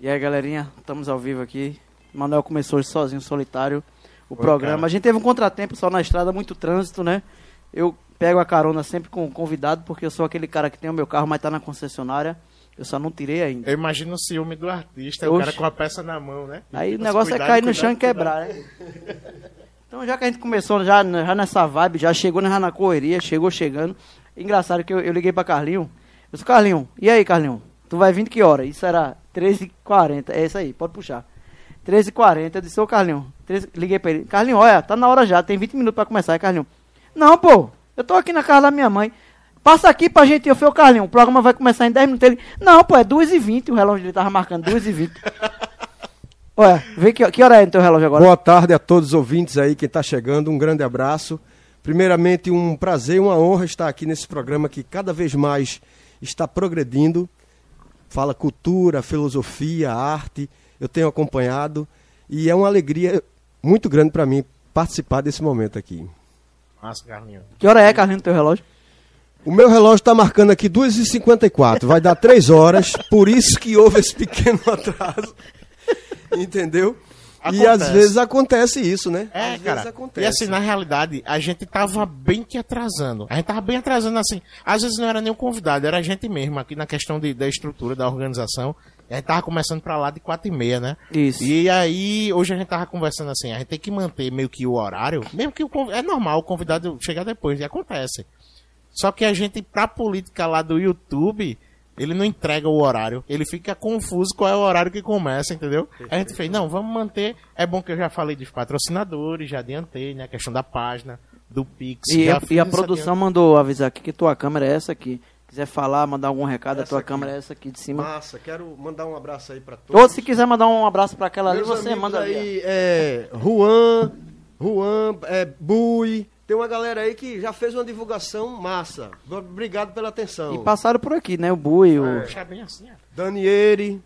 E aí, galerinha, estamos ao vivo aqui. Manuel começou hoje sozinho, solitário, o Oi, programa. cara. A gente teve um contratempo só na estrada, muito trânsito, né? Eu pego a carona sempre com o convidado, porque eu sou aquele cara que tem o meu carro, mas tá na concessionária. Eu só não tirei ainda. Eu imagino o ciúme do artista, o Oxe. cara com a peça na mão, né? Aí o negócio é cuidado, cair no cuidado, chão e cuidado. quebrar, né? Então, já que a gente começou já, já nessa vibe, já chegou já na correria, chegou chegando. Engraçado que eu, eu liguei pra Carlinho. Eu disse, Carlinho, e aí, Carlinho? Tu vai vindo que hora? Isso era 13h40. É isso aí, pode puxar. 13h40, eu disse, ô Carlinho, 13 liguei pra ele. Carlinho, olha, tá na hora já, tem 20 minutos pra começar. Aí, Carlinho, não, pô, eu tô aqui na casa da minha mãe. Passa aqui pra gente. Eu falei, ô Carlinho, o programa vai começar em 10 minutos. Ele, não, pô, é 2h20. O relógio dele tava marcando 2h20. Olha, vê que, que hora é no teu relógio agora? Boa tarde a todos os ouvintes aí, quem está chegando, um grande abraço. Primeiramente, um prazer uma honra estar aqui nesse programa que cada vez mais está progredindo. Fala cultura, filosofia, arte, eu tenho acompanhado e é uma alegria muito grande para mim participar desse momento aqui. Massa, Carlinhos. Que hora é, Carlinho, no teu relógio? O meu relógio está marcando aqui 2h54, vai dar 3 horas, por isso que houve esse pequeno atraso. Entendeu? E às Acontece. vezes acontece isso, né? É, às cara. vezes acontece. E assim, na realidade, a gente tava bem que atrasando. A gente tava bem atrasando, assim. Às vezes não era nem o convidado, era a gente mesmo, aqui na questão de, da estrutura, da organização. A gente tava começando pra lá de quatro e meia, né? Isso. E aí, hoje a gente tava conversando assim, a gente tem que manter meio que o horário, mesmo que o é normal o convidado chegar depois, e acontece. Só que a gente, pra política lá do YouTube, ele não entrega o horário. Ele fica confuso qual é o horário que começa, entendeu? A gente fez, não, vamos manter. É bom que eu já falei dos patrocinadores, já adiantei, né? A questão da página, do Pix. E, já a, e a produção mandou avisar aqui que tua câmera é essa aqui. Quiser falar, mandar algum recado, a Essa tua aqui. câmera é essa aqui de cima. Massa, quero mandar um abraço aí para todos. Ou se quiser mandar um abraço pra aquela ali, Meus você amigos manda ali. aí, é, Juan, Juan, é, Bui, tem uma galera aí que já fez uma divulgação massa. Obrigado pela atenção. E passaram por aqui, né? O Bui, o... ó. Puxar bem assim, ó. Daniele.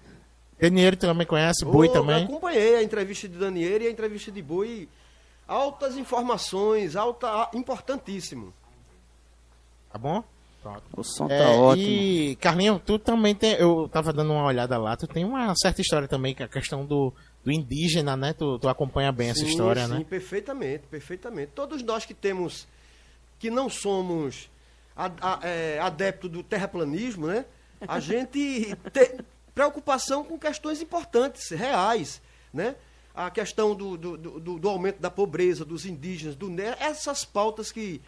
Daniel também conhece, Bui Oh, também. Eu acompanhei a entrevista de Daniele e a entrevista de Bui. Altas informações, alta, importantíssimo. Tá bom? Pronto. o som É, tá ótimo. E, Carlinhos, tu também tem. Eu tava dando uma olhada lá, tu tem uma certa história também, que é a questão do, do indígena, né? Tu, tu acompanha bem essa Sim, história, sim, né? perfeitamente, perfeitamente. Todos nós que temos, que não somos a- a- é, adeptos do terraplanismo, né? A gente tem preocupação com questões importantes, reais, né? A questão do, do, do- do- aumento da pobreza, dos indígenas, do essas pautas que,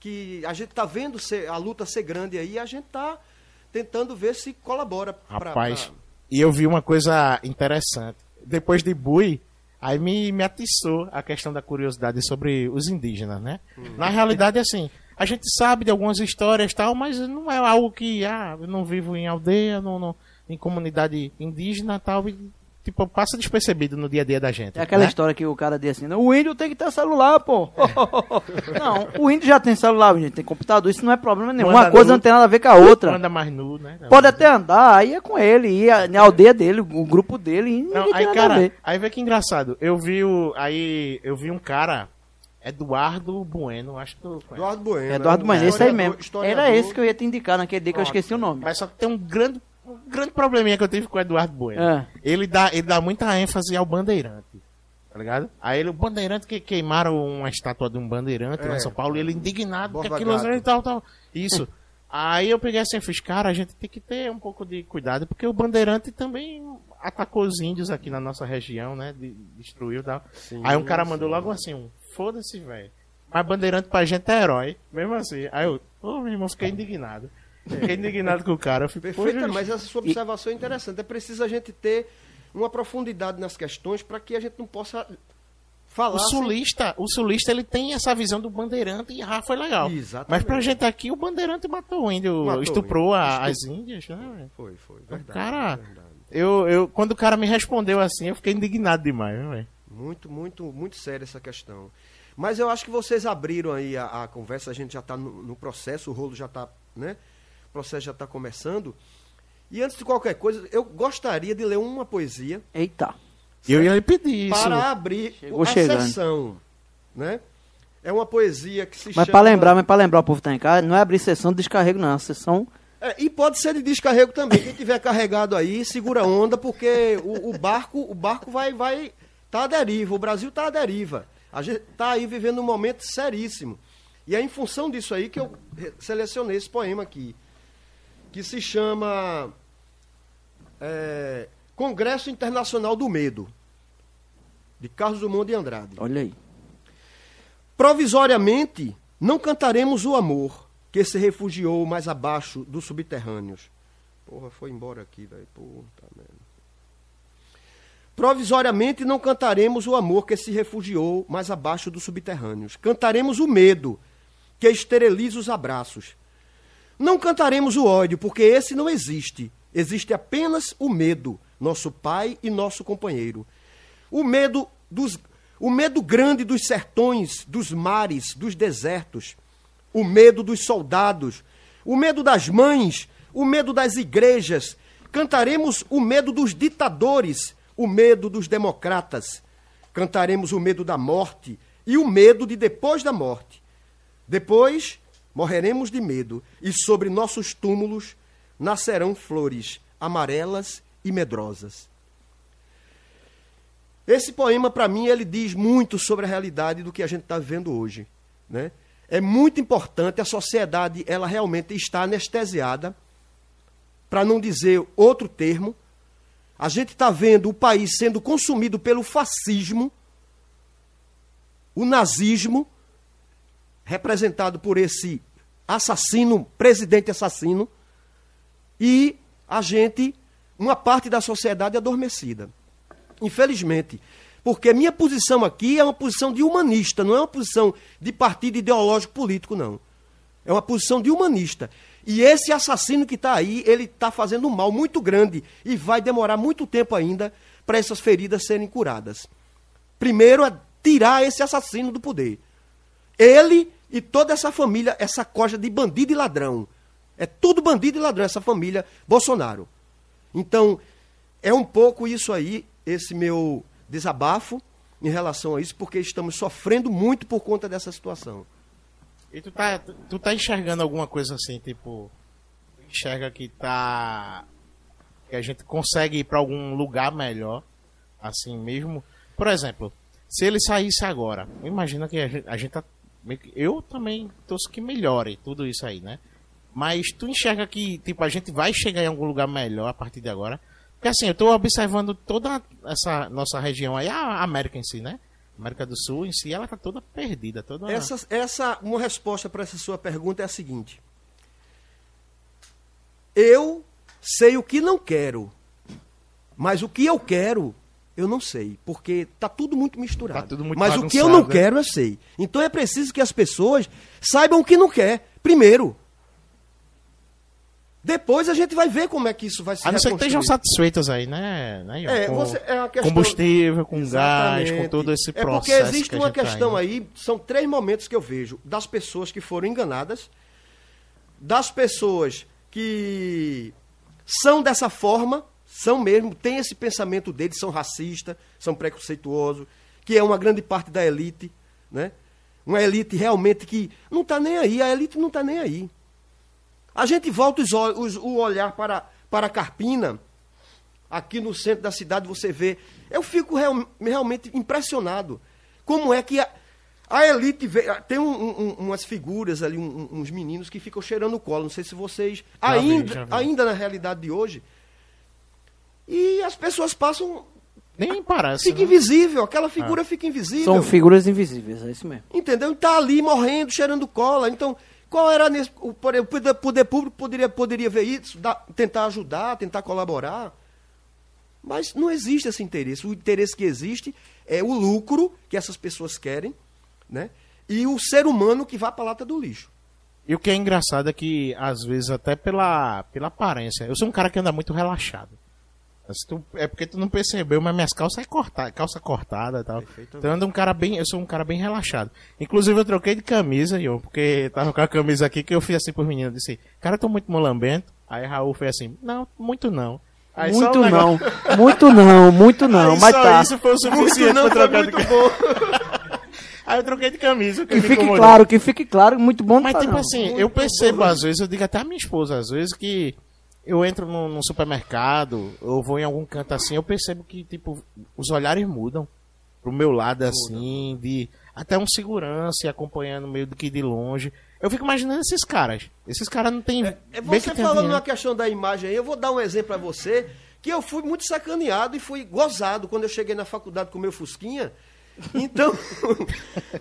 que a gente está vendo ser, a luta ser grande aí, a gente está tentando ver se colabora. pra- Rapaz, pra- e eu vi uma coisa interessante. Depois de Bui, aí me, me atiçou a questão da curiosidade sobre os indígenas, né? Na realidade, assim, a gente sabe de algumas histórias tal, mas não é algo que, ah, eu não vivo em aldeia, não, não- em comunidade indígena e tal, e, tipo, passa despercebido no dia a dia da gente. É aquela né? história que o cara diz assim, o índio tem que ter celular, pô. não, o índio já tem celular, o índio tem computador, isso não é problema nenhum. Uma coisa nu. não tem nada a ver com a outra. Anda mais nu, né? Pode até andar, aí é com ele, e a, na aldeia dele, o grupo dele, e Não, tem aí, nada a cara, ver. aí vê que engraçado. Eu vi o. Aí eu vi um cara, Eduardo Bueno, acho que tu conhece. Eduardo Bueno. Eduardo é um Bueno, esse aí mesmo. Era esse que eu ia te indicar naquele dia que eu esqueci o nome. Mas só que tem um grande, grande probleminha que eu tive com o Eduardo Bueno. É. Ele, dá, ele dá muita ênfase ao bandeirante. Tá ligado? Aí ele, o bandeirante que queimaram uma estátua de um bandeirante lá É. em São Paulo, e ele indignado porque Borba aquilo Gato. e tal, tal. Isso. Aí eu peguei assim e fiz, cara, a gente tem que ter um pouco de cuidado, porque o bandeirante também atacou os índios aqui na nossa região, né? de- destruiu e tal. Sim, Aí um cara sim. mandou logo assim, um, foda-se, velho. Mas bandeirante pra gente é herói. Mesmo assim. Aí eu, ô meu irmão, fiquei indignado. Fiquei indignado com o cara. Eu "Poxa, mas essa sua observação é interessante. É preciso a gente ter uma profundidade nas questões para que a gente não possa falar. O sulista, o sulista, ele tem essa visão do bandeirante e ah, foi legal. Exatamente. Mas pra gente aqui, o bandeirante matou o índio, Matou estuprou índio. a- as índias, né? Foi, foi. O Verdade, cara, verdade. eu, eu, quando o cara me respondeu assim, eu fiquei indignado demais, né? Muito, muito, muito séria essa questão. Mas eu acho que vocês abriram aí a, a conversa, a gente já está no, no processo, o rolo já está, né? O processo já está começando. E antes de qualquer coisa, eu gostaria de ler uma poesia Eita. E eu ia lhe pedir isso. para abrir Chegou a chegando. sessão, né? É uma poesia que se Mas chama... pra lembrar, mas pra lembrar o povo que tá em casa, não é abrir sessão de descarrego, não. É uma sessão É, e pode ser de descarrego também. Quem tiver carregado aí, segura a onda, porque o, o barco, o barco vai, vai, tá à deriva. O Brasil tá à deriva. A gente tá aí vivendo um momento seríssimo. E é em função disso aí que eu selecionei esse poema aqui, que se chama é, Congresso Internacional do Medo, de Carlos Drummond de Andrade. Olha aí. Provisoriamente, não cantaremos o amor que se refugiou mais abaixo dos subterrâneos. Porra, foi embora aqui, velho. Puta merda. Provisoriamente não cantaremos o amor que se refugiou mais abaixo dos subterrâneos. Cantaremos o medo que esteriliza os abraços. Não cantaremos o ódio, porque esse não existe. Existe apenas o medo, nosso pai e nosso companheiro. O medo dos o medo grande dos sertões, dos mares, dos desertos. O medo dos soldados, o medo das mães, o medo das igrejas. Cantaremos o medo dos ditadores, o medo dos democratas. Cantaremos o medo da morte e o medo de depois da morte. Depois morreremos de medo, e sobre nossos túmulos nascerão flores amarelas e medrosas. Esse poema, para mim, ele diz muito sobre a realidade do que a gente está vivendo hoje. Né? É muito importante, a sociedade ela realmente está anestesiada, para não dizer outro termo. A gente está vendo o país sendo consumido pelo fascismo, o nazismo, representado por esse assassino, presidente assassino, e a gente, uma parte da sociedade adormecida. Infelizmente. Porque minha posição aqui é uma posição de humanista, não é uma posição de partido ideológico político, não. É uma posição de humanista. E esse assassino que está aí, ele está fazendo um mal muito grande e vai demorar muito tempo ainda para essas feridas serem curadas. Primeiro é tirar esse assassino do poder. Ele e toda essa família, essa coja de bandido e ladrão. É tudo bandido e ladrão, essa família Bolsonaro. Então, é um pouco isso aí, esse meu desabafo em relação a isso, porque estamos sofrendo muito por conta dessa situação. E tu tá, tu, tá enxergando alguma coisa assim, tipo, enxerga que tá que a gente consegue ir pra algum lugar melhor, assim mesmo. Por exemplo, se ele saísse agora, imagina que a gente, a gente tá eu também torço que melhore tudo isso aí, né? Mas tu enxerga que, tipo, a gente vai chegar em algum lugar melhor a partir de agora? Porque assim, eu tô observando toda essa nossa região aí, a América em si, né? América do Sul em si, ela tá toda perdida, toda... Essa, essa, uma resposta para essa sua pergunta é a seguinte: Eu sei o que não quero, mas o que eu quero eu não sei, porque tá tudo muito misturado. Tá tudo muito mas o que eu não né? quero eu sei. Então é preciso que as pessoas saibam o que não quer primeiro. Depois a gente vai ver como é que isso vai se A não ser que estejam satisfeitas aí, né? né? É, com você- é questão- combustível, com gás, Exatamente. com todo esse É processo. porque existe que uma tá questão indo. aí, são três momentos que eu vejo. Das pessoas que foram enganadas, das pessoas que são dessa forma, são mesmo, têm esse pensamento deles, são racistas, são preconceituosos, que é uma grande parte da elite, né? Uma elite realmente que não está nem aí, a elite não está nem aí. A gente volta os, os- o olhar para, para Carpina, aqui no centro da cidade você vê. Eu fico real- realmente impressionado. Como é que a, a elite vê. Tem um- um- umas figuras ali, um- uns meninos que ficam cheirando o colo. Não sei se vocês. Já ainda, vi. ainda na realidade de hoje. E as pessoas passam. Nem parece. Fica né? invisível, aquela figura fica invisível. São figuras invisíveis, é isso mesmo. Entendeu? E tá ali morrendo, cheirando cola. Então, qual era nesse, o poder, o poder- poder público poderia, poderia ver isso, dar- tentar ajudar, tentar colaborar. Mas não existe esse interesse. O interesse que existe é o lucro que essas pessoas querem, né? E o ser humano que vai para a lata do lixo. E o que é engraçado é que, às vezes, até pela, pela aparência. Eu sou um cara que anda muito relaxado. Tu- é porque tu não percebeu, mas minhas calças é cortada, calça cortada e tal. Então eu ando um cara bem. Eu sou um cara bem relaxado. Inclusive eu troquei de camisa, Ion, porque tava com a camisa aqui que eu fiz assim pros meninos. Disse, cara, eu tô muito molambento. Aí Raul fez assim, não, muito não. Aí muito um não, negócio- muito não, muito não, Aí mas só tá. isso foi o Muito suficiente não pra foi trocar de muito camisa. bom. Aí eu troquei de camisa. Que fique claro, que fique claro, muito bom Mas, tá, tipo não. assim, eu percebo às vezes, eu digo até a minha esposa, às vezes, que eu entro num, num supermercado, ou vou em algum canto assim, eu percebo que, tipo, os olhares mudam pro meu lado, assim, de até um segurança e acompanhando meio do que de longe. Eu fico imaginando esses caras. Esses caras não tem. É, você que falando na questão da imagem aí, eu vou dar um exemplo pra você, que eu fui muito sacaneado e fui gozado quando eu cheguei na faculdade com o meu Fusquinha. Então,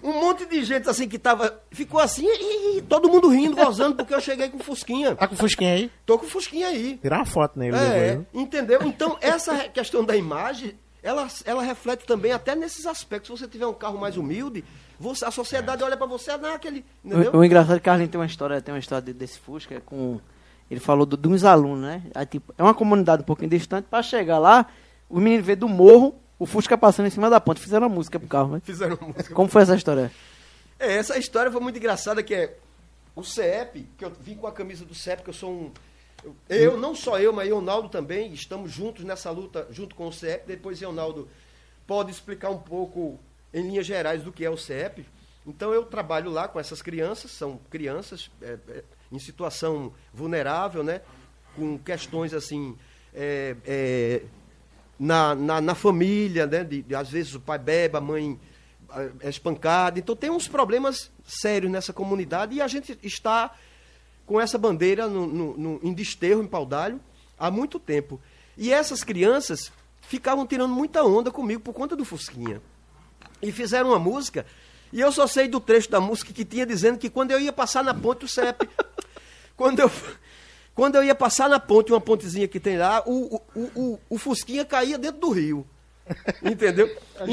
um monte de gente assim que tava. Ficou assim e, e todo mundo rindo, gozando, porque eu cheguei com o Fusquinha. Tá com o Fusquinha aí? Tô com o Fusquinha aí. Tirar uma foto nele É, depois. entendeu? Então, essa questão da imagem, ela, ela reflete também até nesses aspectos. Se você tiver um carro mais humilde, você, a sociedade olha pra você, ah, não, aquele. Entendeu? O, o engraçado é que Carlinhos tem uma história, tem uma história de- desse Fusca com. Ele falou do- de uns alunos, né? Aí, tipo, é uma comunidade um pouquinho distante, pra chegar lá, os meninos veem do morro, o Fusca passando em cima da ponte. Fizeram uma música pro carro, né? Fizeram música. Como foi essa história? É, essa história foi muito engraçada, que é o CEP, que eu vim com a camisa do CEP, que eu sou um. eu- Eu, não só eu, mas Ronaldo também, estamos juntos nessa luta, junto com o CEP. Depois Ronaldo pode explicar um pouco, em linhas gerais, do que é o CEP. Então eu trabalho lá com essas crianças, são crianças é, é, em situação vulnerável, né? Com questões assim. é, é, na, na, na família, né? De, de, às vezes o pai bebe, a mãe é espancada. Então tem uns problemas sérios nessa comunidade e a gente está com essa bandeira no, no, no- em desterro, em Paudalho, há muito tempo. E essas crianças ficavam tirando muita onda comigo por conta do Fusquinha. E fizeram uma música, e eu só sei do trecho da música que tinha dizendo que quando eu ia passar na ponte, o CEP. quando, eu, quando eu ia passar na ponte, uma pontezinha que tem lá, o, o, o, o Fusquinha caía dentro do rio. Entendeu?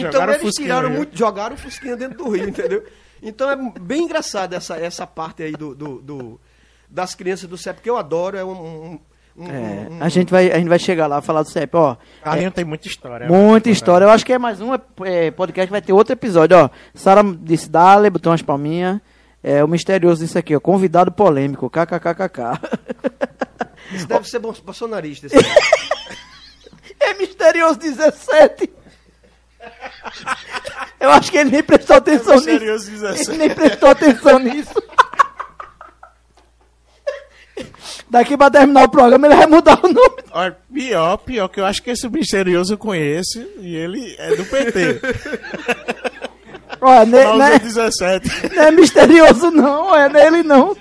Então eles tiraram muito, jogaram o Fusquinha dentro do rio, entendeu? Então é bem engraçado essa, essa parte aí do, do- do- das crianças do CEP, que eu adoro, é um. um- É, a, gente vai, a gente vai chegar lá falar do CEP, ó. Carlinhos tem muita história. Muita história. Eu acho que é mais um é, podcast que vai ter outro episódio, ó. Sara disse dale, botou umas palminhas. É, o misterioso isso aqui, ó. Convidado polêmico, kkkk. Isso deve ser bol- bolsonarista. esse é misterioso 17. Eu acho que ele nem prestou atenção nisso. Misterioso 17. Ele nem prestou atenção nisso. Daqui pra terminar o programa ele vai mudar o nome. Olha, pior, pior, que eu acho que esse misterioso eu conheço e ele é do PT. Olha, ne, né, 17. não é misterioso não, é nele não.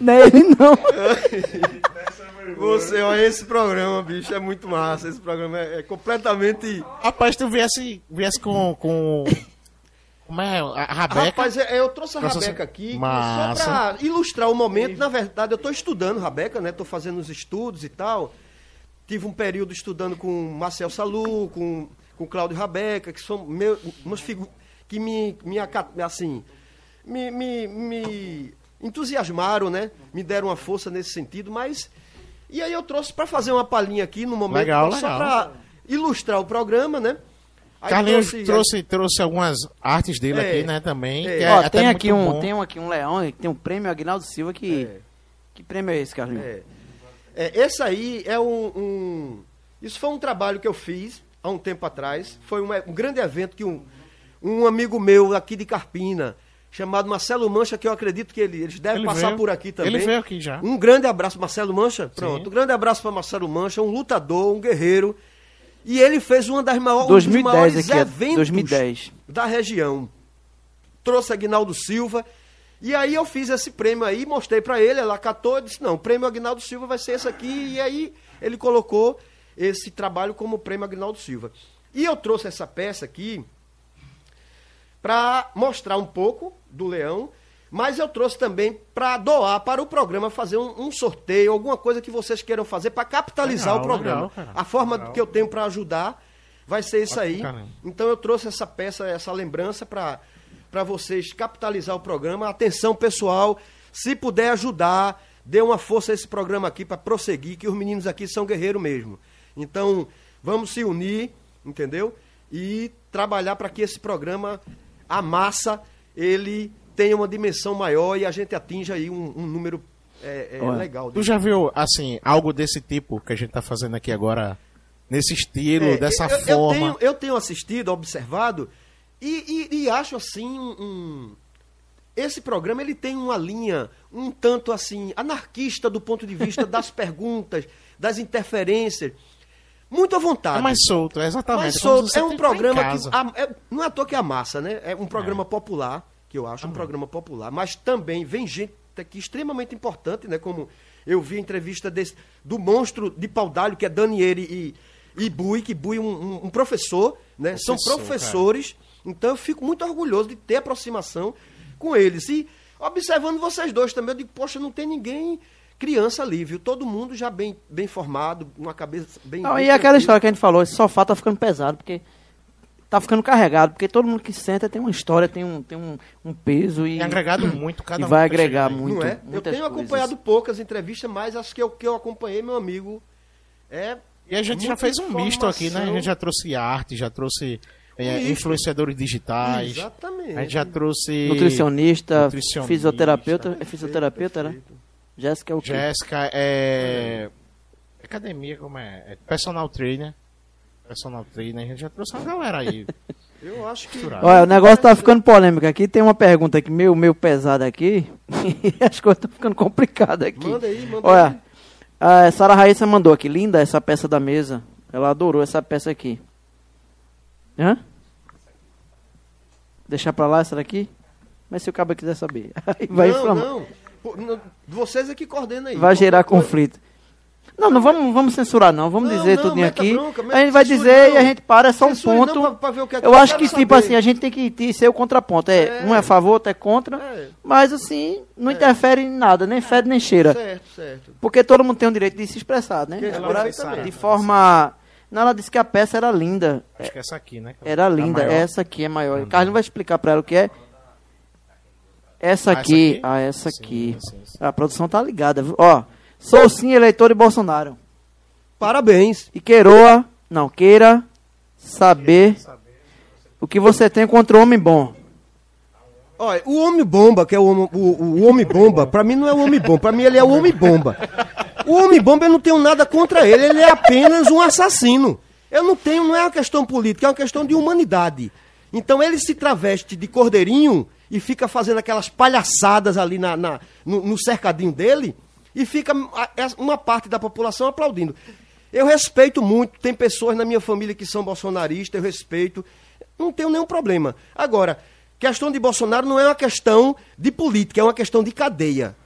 Não é ele não. Você, olha, esse programa, bicho, é muito massa. Esse programa é, é completamente. Rapaz, tu viesse, viesse com, com. Como é? A Rabeca? Rapaz, é- eu trouxe a Trouxe Rabeca aqui Massa. só pra ilustrar o momento. Na verdade, eu tô estudando Rabeca, né? Tô fazendo os estudos e tal. Tive um período estudando com Marcel Salu, com, com Cláudio Rabeca, que são meus, meus figu que me, me assim, me, me, me entusiasmaram, né? Me deram uma força nesse sentido, mas e aí eu trouxe para fazer uma palhinha aqui no momento Legal, só para ilustrar o programa, né? Aí Carlinhos trouxe- trouxe, trouxe algumas artes dele É. aqui, né, também. É. que Ó, tem aqui, um, bom. tem um aqui um leão, tem um prêmio Agnaldo Silva que... É. Que prêmio é esse, Carlinhos? É. É, esse aí é um, um- Isso foi um trabalho que eu fiz há um tempo atrás. Foi um, um grande evento que um, um amigo meu aqui de Carpina, chamado Marcelo Mancha, que eu acredito que ele, eles devem Ele passar veio. por aqui também. Ele veio aqui já. Um grande abraço, Marcelo Mancha. Pronto, um grande abraço para Marcelo Mancha, um lutador, um guerreiro. E ele fez uma das maiores, um dos 2010 maiores aqui, é eventos 2010. da região. Trouxe Agnaldo Silva. E aí eu fiz esse prêmio aí, mostrei pra ele, ela catou e disse, não, o prêmio Agnaldo Silva vai ser esse aqui. E aí ele colocou esse trabalho como prêmio Agnaldo Silva. E eu trouxe essa peça aqui para mostrar um pouco do leão, mas eu trouxe também para doar para o programa, fazer um, um sorteio, alguma coisa que vocês queiram fazer para capitalizar Legal, o programa. legal, a forma Legal. que eu tenho para ajudar vai ser isso aí. Então eu trouxe essa peça, essa lembrança para para vocês capitalizar o programa. Atenção, pessoal, se puder ajudar, dê uma força a esse programa aqui para prosseguir, que os meninos aqui são guerreiros mesmo. Então, vamos se unir, entendeu? E trabalhar para que esse programa, a massa, ele tenha uma dimensão maior e a gente atinja aí um, um número é, é, Olha, legal. Tu já viu, assim, algo desse tipo que a gente tá fazendo aqui agora? Nesse estilo, É, dessa eu, eu forma? tenho, eu tenho assistido, observado, E, e- e acho assim um, um- esse programa ele tem uma linha um tanto assim anarquista do ponto de vista das perguntas, das interferências, muito à vontade. É mais solto, é exatamente. Mais solto. É um programa que. a- é- não é à toa que é a massa, né? É um programa popular, que eu acho, um programa popular. Mas também vem gente aqui extremamente importante, né? Como eu vi a entrevista desse, do monstro de Paudalho, que é Daniele e, e Bui, que Bui é um, um- um professor, né? São Professor, professores. Então eu fico muito orgulhoso de ter aproximação com eles. E observando vocês dois também, eu digo, poxa, não tem ninguém criança ali, viu? Todo mundo já bem, bem formado, uma cabeça bem. Não, bem e aquela história que a gente falou, esse sofá tá ficando pesado, porque tá ficando carregado, porque todo mundo que senta tem uma história, tem um, tem um, um peso e, Tem agregado muito cada e um vai agregar muito. não é? Eu tenho coisas. acompanhado poucas entrevistas, mas acho que o que eu acompanhei, meu amigo, é. E a gente já fez um misto aqui, né? A gente já trouxe arte, já trouxe é, influenciadores digitais. Exatamente. A gente já trouxe Nutricionista, Nutricionista. fisioterapeuta, é fisioterapeuta, né? Jéssica é o quê? Jéssica, é... Academia, como é? é? Personal trainer. Personal trainer, a gente já trouxe uma galera aí. Eu acho que. Olha, o negócio tá ficando polêmico aqui. Tem uma pergunta aqui meio, meio pesada aqui. E as coisas estão ficando complicadas aqui. Manda aí, manda Olha, a Sara Raíssa mandou aqui. Linda essa peça da mesa. Ela adorou essa peça aqui. Hã? Deixar pra lá essa daqui? Mas se o cabo quiser saber. Aí vai não, inflamar. não. Pô, não, Vocês é que coordenam aí. Vai gerar Qualquer coisa- conflito. Não, não vamos, vamos censurar, não. Vamos Não, dizer não, tudinho meta aqui. bronca, a gente vai dizer não. e a gente para, é só um Censure ponto. pra- pra ver o que é que eu eu acho que, tipo saber. assim, a gente tem que ter- ser o contraponto. É, É. um é a favor, outro é contra. É. Mas assim, não interfere em nada, nem fede nem cheira. Certo, certo. Porque todo mundo tem o direito de se expressar, né? Agora, de forma. Não, ela disse que a peça era linda. Acho que é essa aqui, né? Era linda. maior. Essa aqui é maior. Carlos vai explicar pra ela o que é. Essa Ah, essa aqui. aqui? Ah, essa Sim, aqui. sim, sim. A produção tá ligada. viu? Ó, sou sim eleitor de Bolsonaro. Parabéns. E queroa, não, queira saber o que você tem contra o homem bom. Olha, o homem bomba, que é o homem, o, o homem bomba, pra mim não é o homem bomba, pra mim ele é o homem bomba. O homem bomba eu não tenho nada contra ele, ele é apenas um assassino. Eu não tenho, não é uma questão política, é uma questão de humanidade. Então ele se traveste de cordeirinho e fica fazendo aquelas palhaçadas ali na, na- no, no cercadinho dele e fica a- uma parte da população aplaudindo. Eu respeito muito, tem pessoas na minha família que são bolsonaristas, eu respeito, não tenho nenhum problema. Agora, questão de Bolsonaro não é uma questão de política, é uma questão de cadeia.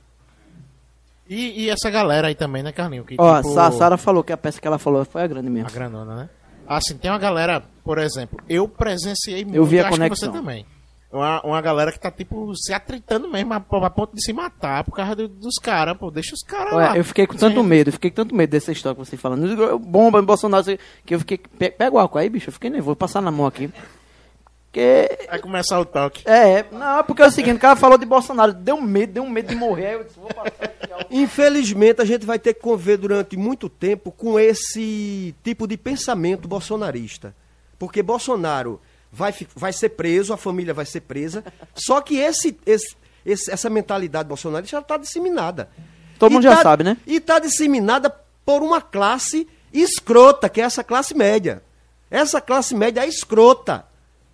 E, e essa galera aí também, né, Carlinho? Que, Ó, tipo, a Sara falou que a peça que ela falou foi a grande A mesmo. granona, né? Assim, tem uma galera, por exemplo, eu presenciei muito, Eu vi a acho que conexão. você também. Uma, uma galera que tá, tipo, se atritando mesmo, a, a ponto de se matar por causa do- dos caras, pô. Deixa os caras lá. Eu fiquei com tanto Sim. medo, eu fiquei com tanto medo dessa história que você falando. Eu- Bomba Bolsonaro, que eu fiquei. pe- Pega o álcool aí, bicho, eu fiquei nervoso, vou passar na mão aqui. Porque. Vai começar o toque. É, não, porque é o seguinte, o cara falou de Bolsonaro, deu medo, deu medo de morrer. Aí eu disse, vou passar aqui. Infelizmente, a gente vai ter que conviver durante muito tempo com esse tipo de pensamento bolsonarista. Porque Bolsonaro vai, vai ser preso, a família vai ser presa. Só que esse, esse- esse- essa mentalidade bolsonarista já está disseminada. Todo E mundo já tá- sabe, né? E está disseminada por uma classe escrota, que é essa classe média. Essa classe média é escrota.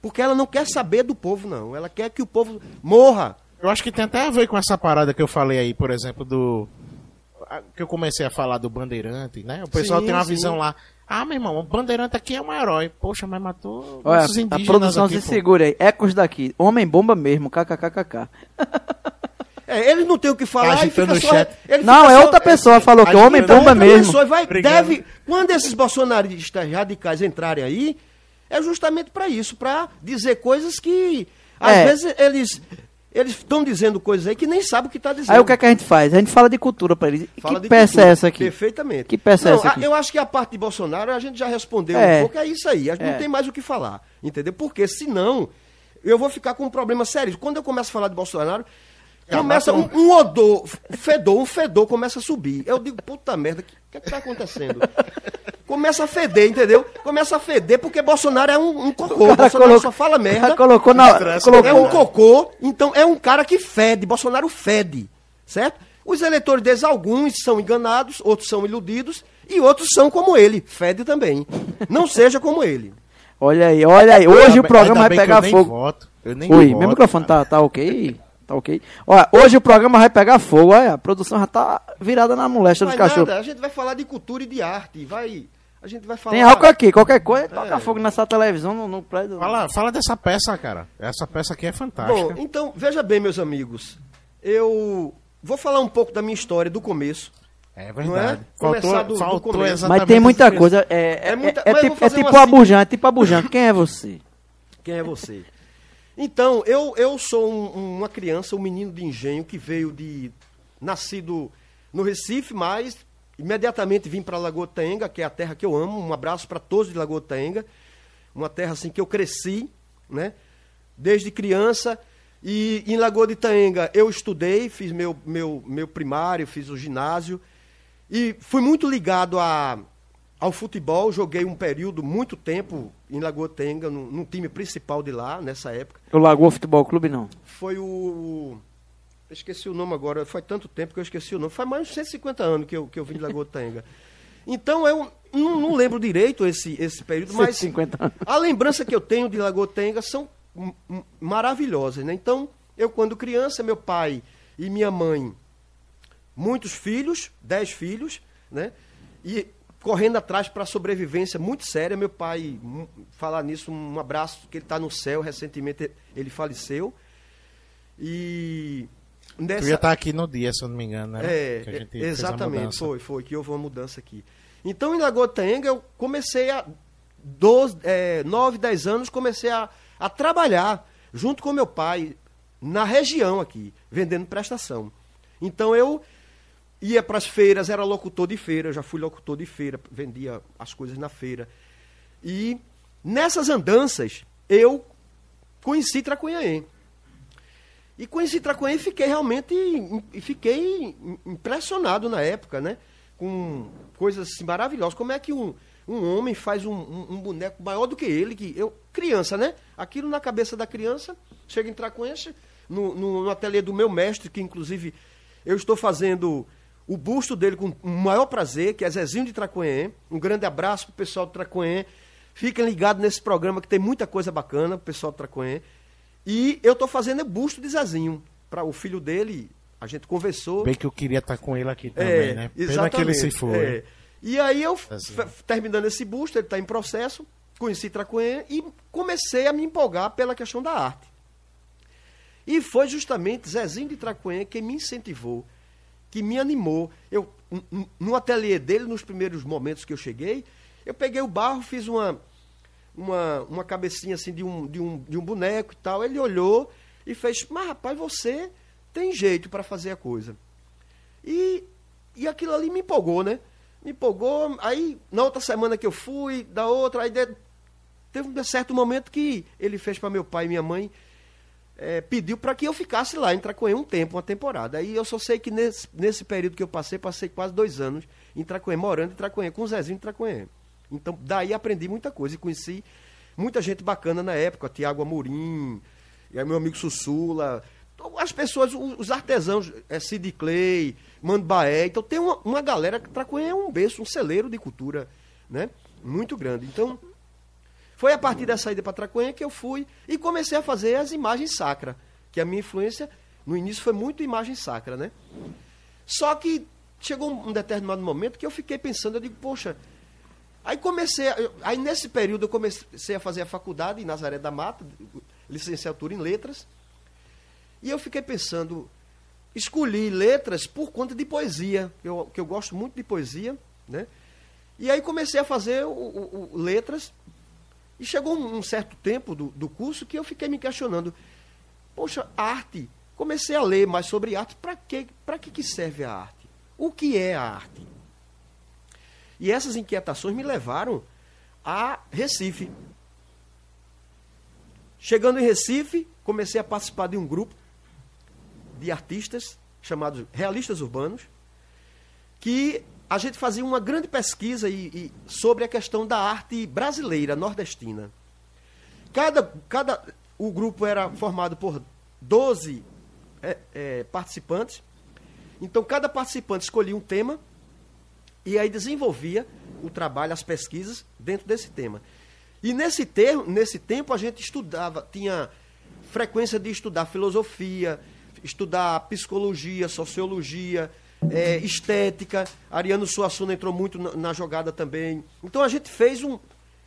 Porque ela não quer saber do povo, não. Ela quer que o povo morra. Eu acho que tem até a ver com essa parada que eu falei aí, por exemplo, do. Que eu comecei a falar do Bandeirante, né? O pessoal Sim, tem uma sim. visão lá. Ah, meu irmão, o Bandeirante aqui é um herói. Poxa, mas matou Olha, nossos a indígenas produção aqui, se pô. segura aí. Ecos daqui. Homem bomba mesmo, kkkk. É, ele não tem o que falar e Agitando fica só... chat. ele Não, fica é só- outra pessoa falou que agitando- homem bomba mesmo. pessoa vai, deve, quando esses bolsonaristas radicais entrarem aí, é justamente para isso, para dizer coisas que às É. vezes eles eles estão dizendo coisas aí que nem sabem o que está dizendo. Aí o que, é que a gente faz? A gente fala de cultura pra eles. Fala que de peça cultura. é essa aqui? Perfeitamente. Que peça é Não, essa a- aqui? Eu acho que a parte de Bolsonaro a gente já respondeu É. um pouco. É isso aí. A gente É. não tem mais o que falar. Entendeu? Porque senão eu vou ficar com um problema sério. Quando eu começo a falar de Bolsonaro, começa um, um odor, um fedor, um fedor começa a subir. Eu digo, puta merda, o que, que, que tá acontecendo? Começa a feder, entendeu? Começa a feder porque Bolsonaro é um, um cocô. Bolsonaro colocou- só fala merda. colocou na. Colocou, É um cocô, então é um cara que fede. Bolsonaro fede, certo? Os eleitores deles, alguns são enganados, outros são iludidos e outros são como ele, fede também. Não seja como ele. Olha aí, olha aí. Hoje o programa vai pegar eu nem fogo. voto. Eu nem Oi, voto, meu microfone cara. tá, tá ok? Tá ok? Olha, hoje o programa vai pegar fogo, olha, a produção já tá virada na moléstia dos cachorros. nada, a gente vai falar de cultura e de arte. Vai, a gente vai falar. Tem álcool aqui, qualquer coisa, É. toca fogo nessa televisão, no, no prédio. Fala, fala dessa peça, cara. Essa peça aqui é Bom, fantástica. então, veja bem, meus amigos. Eu vou falar um pouco da minha história do começo. é não verdade. é? Começar do- do faltou começo. exatamente Mas tem muita coisa. É, é, É muita- é tipo, é tipo uma abujante, é tipo abujante. Quem é você? Quem é você? Então, eu, eu sou um- uma criança, um menino de engenho que veio de. nascido no Recife, mas imediatamente vim para Lagoa Taenga, que é a terra que eu amo. Um abraço para todos de Lagoa Taenga. Uma terra assim que eu cresci, né? Desde criança. E em Lagoa de Itaenga eu estudei, fiz meu, meu, meu primário, fiz o ginásio. E fui muito ligado a, ao futebol. Joguei um período, muito tempo, em Lagoa no time principal de lá, nessa época. O Lagoa Futebol Clube, não. Foi o. Esqueci o nome agora, foi tanto tempo que eu esqueci o nome. Faz mais de 150 anos que eu, que eu vim de Lagoa de Itaenga. Então eu não, não lembro direito esse, esse período, mas 150 anos. a lembrança que eu tenho de Lagoa Tenga são maravilhosas, né? Então, eu quando criança, meu pai e minha mãe, muitos filhos, dez filhos, né? E correndo atrás para sobrevivência muito séria. Meu pai, mu- falar nisso, um abraço, que ele está no céu, recentemente ele faleceu. E Tu nessa... ia estar aqui no dia, se eu não me engano, né? É, exatamente, foi, foi, que houve uma mudança aqui. Então, em Lagoa Taenga, eu comecei a, 12, é, 9, 10 anos, comecei a, a trabalhar junto com meu pai na região aqui, vendendo prestação. Então, eu ia para as feiras, era locutor de feira, já fui locutor de feira, vendia as coisas na feira. E nessas andanças, eu conheci Tracunhaém. E conheci Tracuém e fiquei realmente fiquei impressionado na época, né? Com coisas assim, maravilhosas. Como é que um, um homem faz um, um- um boneco maior do que ele, que eu, criança, né? Aquilo na cabeça da criança, chega em Tracuém, no, no, no ateliê do meu mestre, que inclusive eu estou fazendo o busto dele com o maior prazer, que é Zezinho de Tracuém. Um grande abraço pro pessoal do Tracuém. Fiquem ligados nesse programa que tem muita coisa bacana pro pessoal do Tracuém. E eu tô fazendo o busto de Zezinho. Para o filho dele, a gente conversou. Bem que eu queria estar com ele aqui também, né? Pena que ele se foi. é. E aí eu, f- terminando esse busto, ele está em processo, conheci Tracuém e comecei a me empolgar pela questão da arte. E foi justamente Zezinho de Tracuém quem me incentivou, que me animou. Eu, no ateliê dele, nos primeiros momentos que eu cheguei, eu peguei o barro, fiz uma, uma, uma cabecinha assim de um, de, um, de um boneco e tal. Ele olhou e fez, mas rapaz, você tem jeito para fazer a coisa. E, e aquilo ali me empolgou, né? Me empolgou. Aí, na outra semana que eu fui, da outra, aí de- teve um certo momento que ele fez para meu pai e minha mãe, eh, pediu para que eu ficasse lá em Tracoém um tempo, uma temporada. Aí eu só sei que nesse, nesse período que eu passei, passei quase dois anos em Tracoém, morando em Tracoém, com o Zezinho de Tracoém. Então, daí aprendi muita coisa e conheci muita gente bacana na época, Tiago Amorim, e meu amigo Sussula, então, as pessoas, os os artesãos, é, Sid Clay, Mano Baé, então tem uma, uma galera que Tracoém é um berço, um celeiro de cultura, né? Muito grande. Então, foi a partir dessa ida para Tracoém que eu fui e comecei a fazer as imagens sacras, que a minha influência no início foi muito imagem sacra, né? Só que chegou um determinado momento que eu fiquei pensando, eu digo, poxa, aí comecei, aí nesse período eu comecei a fazer a faculdade em Nazaré da Mata, licenciatura em letras, e eu fiquei pensando, escolhi letras por conta de poesia, que eu, que eu gosto muito de poesia, né? E aí comecei a fazer o, o- o- letras, e chegou um, certo tempo do, do curso que eu fiquei me questionando, poxa, arte, comecei a ler mais sobre arte, para que, que, que serve a arte? O que é a arte? E essas inquietações me levaram a Recife. Chegando em Recife, comecei a participar de um grupo de artistas chamados Realistas Urbanos, que a gente fazia uma grande pesquisa e, e sobre a questão da arte brasileira, nordestina. Cada, cada, o grupo era formado por 12 é, é, participantes. Então, cada participante escolhia um tema e aí desenvolvia o trabalho, as pesquisas dentro desse tema. E nesse, termo, nesse tempo a gente estudava, tinha frequência de estudar filosofia, estudar psicologia, sociologia, é, estética. Ariano Suassuna entrou muito na, na, jogada também. Então a gente fez um.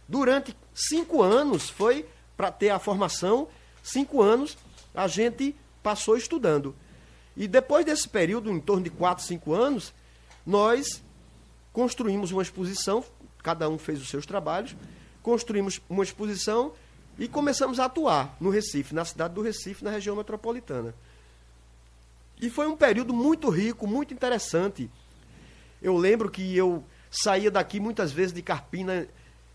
Durante cinco anos, foi para ter a formação, cinco anos, a gente passou estudando. E depois desse período, em torno de quatro, cinco anos, nós construímos uma exposição, cada um fez os seus trabalhos, construímos uma exposição e começamos a atuar no Recife, na cidade do Recife, na região metropolitana. E foi um período muito rico, muito interessante. Eu lembro que eu saía daqui muitas vezes de Carpina,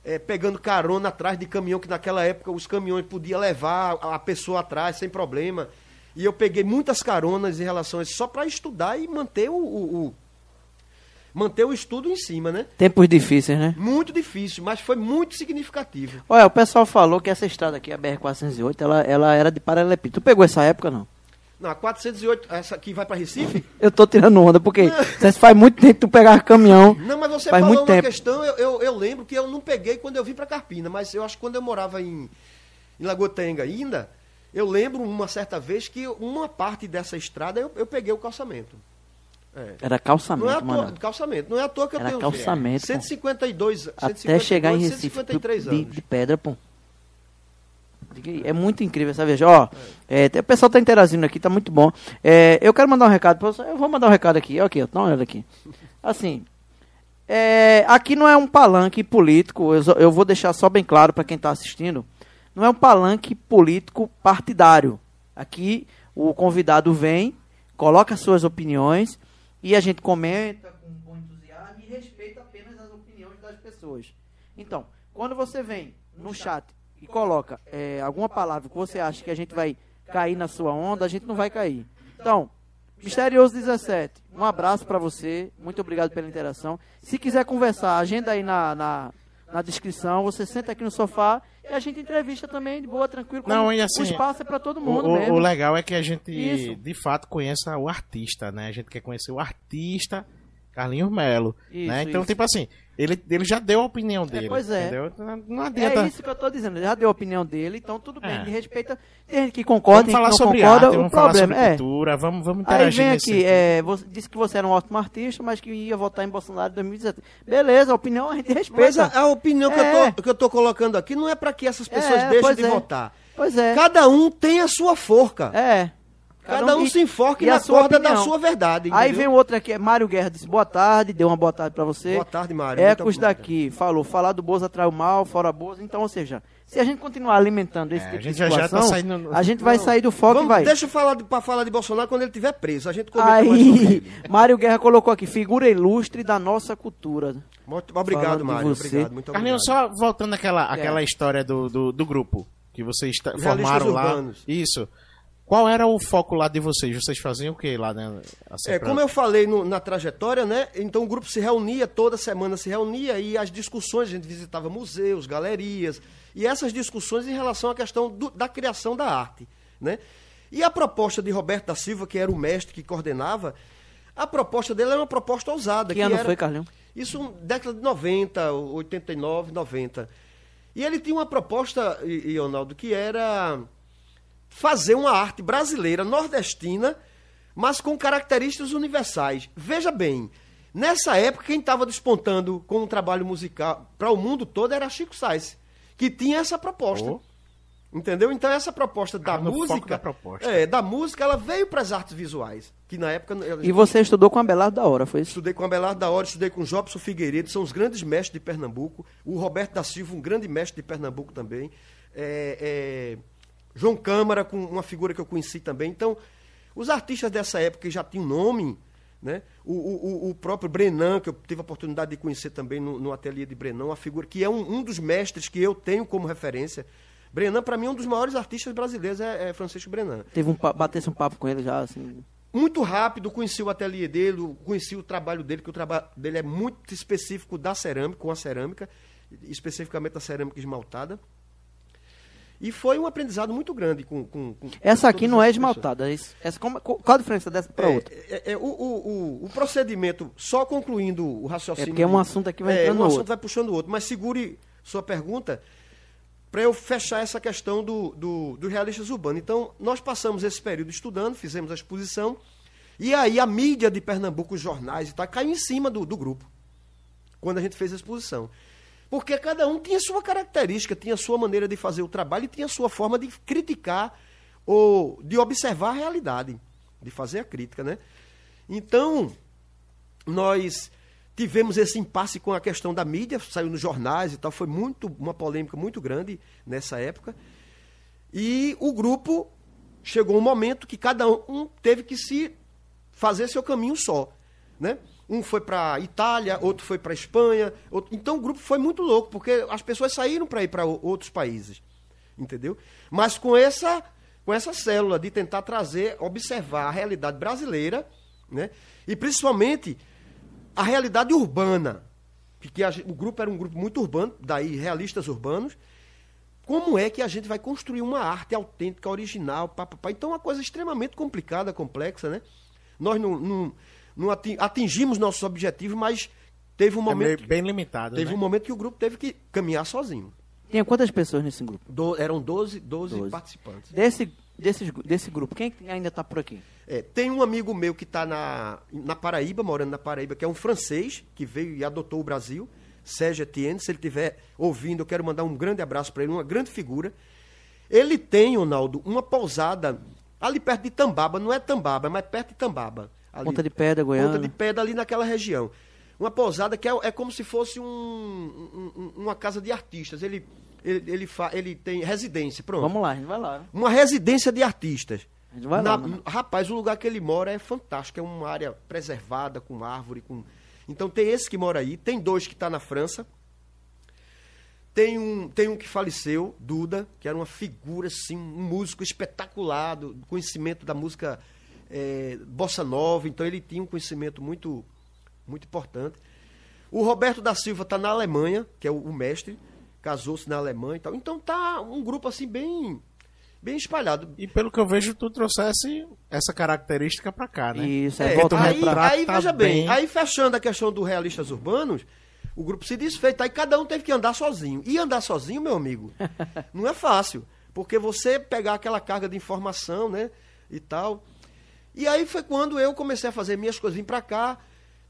é, pegando carona atrás de caminhão, que naquela época os caminhões podiam levar a pessoa atrás sem problema. E eu peguei muitas caronas em relação a isso, só para estudar e manter o, o, o, manter o estudo em cima, né? Tempos difíceis, né? Muito difícil, mas foi muito significativo. Olha, o pessoal falou que essa estrada aqui, a BR-408, ela, ela era de paralelepípedo. Tu pegou essa época, não? Não, a 408, essa aqui vai para Recife? eu tô tirando onda, porque faz muito tempo que tu pegar caminhão. Não, mas você faz falou muito uma tempo. questão, eu, eu, eu, lembro que eu não peguei quando eu vim para Carpina, mas eu acho que quando eu morava em, em Lagotenga ainda, eu lembro uma certa vez que uma parte dessa estrada eu, eu peguei o calçamento. É. Era calçamento, não é toa, mano. Calçamento. Não é à toa que Era eu tenho... calçamento, 152, Até 152, chegar em Recife, 153 anos. De, de pedra, pô. É muito incrível essa viagem. Ó, é. O pessoal tá interagindo aqui, tá muito bom. É, eu quero mandar um recado pra você. Eu vou mandar um recado aqui. Aqui, ó, aqui. Assim, é, aqui não é um palanque político. Eu, eu vou deixar só bem claro para quem está assistindo. Não é um palanque político partidário. Aqui o convidado vem, coloca suas opiniões e a gente comenta com bom entusiasmo e respeita apenas as opiniões das pessoas. Então, quando você vem no chat e coloca é, alguma palavra que você acha que a gente vai cair na sua onda, a gente não vai cair. Então, Misterioso 17, um abraço para você, muito obrigado pela interação. Se quiser conversar, agenda aí na, na, na descrição, você senta aqui no sofá e a gente entrevista também de boa, tranquilo. Não, e assim, o espaço é para todo mundo o, mesmo. O legal é que a gente, Isso. de fato, conheça o artista, né? A gente quer conhecer o artista Carlinhos Melo, isso, né? Então, isso. tipo assim, ele, ele já deu a opinião é, dele. É, pois é. Entendeu? Não adianta. É isso que eu tô dizendo, ele já deu a opinião dele, então tudo bem, é. ele respeita. Tem gente que concorda, vamos falar que sobre concorda, arte, o vamos problema falar sobre é. cultura, vamos, vamos interagir Aí vem aqui, é, você disse que você era um ótimo artista, mas que ia votar em Bolsonaro em 2017. Beleza, a opinião a gente respeita. Mas a, a opinião que, eu tô, é. que eu tô colocando aqui não é para que essas pessoas É, deixem de é. votar. Pois é. Cada um tem a sua forca. É. Cada um e- se enfoca e na sua corda da opinião. sua verdade. Aí entendeu? vem o outro aqui, é Mário Guerra, disse boa tarde, deu uma boa tarde pra você. Boa tarde, Mário. Ecos daqui, falou, falar do Bozo atrai o mal, fora Bozo. Então, ou seja, se a gente continuar alimentando esse É, tipo a de gente já- já tá situação, saindo a gente vai Não, sair do foco vamos- e vai. Deixa eu falar de, pra falar de Bolsonaro quando ele estiver preso. A gente comenta Aí. Mário Guerra colocou aqui, figura ilustre da nossa cultura. Muito obrigado, Mário. você. Obrigado, muito obrigado. Carlinhos, só voltando àquela, àquela história do, do, do grupo que vocês formaram lá. urbanos. Isso. Qual era o foco lá de vocês? Vocês faziam o que lá, né? Assim, É, pra- como eu falei no- na trajetória, né? Então o grupo se reunia, toda semana se reunia e as discussões, a gente visitava museus, galerias, e essas discussões em relação à questão do- da criação da arte, né? E a proposta de Roberto da Silva, que era o mestre que coordenava, a proposta dele era uma proposta ousada. Que ano era- foi, Carlinhos? Isso década de 90, 89, 90. E ele tinha uma proposta, Ronaldo, que era fazer uma arte brasileira, nordestina, mas com características universais. Veja bem, nessa época quem estava despontando com um trabalho musical para o mundo todo era Chico Sainz, que tinha essa proposta. Oh. Entendeu? Então essa proposta da Ah, música, da proposta. é, da música, ela veio para as artes visuais, que na época ela- E você estudou com a Belardo da Hora, foi isso? Estudei com Abelardo da Hora, estudei com Jobson Figueiredo, são os grandes mestres de Pernambuco. O Roberto da Silva, um grande mestre de Pernambuco também. É, é, João Câmara, com uma figura que eu conheci também. Então, os artistas dessa época que já tinham nome, né? O, o- o- próprio Brenan, que eu tive a oportunidade de conhecer também no, no ateliê de Brenan, uma figura que é um, um dos mestres que eu tenho como referência. Brenan, para mim, é um dos maiores artistas brasileiros, é, é Francisco Brenan Teve um, batesse um papo com ele já, assim. muito rápido, conheci o ateliê dele, conheci o trabalho dele, que o trabalho dele é muito específico da cerâmica, com a cerâmica, especificamente a cerâmica esmaltada. E foi um aprendizado muito grande com. com, com Essa aqui não é esmaltada. Essa, essa, como- qual a diferença dessa pra É, outra? é, é, o, o, o, procedimento, só concluindo o raciocínio. É porque um de- assunto aqui vai é, entrando um assunto outro. vai puxando o outro. Mas segure sua pergunta. para eu fechar essa questão do, do, dos realistas urbanos. Então, nós passamos esse período estudando, fizemos a exposição, e aí a mídia de Pernambuco, os jornais e tal, caiu em cima do, do grupo, quando a gente fez a exposição. Porque cada um tinha sua característica, tinha sua maneira de fazer o trabalho e tinha sua forma de criticar ou de observar a realidade, de fazer a crítica, né? Então, nós tivemos esse impasse com a questão da mídia, saiu nos jornais e tal, foi muito uma polêmica muito grande nessa época. E o grupo chegou um momento que cada um teve que se fazer seu caminho só, né? Um foi para Itália, outro foi para Espanha, outro... então o grupo foi muito louco porque as pessoas saíram para ir para outros países, entendeu? Mas com essa com essa célula de tentar trazer, observar a realidade brasileira, né? E principalmente a realidade urbana, porque a, o grupo era um grupo muito urbano, daí realistas urbanos. Como é que a gente vai construir uma arte autêntica, original, pá, pá, pá. Então é uma coisa extremamente complicada, complexa, né? Nós não, não, não atingimos nossos objetivos, mas teve um momento. É bem limitado. Teve né? um momento que o grupo teve que caminhar sozinho. Tinha quantas pessoas nesse grupo? Do, eram 12, 12, 12, participantes. Desse, desse, desse grupo, quem ainda está por aqui? É, tem um amigo meu que está na, na Paraíba, morando na Paraíba, que é um francês, que veio e adotou o Brasil, Sérgio Etienne. Se ele estiver ouvindo, eu quero mandar um grande abraço para ele, uma grande figura. Ele tem, Ronaldo, uma pousada ali perto de Tambaba, não é Tambaba, mas perto de Tambaba. Ali, Ponta de Pedra, Goiânia. Ponta de Pedra, ali naquela região. Uma pousada que é, é como se fosse um, um, uma casa de artistas. Ele, ele, ele, fa, ele tem residência, pronto. Vamos lá, a gente vai lá. Uma residência de artistas. A gente vai Na, lá, mano. rapaz, o lugar que ele mora é fantástico. É uma área preservada, com árvore, com... Então tem esse que mora aí. Tem dois que está na França. Tem um, tem um que faleceu, Duda, que era uma figura, assim, um músico espetacular, do conhecimento da música é, bossa nova. Então ele tinha um conhecimento muito, muito importante. O Roberto da Silva está na Alemanha, que é o, o mestre, casou-se na Alemanha e tal. Então tá um grupo assim bem bem espalhado. E pelo que eu vejo, tu trouxesse essa característica pra cá, né? Isso, é, É, volta aí, aí veja bem, bem. aí fechando a questão dos realistas urbanos, o grupo se desfez, aí cada um teve que andar sozinho. E andar sozinho, meu amigo, não é fácil, porque você pegar aquela carga de informação, né, e tal. E aí foi quando eu comecei a fazer minhas coisas, vim pra cá,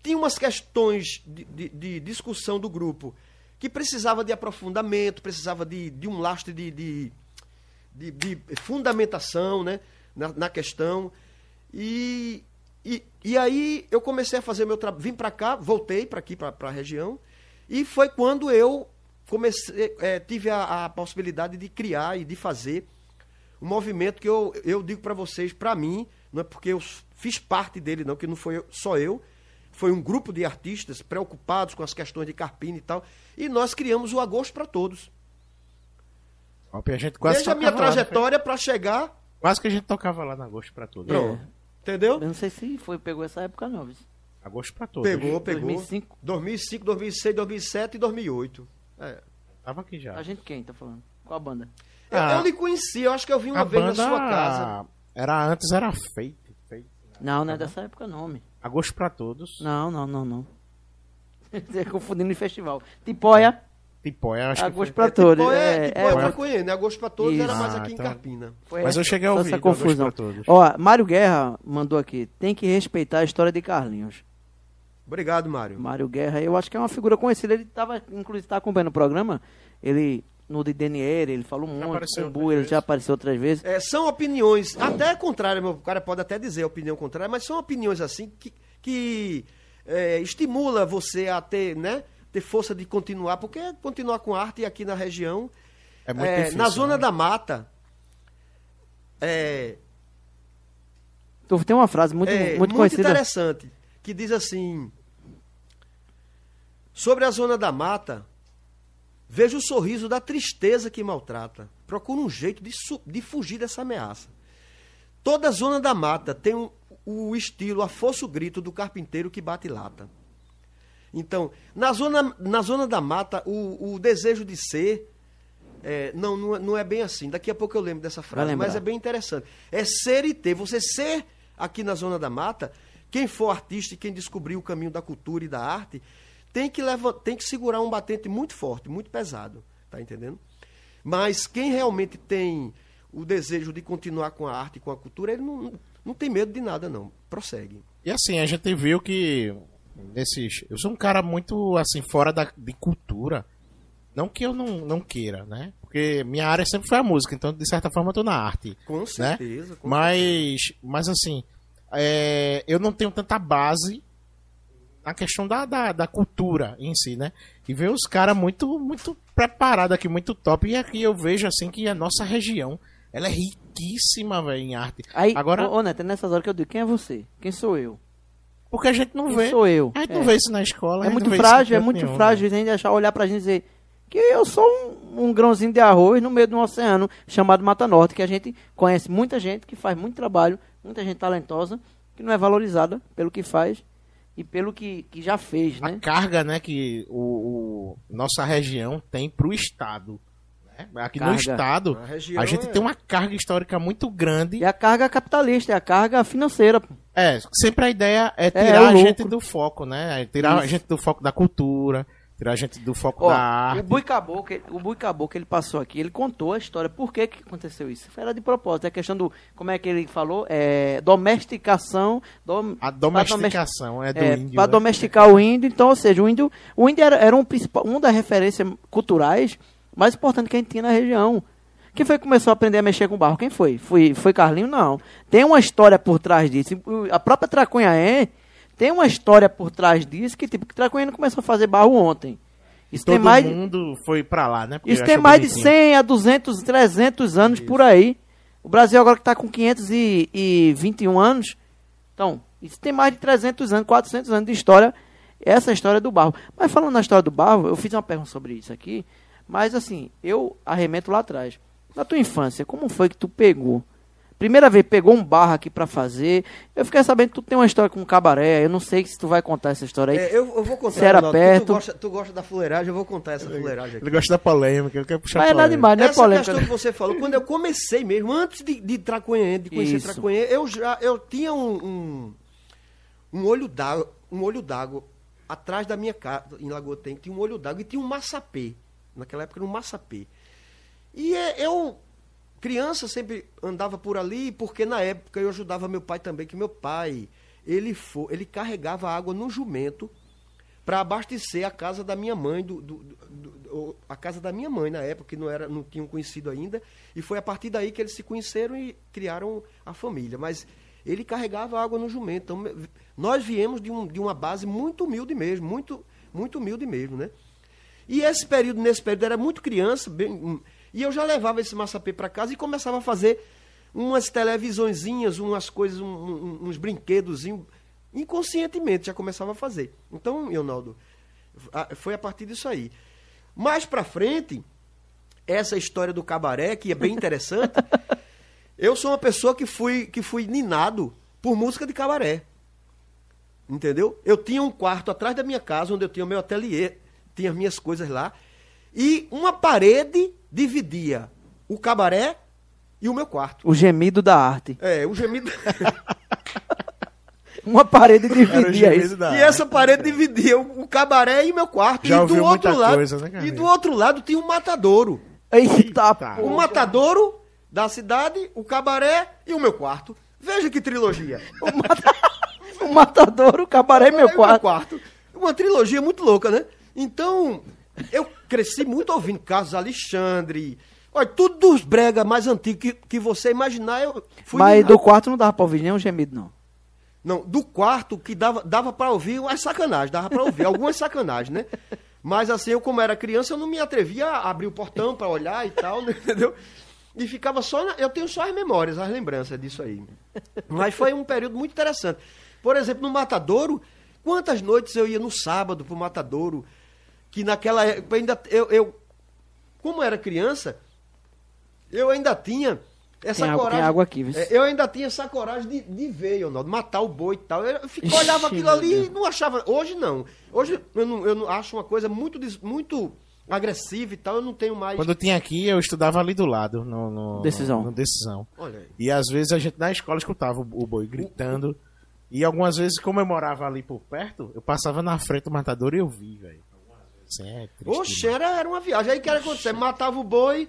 tinha umas questões de, de- de discussão do grupo que precisava de aprofundamento, precisava de, de um lastro de, de, fundamentação né, na, na questão. E, e, e aí eu comecei a fazer meu trabalho. Vim para cá, voltei para aqui, para a região. E foi quando eu comecei, eh, tive a, a possibilidade de criar e de fazer um movimento que eu, eu digo para vocês, para mim, não é porque eu fiz parte dele, não, que não foi eu- só eu, foi um grupo de artistas preocupados com as questões de carpina e tal, e nós criamos o Agosto para Todos. Ó, a gente quase Veja a minha lá, trajetória para chegar. né? Quase que a gente tocava lá na Agosto pra todos. Pronto. Entendeu? Eu não sei se foi, pegou essa época não. viu? Agosto pra todos. Pegou, pegou. 2005. 2005, 2006, 2007 e 2008. É. Tava aqui já. A gente quem tá falando? Qual a banda? Eu, Ah. eu lhe conheci, eu acho que eu vi uma vez banda na sua casa. Era antes era feito, feito. Não, não é dessa época não, homem. Agosto pra todos. Não, não, não, não. Você confundindo em festival. Tipóia, Tipóia, acho que Agosto foi. pra todos. Tipo, é, É, tipo, é, foi- né? Agosto pra todos era Isso. mais Ah, aqui então- em Carpina. foi Mas eu cheguei a só ouvir essa confusão. pra todos. Ó, Mário Guerra mandou aqui. Tem que respeitar a história de Carlinhos. Obrigado, Mário. Mário Guerra, eu acho que é uma figura conhecida. Ele tava, inclusive, tá acompanhando o programa. Ele, no de Denier, ele falou muito. apareceu Com o Bu, outras ele já apareceu outras vezes. É, são opiniões, até contrárias, meu- o cara pode até dizer a opinião contrária, mas são opiniões assim que, que é, estimula você a ter, né, ter força de continuar, porque continuar com arte aqui na região, É muito é, difícil. na zona né? da mata, é, tem uma frase muito, é, muito conhecida. interessante, que diz assim, sobre a zona da mata, veja o sorriso da tristeza que maltrata, procura um jeito de, de fugir dessa ameaça. Toda a zona da mata tem um- o estilo, a força, o grito do carpinteiro que bate lata. Então, na zona, na zona da mata, o, o desejo de ser. é, não, não é, não é bem assim. Daqui a pouco eu lembro dessa frase, mas é bem interessante. É ser e ter. Você ser aqui na zona da mata, quem for artista e quem descobrir o caminho da cultura e da arte, tem que, leva, tem que segurar um batente muito forte, muito pesado. Tá entendendo? Mas quem realmente tem o desejo de continuar com a arte e com a cultura, ele não, não tem medo de nada, não. Prossegue. E assim, a gente viu que nesses. Eu sou um cara muito assim, fora da, de cultura. Não que eu não, não queira, né? Porque minha área sempre foi a música, então de certa forma eu tô na arte. Com né? certeza. com Mas, mas assim, é, eu não tenho tanta base na questão da, da, da cultura em si, né? E ver os caras muito, muito preparados aqui, muito top. E aqui eu vejo assim que a nossa região ela é riquíssima, velho, em arte. Aí, Agora, ô, ô Neto, é nessas horas que eu digo, quem é você? Quem sou eu? porque a gente não Quem vê. sou eu? A gente É. não vê isso na escola. É muito frágil, é muito nenhum, né? frágil a gente achar, olhar pra gente e dizer que eu sou um, um grãozinho de arroz no meio de um oceano chamado Mata Norte, que a gente conhece muita gente que faz muito trabalho, muita gente talentosa, que não é valorizada pelo que faz e pelo que, que já fez, A né? carga, né, que o, o- nossa região tem pro estado. né? Aqui no Carga. estado, A a gente é- tem uma carga histórica muito grande. E a carga capitalista, é a carga financeira. pô. É, sempre a ideia é É, tirar é o a gente do foco, né? É Tirar a Isso. gente do foco da cultura, tirar a gente do foco Ó, da o arte. Bui Caboclo, o Bui Caboclo, ele passou aqui, ele contou a história, por que que aconteceu isso. Era de propósito, é a questão do, como é que ele falou, é, domesticação, dom, A domesticação é do é, índio. para né? domesticar o índio, então, ou seja, o índio, o índio era, era um, um das referências culturais mais importantes que a gente tinha na região. Quem foi que começou a aprender a mexer com barro? Quem foi? Foi, foi Carlinho? Não. Tem uma história por trás disso. A própria Tracunhaém tem uma história por trás disso que, tipo, que Tracunhaém não começou a fazer barro ontem. Isso Todo tem mais, de- mundo foi pra lá, né? Porque isso tem mais de bonitinho. 100 a 200, 300 anos por aí. O Brasil agora que está com 521 anos. Então, isso tem mais de 300 anos, 400 anos de história. Essa é história do barro. Mas falando na história do barro, eu fiz uma pergunta sobre isso aqui. Mas assim, eu arremento lá atrás. Na tua infância, como foi que tu pegou? Primeira vez pegou um barro aqui pra fazer. Eu fiquei sabendo que tu tem uma história com um cabaré. Eu não sei se tu vai contar essa história aí. É, eu, eu vou contar, Se era porque perto. Tu gosta, tu gosta da fuleiragem, eu vou contar essa fuleiragem aqui. Ele gosta da polêmica, ele quer puxar Mas é nada polêmica. demais, não é Essa polêmica. questão que você falou, quando eu comecei mesmo, antes de, de Traconhã, de conhecer Isso. Traconhã, eu já eu tinha um, um, um olho d'água, um olho d'água atrás da minha casa, em Lagoa Tem, tinha um olho d'água e tinha um maçapê. Naquela época era um maçapê. E é, eu, criança, sempre andava por ali, porque na época eu ajudava meu pai também, que meu pai, ele, fo, ele carregava água no jumento para abastecer a casa da minha mãe, do, do- do- do- a casa da minha mãe na época, que não, era, não tinham conhecido ainda, e foi a partir daí que eles se conheceram e criaram a família. Mas ele carregava água no jumento. Então, nós viemos de, um, de uma base muito humilde mesmo, muito, muito humilde mesmo, né? E esse período, nesse período, era muito criança, bem, hum, e eu já levava esse maçapê para casa e começava a fazer umas televisõezinhas, umas coisas, um- um- uns brinquedos, inconscientemente já começava a fazer. Então, Leonardo, foi a partir disso aí. Mais para frente, essa história do cabaré, que é bem interessante, eu sou uma pessoa que fui, que fui ninado por música de cabaré. Entendeu? Eu tinha um quarto atrás da minha casa, onde eu tinha o meu ateliê, tinha as minhas coisas lá, e uma parede dividia o cabaré e o meu quarto. O gemido da arte. É, o gemido. Uma parede o dividia isso. E essa parede dividia o o cabaré e o meu quarto. Já e do outro muita lado, coisa, né, E do outro lado tinha um matadouro. Eita. O matadouro da cidade, o cabaré e o meu quarto. Veja que trilogia. O, mata... o matador, o cabaré e meu o quarto. quarto. Uma trilogia muito louca, né? Então, eu cresci muito ouvindo Carlos Alexandre. Olha, tudo dos brega mais antigos que, que você imaginar, eu fui Mas do quarto não dava pra ouvir nenhum gemido, não. Não, do quarto que dava, dava para ouvir umas sacanagens, dava para ouvir algumas sacanagens, né? Mas assim, eu como era criança, eu não me atrevia a abrir o portão para olhar e tal, né? entendeu? E ficava só, na- eu tenho só as memórias, as lembranças disso aí. Mas foi um período muito interessante. Por exemplo, no Matadouro, quantas noites eu ia no sábado pro Matadouro, que naquela época ainda eu, eu como era criança, eu ainda tinha essa Tem água- coragem. tem água aqui, viu? É, eu ainda tinha essa coragem de, de ver, Ronaldo, matar o boi e tal. Eu fico, olhava aquilo ali e não achava. Hoje não. Hoje eu não, eu não acho uma coisa muito, muito agressiva e tal. Eu não tenho mais. Quando eu tinha aqui, eu estudava ali do lado, no, no- Decisão. no Decisão. Olha aí. E às vezes a gente na escola escutava o, o boi gritando. E algumas vezes, como eu morava ali por perto, eu passava na frente do matador e eu vi, velho. Triste Oxe, era, era uma viagem. Aí o que era acontecer? Matava o boi,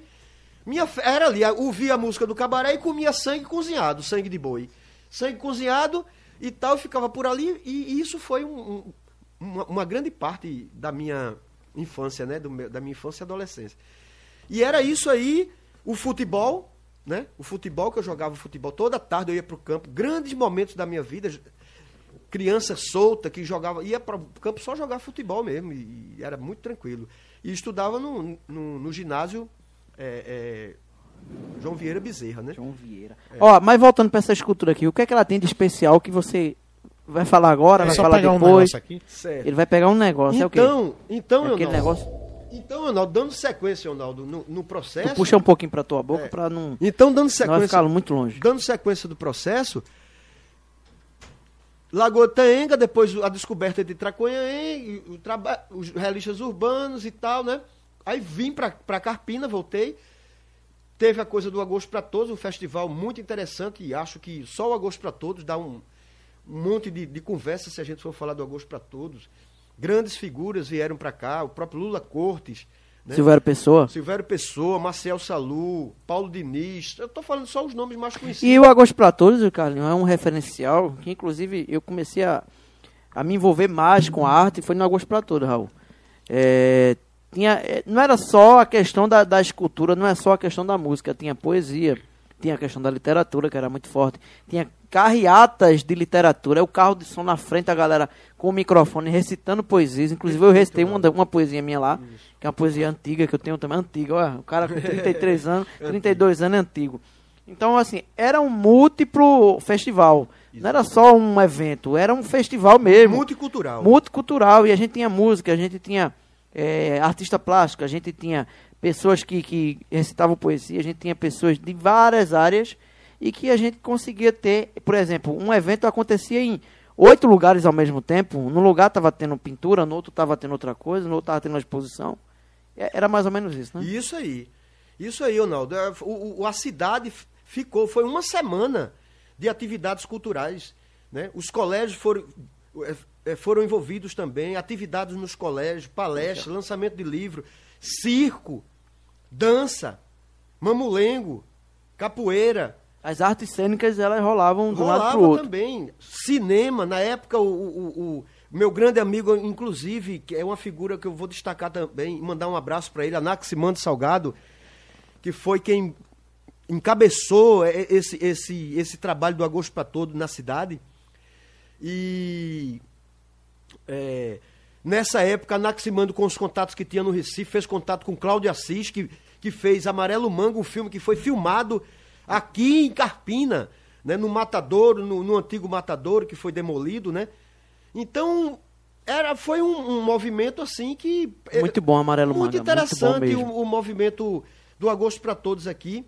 Minha era ali, ouvia a música do cabaré e comia sangue cozinhado, sangue de boi. Sangue cozinhado e tal, ficava por ali, e, e isso foi um- um- uma, uma grande parte da minha infância, né? do da minha infância e adolescência. E era isso aí, o futebol, né? O futebol que eu jogava futebol toda tarde, eu ia pro campo, grandes momentos da minha vida, criança solta que jogava, ia para o campo só jogar futebol mesmo, e, era muito tranquilo. E estudava no, no, no ginásio é, é, João Vieira Bezerra, né? João Vieira. Ó, mas voltando pra essa escultura aqui, o que é que ela tem de especial que você vai falar agora, É vai só falar pegar um depois? negócio aqui. Certo. Ele vai pegar um negócio, é o quê? Então, então, É aquele Ronaldo, negócio- então, Ronaldo, dando sequência, Ronaldo, no, no Tu processo. puxa um pouquinho pra tua boca É. pra não, Então, dando não vai sequência. ficar muito longe. dando sequência do processo, Lagoa Taenga, depois a descoberta de Traconhaém, os relistas urbanos e tal, né? Aí vim pra Carpina, voltei. Teve a coisa do Agosto para Todos, um festival muito interessante e acho que só o Agosto para Todos dá um, um monte de, de conversa se a gente for falar do Agosto para Todos. Grandes figuras vieram para cá, o próprio Lula Cortes, né? Silvério Pessoa. Silvério Pessoa, Marcel Salu, Paulo Diniz. Eu tô falando só os nomes mais conhecidos. E o Agosto pra Todos, Carlinhos, é um referencial que, inclusive, eu comecei a, a me envolver mais com a arte, foi no Agosto pra Todos, Raul. É, tinha, é, não era só a questão da, da escultura, não é só a questão da música, tinha poesia, tinha a questão da literatura, que era muito forte, tinha carreatas de literatura, é o carro de som na frente, a galera com o microfone recitando poesias, inclusive eu recitei uma, uma poesia minha lá, que é uma poesia antiga, que eu tenho também, antiga, olha, o cara com 33 anos, 32 anos é antigo. Então, assim, era um múltiplo festival. Não era só um evento, era um festival mesmo. Multicultural. Multicultural. E a gente tinha música, a gente tinha é, artista plástico, a gente tinha pessoas que, que recitavam poesia, a gente tinha pessoas de várias áreas e que a gente conseguia ter, por exemplo, um evento acontecia em oito lugares ao mesmo tempo. Num lugar estava tendo pintura, no outro estava tendo outra coisa, no outro estava tendo uma exposição. É- Era mais ou menos isso, né? Isso aí. Isso aí, Ronaldo. É, O, o- a cidade ficou, foi uma semana de atividades culturais. Né? Os colégios foram, é, foram envolvidos também, atividades nos colégios, palestras, lançamento de livro, circo, dança, mamulengo, capoeira. As artes cênicas elas rolavam de um lado Rolava outro. também. Cinema, na época, o, o- o- meu grande amigo, inclusive, que é uma figura que eu vou destacar também, mandar um abraço para ele, Anaximandro Salgado, que foi quem encabeçou esse, esse, esse trabalho do Agosto para Todo na cidade. E é, nessa época, Anaximandro, com os contatos que tinha no Recife, fez contato com Cláudio Assis, que, que fez Amarelo Mango, um filme que foi filmado aqui em Carpina, né, no Matadouro, no, no antigo Matadouro, que foi demolido, né? Então, era, foi um, um movimento assim que... é, Muito bom, Amarelo muito Manga, muito bom interessante o, o movimento do Agosto para Todos aqui.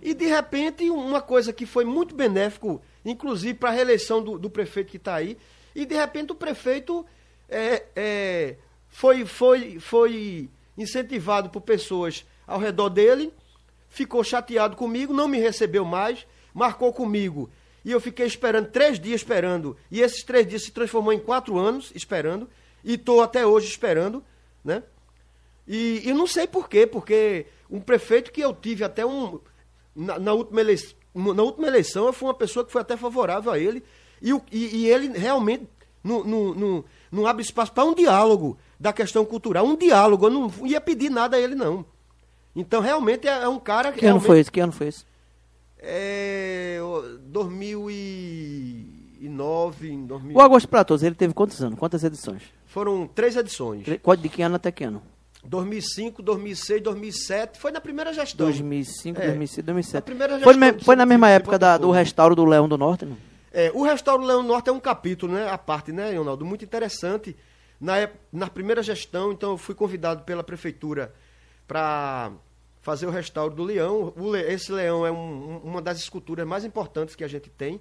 E, de repente, uma coisa que foi muito benéfico, inclusive para a reeleição do, do prefeito que está aí, e, de repente, o prefeito é, é, foi, foi, foi incentivado por pessoas ao redor dele, ficou chateado comigo, não me recebeu mais, marcou comigo. E eu fiquei esperando, três dias esperando. E esses três dias se transformou em quatro anos esperando. E estou até hoje esperando, né? E, e não sei por quê, porque um prefeito que eu tive até um. Na, na última eleição, na última eleição, eu fui uma pessoa que foi até favorável a ele. E, e- e ele realmente não, não, não, não abre espaço para um diálogo da questão cultural. Um diálogo. Eu não ia pedir nada a ele, não. Então, realmente, é, é um cara que. Que ano foi esse? Que ano foi esse? É. o- 2009, em 2000. O Agosto Todos, ele teve quantos anos? Quantas edições? Foram três edições. De que ano até que ano? 2005, 2006, 2007. Foi na primeira gestão. 2005, É. 2006, 2007. A primeira Foi, gestão me- do foi na mesma época da- do restauro do Leão do Norte, não? É, o Restauro Leão Norte é um capítulo, né? A parte, né, Ronaldo? Muito interessante. Na, na primeira gestão, então, eu fui convidado pela prefeitura para fazer o restauro do leão. Esse leão é um- um- uma das esculturas mais importantes que a gente tem.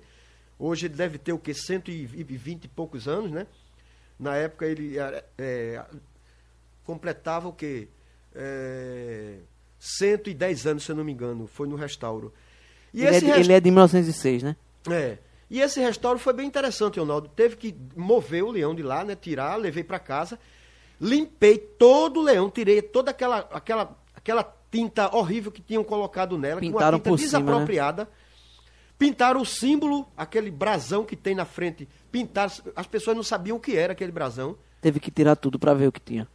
Hoje ele deve ter o quê? 120 e poucos anos, né? Na época ele era, é, completava o quê? É, 110 anos, se eu não me engano. Foi no restauro. E Ele é, de, ele é de 1906, né? é. E esse restauro foi bem interessante, Ronaldo. Teve que mover o leão de lá, né? Tirar, levei para casa. Limpei todo o leão, tirei toda aquela, aquela, aquela tinta horrível que tinham colocado nela, com Pintaram uma tinta por cima, né? desapropriada. Pintaram o símbolo, aquele brasão que tem na frente. Pintaram, as pessoas não sabiam o que era aquele brasão. Teve que tirar tudo pra ver o que tinha.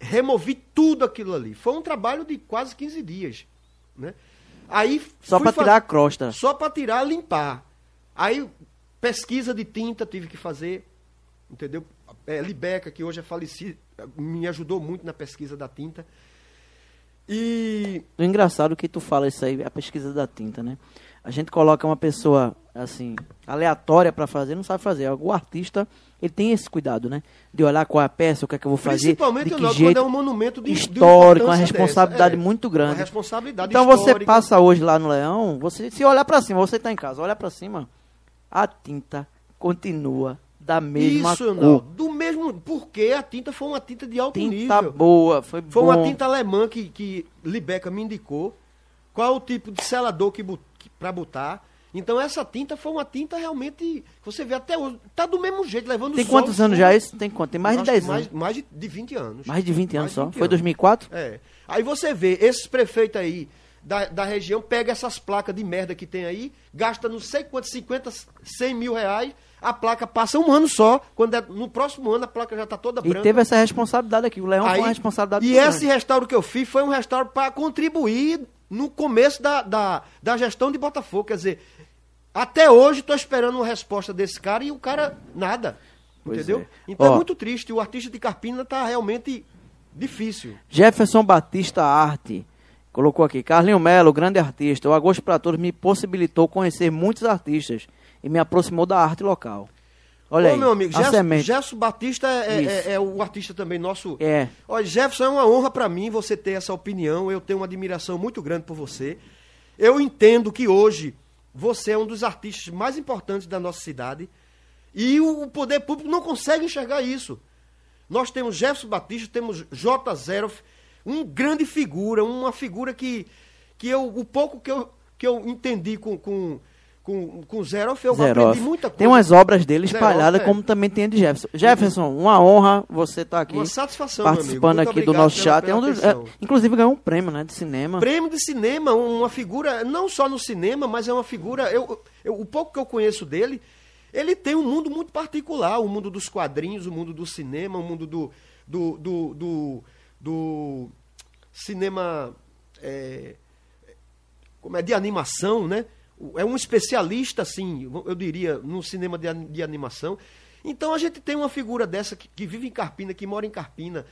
Removi tudo aquilo ali. Foi um trabalho de quase 15 dias. Né? Aí Só fa- tirar a crosta. Só para tirar, limpar. Aí, pesquisa de tinta tive que fazer, entendeu? É, Libeca, que hoje é falecido, me ajudou muito na pesquisa da tinta. E O engraçado que tu fala isso aí, é a pesquisa da tinta, né? A gente coloca uma pessoa, assim, aleatória pra fazer, não sabe fazer. O artista, ele tem esse cuidado, né? De olhar qual é a peça, o que é que eu vou fazer, principalmente de que Ronaldo, jeito quando é um monumento de, de histórico, uma importância responsabilidade dessa. É, muito grande. Uma responsabilidade Então você histórica. passa hoje lá no Leão, você se olhar pra cima, você tá em casa, olha pra cima, a tinta continua da mesma Isso, cor. não. Do mesmo. Porque a tinta foi uma tinta de alto Tinta nível. boa, foi, Foi bom. uma tinta alemã que, que Libeca me indicou. Qual o tipo de selador que, que, pra botar. Então essa tinta foi uma tinta realmente. Você vê até hoje. Tá do mesmo jeito, levando Tem sol, quantos anos já isso? Tem quanto? Tem mais de Acho 10 que anos. Mais, mais de, de 20 anos. Mais de 20 anos Mais só. 20 Foi 2004? É. Aí você vê, esses prefeitos aí da, da região, pega essas placas de merda que tem aí, gasta não sei quantos, 50, 100 mil reais, a placa passa um ano só, quando é- no próximo ano a placa já tá toda E branca. teve essa responsabilidade aqui. O Leão Aí- foi uma responsabilidade E esse grande. restauro que eu fiz foi um restauro para contribuir no começo da, da, da gestão de Botafogo. Quer dizer, até hoje estou esperando uma resposta desse cara e o cara nada. Pois entendeu? é. Então Ó. é muito triste. O artista de Carpina tá realmente difícil. Jefferson Batista Arte colocou aqui. Carlinho Melo, grande artista. O Agosto para Todos me possibilitou conhecer muitos artistas e me aproximou da arte local. Olha Ô, aí, meu amigo. Gerson Batista é, é- Isso. é o artista também nosso. É. Olha, Jefferson, é uma honra para mim você ter essa opinião. Eu tenho uma admiração muito grande por você. Eu entendo que hoje você é um dos artistas mais importantes da nossa cidade e o, o poder público não consegue enxergar isso. Nós temos Jefferson Batista, temos J. Zeroff, um grande figura, uma figura que, que eu, o pouco que eu, que eu entendi com, com, com, com Zeroff, eu Zeroff. aprendi muita coisa. Tem umas obras dele espalhadas, é. como também tem a de Jefferson. Jefferson, uma honra você estar aqui. Uma satisfação, meu amigo. participando aqui do nosso pela- chat. É pela um dos, é, inclusive ganhou um prêmio né, de cinema. Prêmio de cinema, uma figura, não só no cinema, mas é uma figura. Eu, eu- o pouco que eu conheço dele, ele tem um mundo muito particular, o mundo dos quadrinhos, o mundo do cinema, o mundo do. do, do, do, do cinema. é, como é, de animação, né? É um especialista, assim, eu diria, no cinema de, de animação. Então a gente tem uma figura dessa que, que vive em Carpina, que mora em Carpina.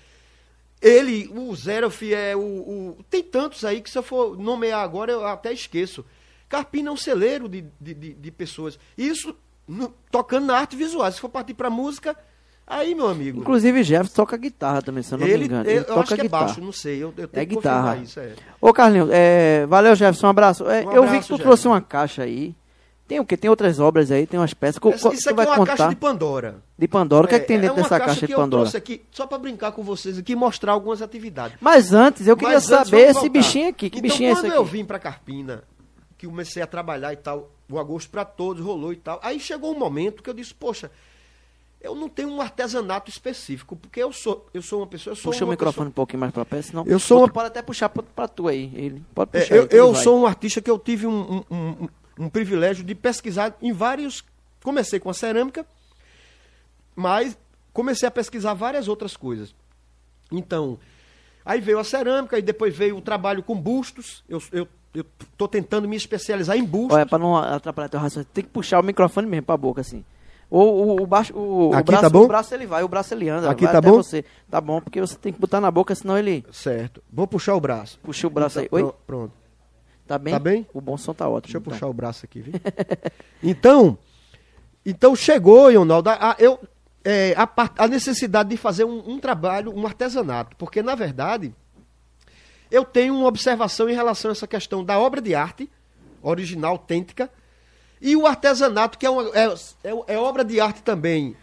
Ele, o Zeroff é o, o- Tem tantos aí que se eu for nomear agora eu até esqueço. Carpina é um celeiro de, de, de- de pessoas. Isso no- tocando na arte visual. Se for partir pra música, aí, meu amigo. Inclusive Jefferson toca guitarra também, se eu não me ele, engano. eu, Ele eu toca acho que é guitarra. baixo, não sei. Eu, eu É guitarra. isso. É. Ô, Carlinhos, é, valeu, Jefferson, um abraço. É, Um eu vi que tu Jefferson. trouxe uma caixa aí. Tem o quê? Tem outras obras aí, tem umas peças. Co- Essa- isso aqui vai é uma contar caixa de Pandora. de Pandora. O que é que tem dentro uma dessa caixa caixa de eu Pandora? trouxe aqui só para brincar com vocês aqui e mostrar algumas atividades. Mas antes, eu queria Mas saber esse bichinho aqui. Que então, bichinho é esse quando eu vim para Carpina, que comecei a trabalhar e tal, o agosto para todos rolou e tal. Aí chegou um momento que eu disse, poxa, eu não tenho um artesanato específico, porque eu sou, eu sou uma pessoa, eu sou Puxa o microfone um pouquinho mais pra perto, senão... Eu sou Ou uma- pode até puxar pra tu aí, ele. Pode É, puxar eu aí, ele eu vai. sou um artista que eu tive um, um, um- um privilégio de pesquisar em vários. Comecei com a cerâmica, mas comecei a pesquisar várias outras coisas. Então, aí veio a cerâmica, e depois veio o trabalho com bustos. Eu estou eu, tô tentando me especializar em bustos. Olha, pra não atrapalhar teu raciocínio, tem que puxar o microfone mesmo pra boca, assim. O, o, o, baixo, o, o Aqui braço, tá bom? o braço ele vai, o braço ele anda. Aqui vai tá até bom? Você. Tá bom, porque você tem que botar na boca, senão ele Certo. Vou puxar o braço. puxa o braço aí. Então, Oi? pro- Pronto. Tá bem? Tá bem? O bom som tá ótimo. Deixa eu então. puxar o braço aqui, viu? então, então chegou, Ronaldo, a, a- eu, é, a, par- a necessidade de fazer um, um trabalho, um artesanato. Porque, na verdade, eu tenho uma observação em relação a essa questão da obra de arte, original, autêntica, e o artesanato, que é, uma, é, é- é obra de arte também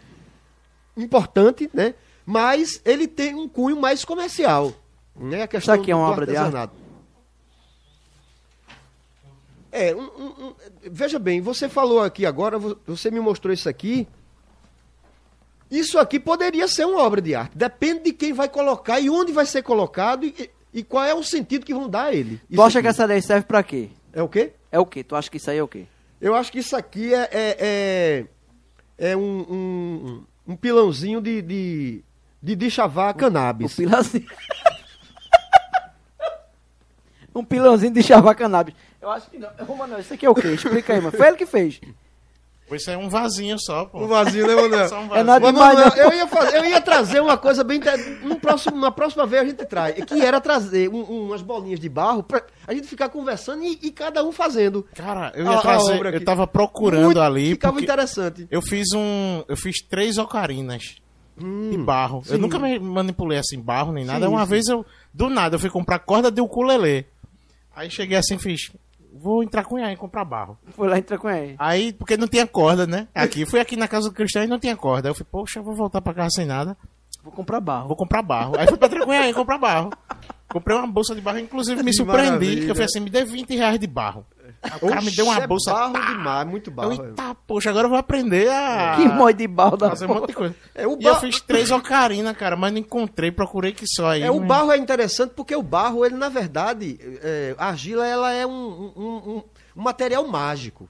importante, né? Mas ele tem um cunho mais comercial. Né? A questão aqui é uma obra de arte? artesanato. É, um- um- veja bem, você falou aqui agora, vo- você me mostrou isso aqui. Isso aqui poderia ser uma obra de arte. Depende de quem vai colocar e onde vai ser colocado e, e qual é o sentido que vão dar a ele. Tu acha aqui. que essa daí serve pra quê? É o quê? É o quê? Tu acha que isso aí é o quê? Eu acho que isso aqui é, é, é, é um, um, um pilãozinho de, de, de deschavar Um cannabis. pilãozinho. um pilãozinho de chavar cannabis. Eu acho que não. Ô, Manuel, isso aqui é o quê? Explica aí, mano. Foi ele que fez. Pois isso é um vasinho só, pô. Um vazio, né, Manuel? Só um É vasinho. nada Mas, demais, não. eu, ia fazer- eu ia trazer uma coisa bem. No próximo, na próxima vez a gente traz. Que era trazer um- um- umas bolinhas de barro pra a gente ficar conversando e, e cada um fazendo. Cara, eu A- ia a trazer, aqui. eu tava procurando Muito- ali. Ficava interessante. Eu fiz um. Eu fiz três ocarinas de barro. Eu sim. nunca me manipulei assim, barro nem nada. Sim, Uma sim. vez eu. Do nada, eu fui comprar corda de ukulele. Aí cheguei assim e fiz. Vou entrar com e comprar barro. Foi lá e entrou com ele. Aí, porque não tinha corda, né? Aqui, fui aqui na casa do Cristiano e não tinha corda. Aí eu falei, poxa, eu vou voltar pra casa sem nada. Vou comprar barro. Vou comprar barro. Aí fui pra Tracunhaém comprar barro. Comprei uma bolsa de barro, inclusive me surpreendi. maravilha. Que eu falei assim, me dê 20 reais de barro. Aí o cara me deu uma Oxe, é bolsa. barro pá! demais, muito barro. Eu, eita, poxa, agora eu vou aprender a. Que mói de barro da Fazer um monte de coisa. É, o E eu fiz três ocarinas, cara, mas não encontrei, procurei que só aí. É, o mas- barro é interessante porque o barro, ele na verdade, é, a argila ela é um, um- um- um material mágico.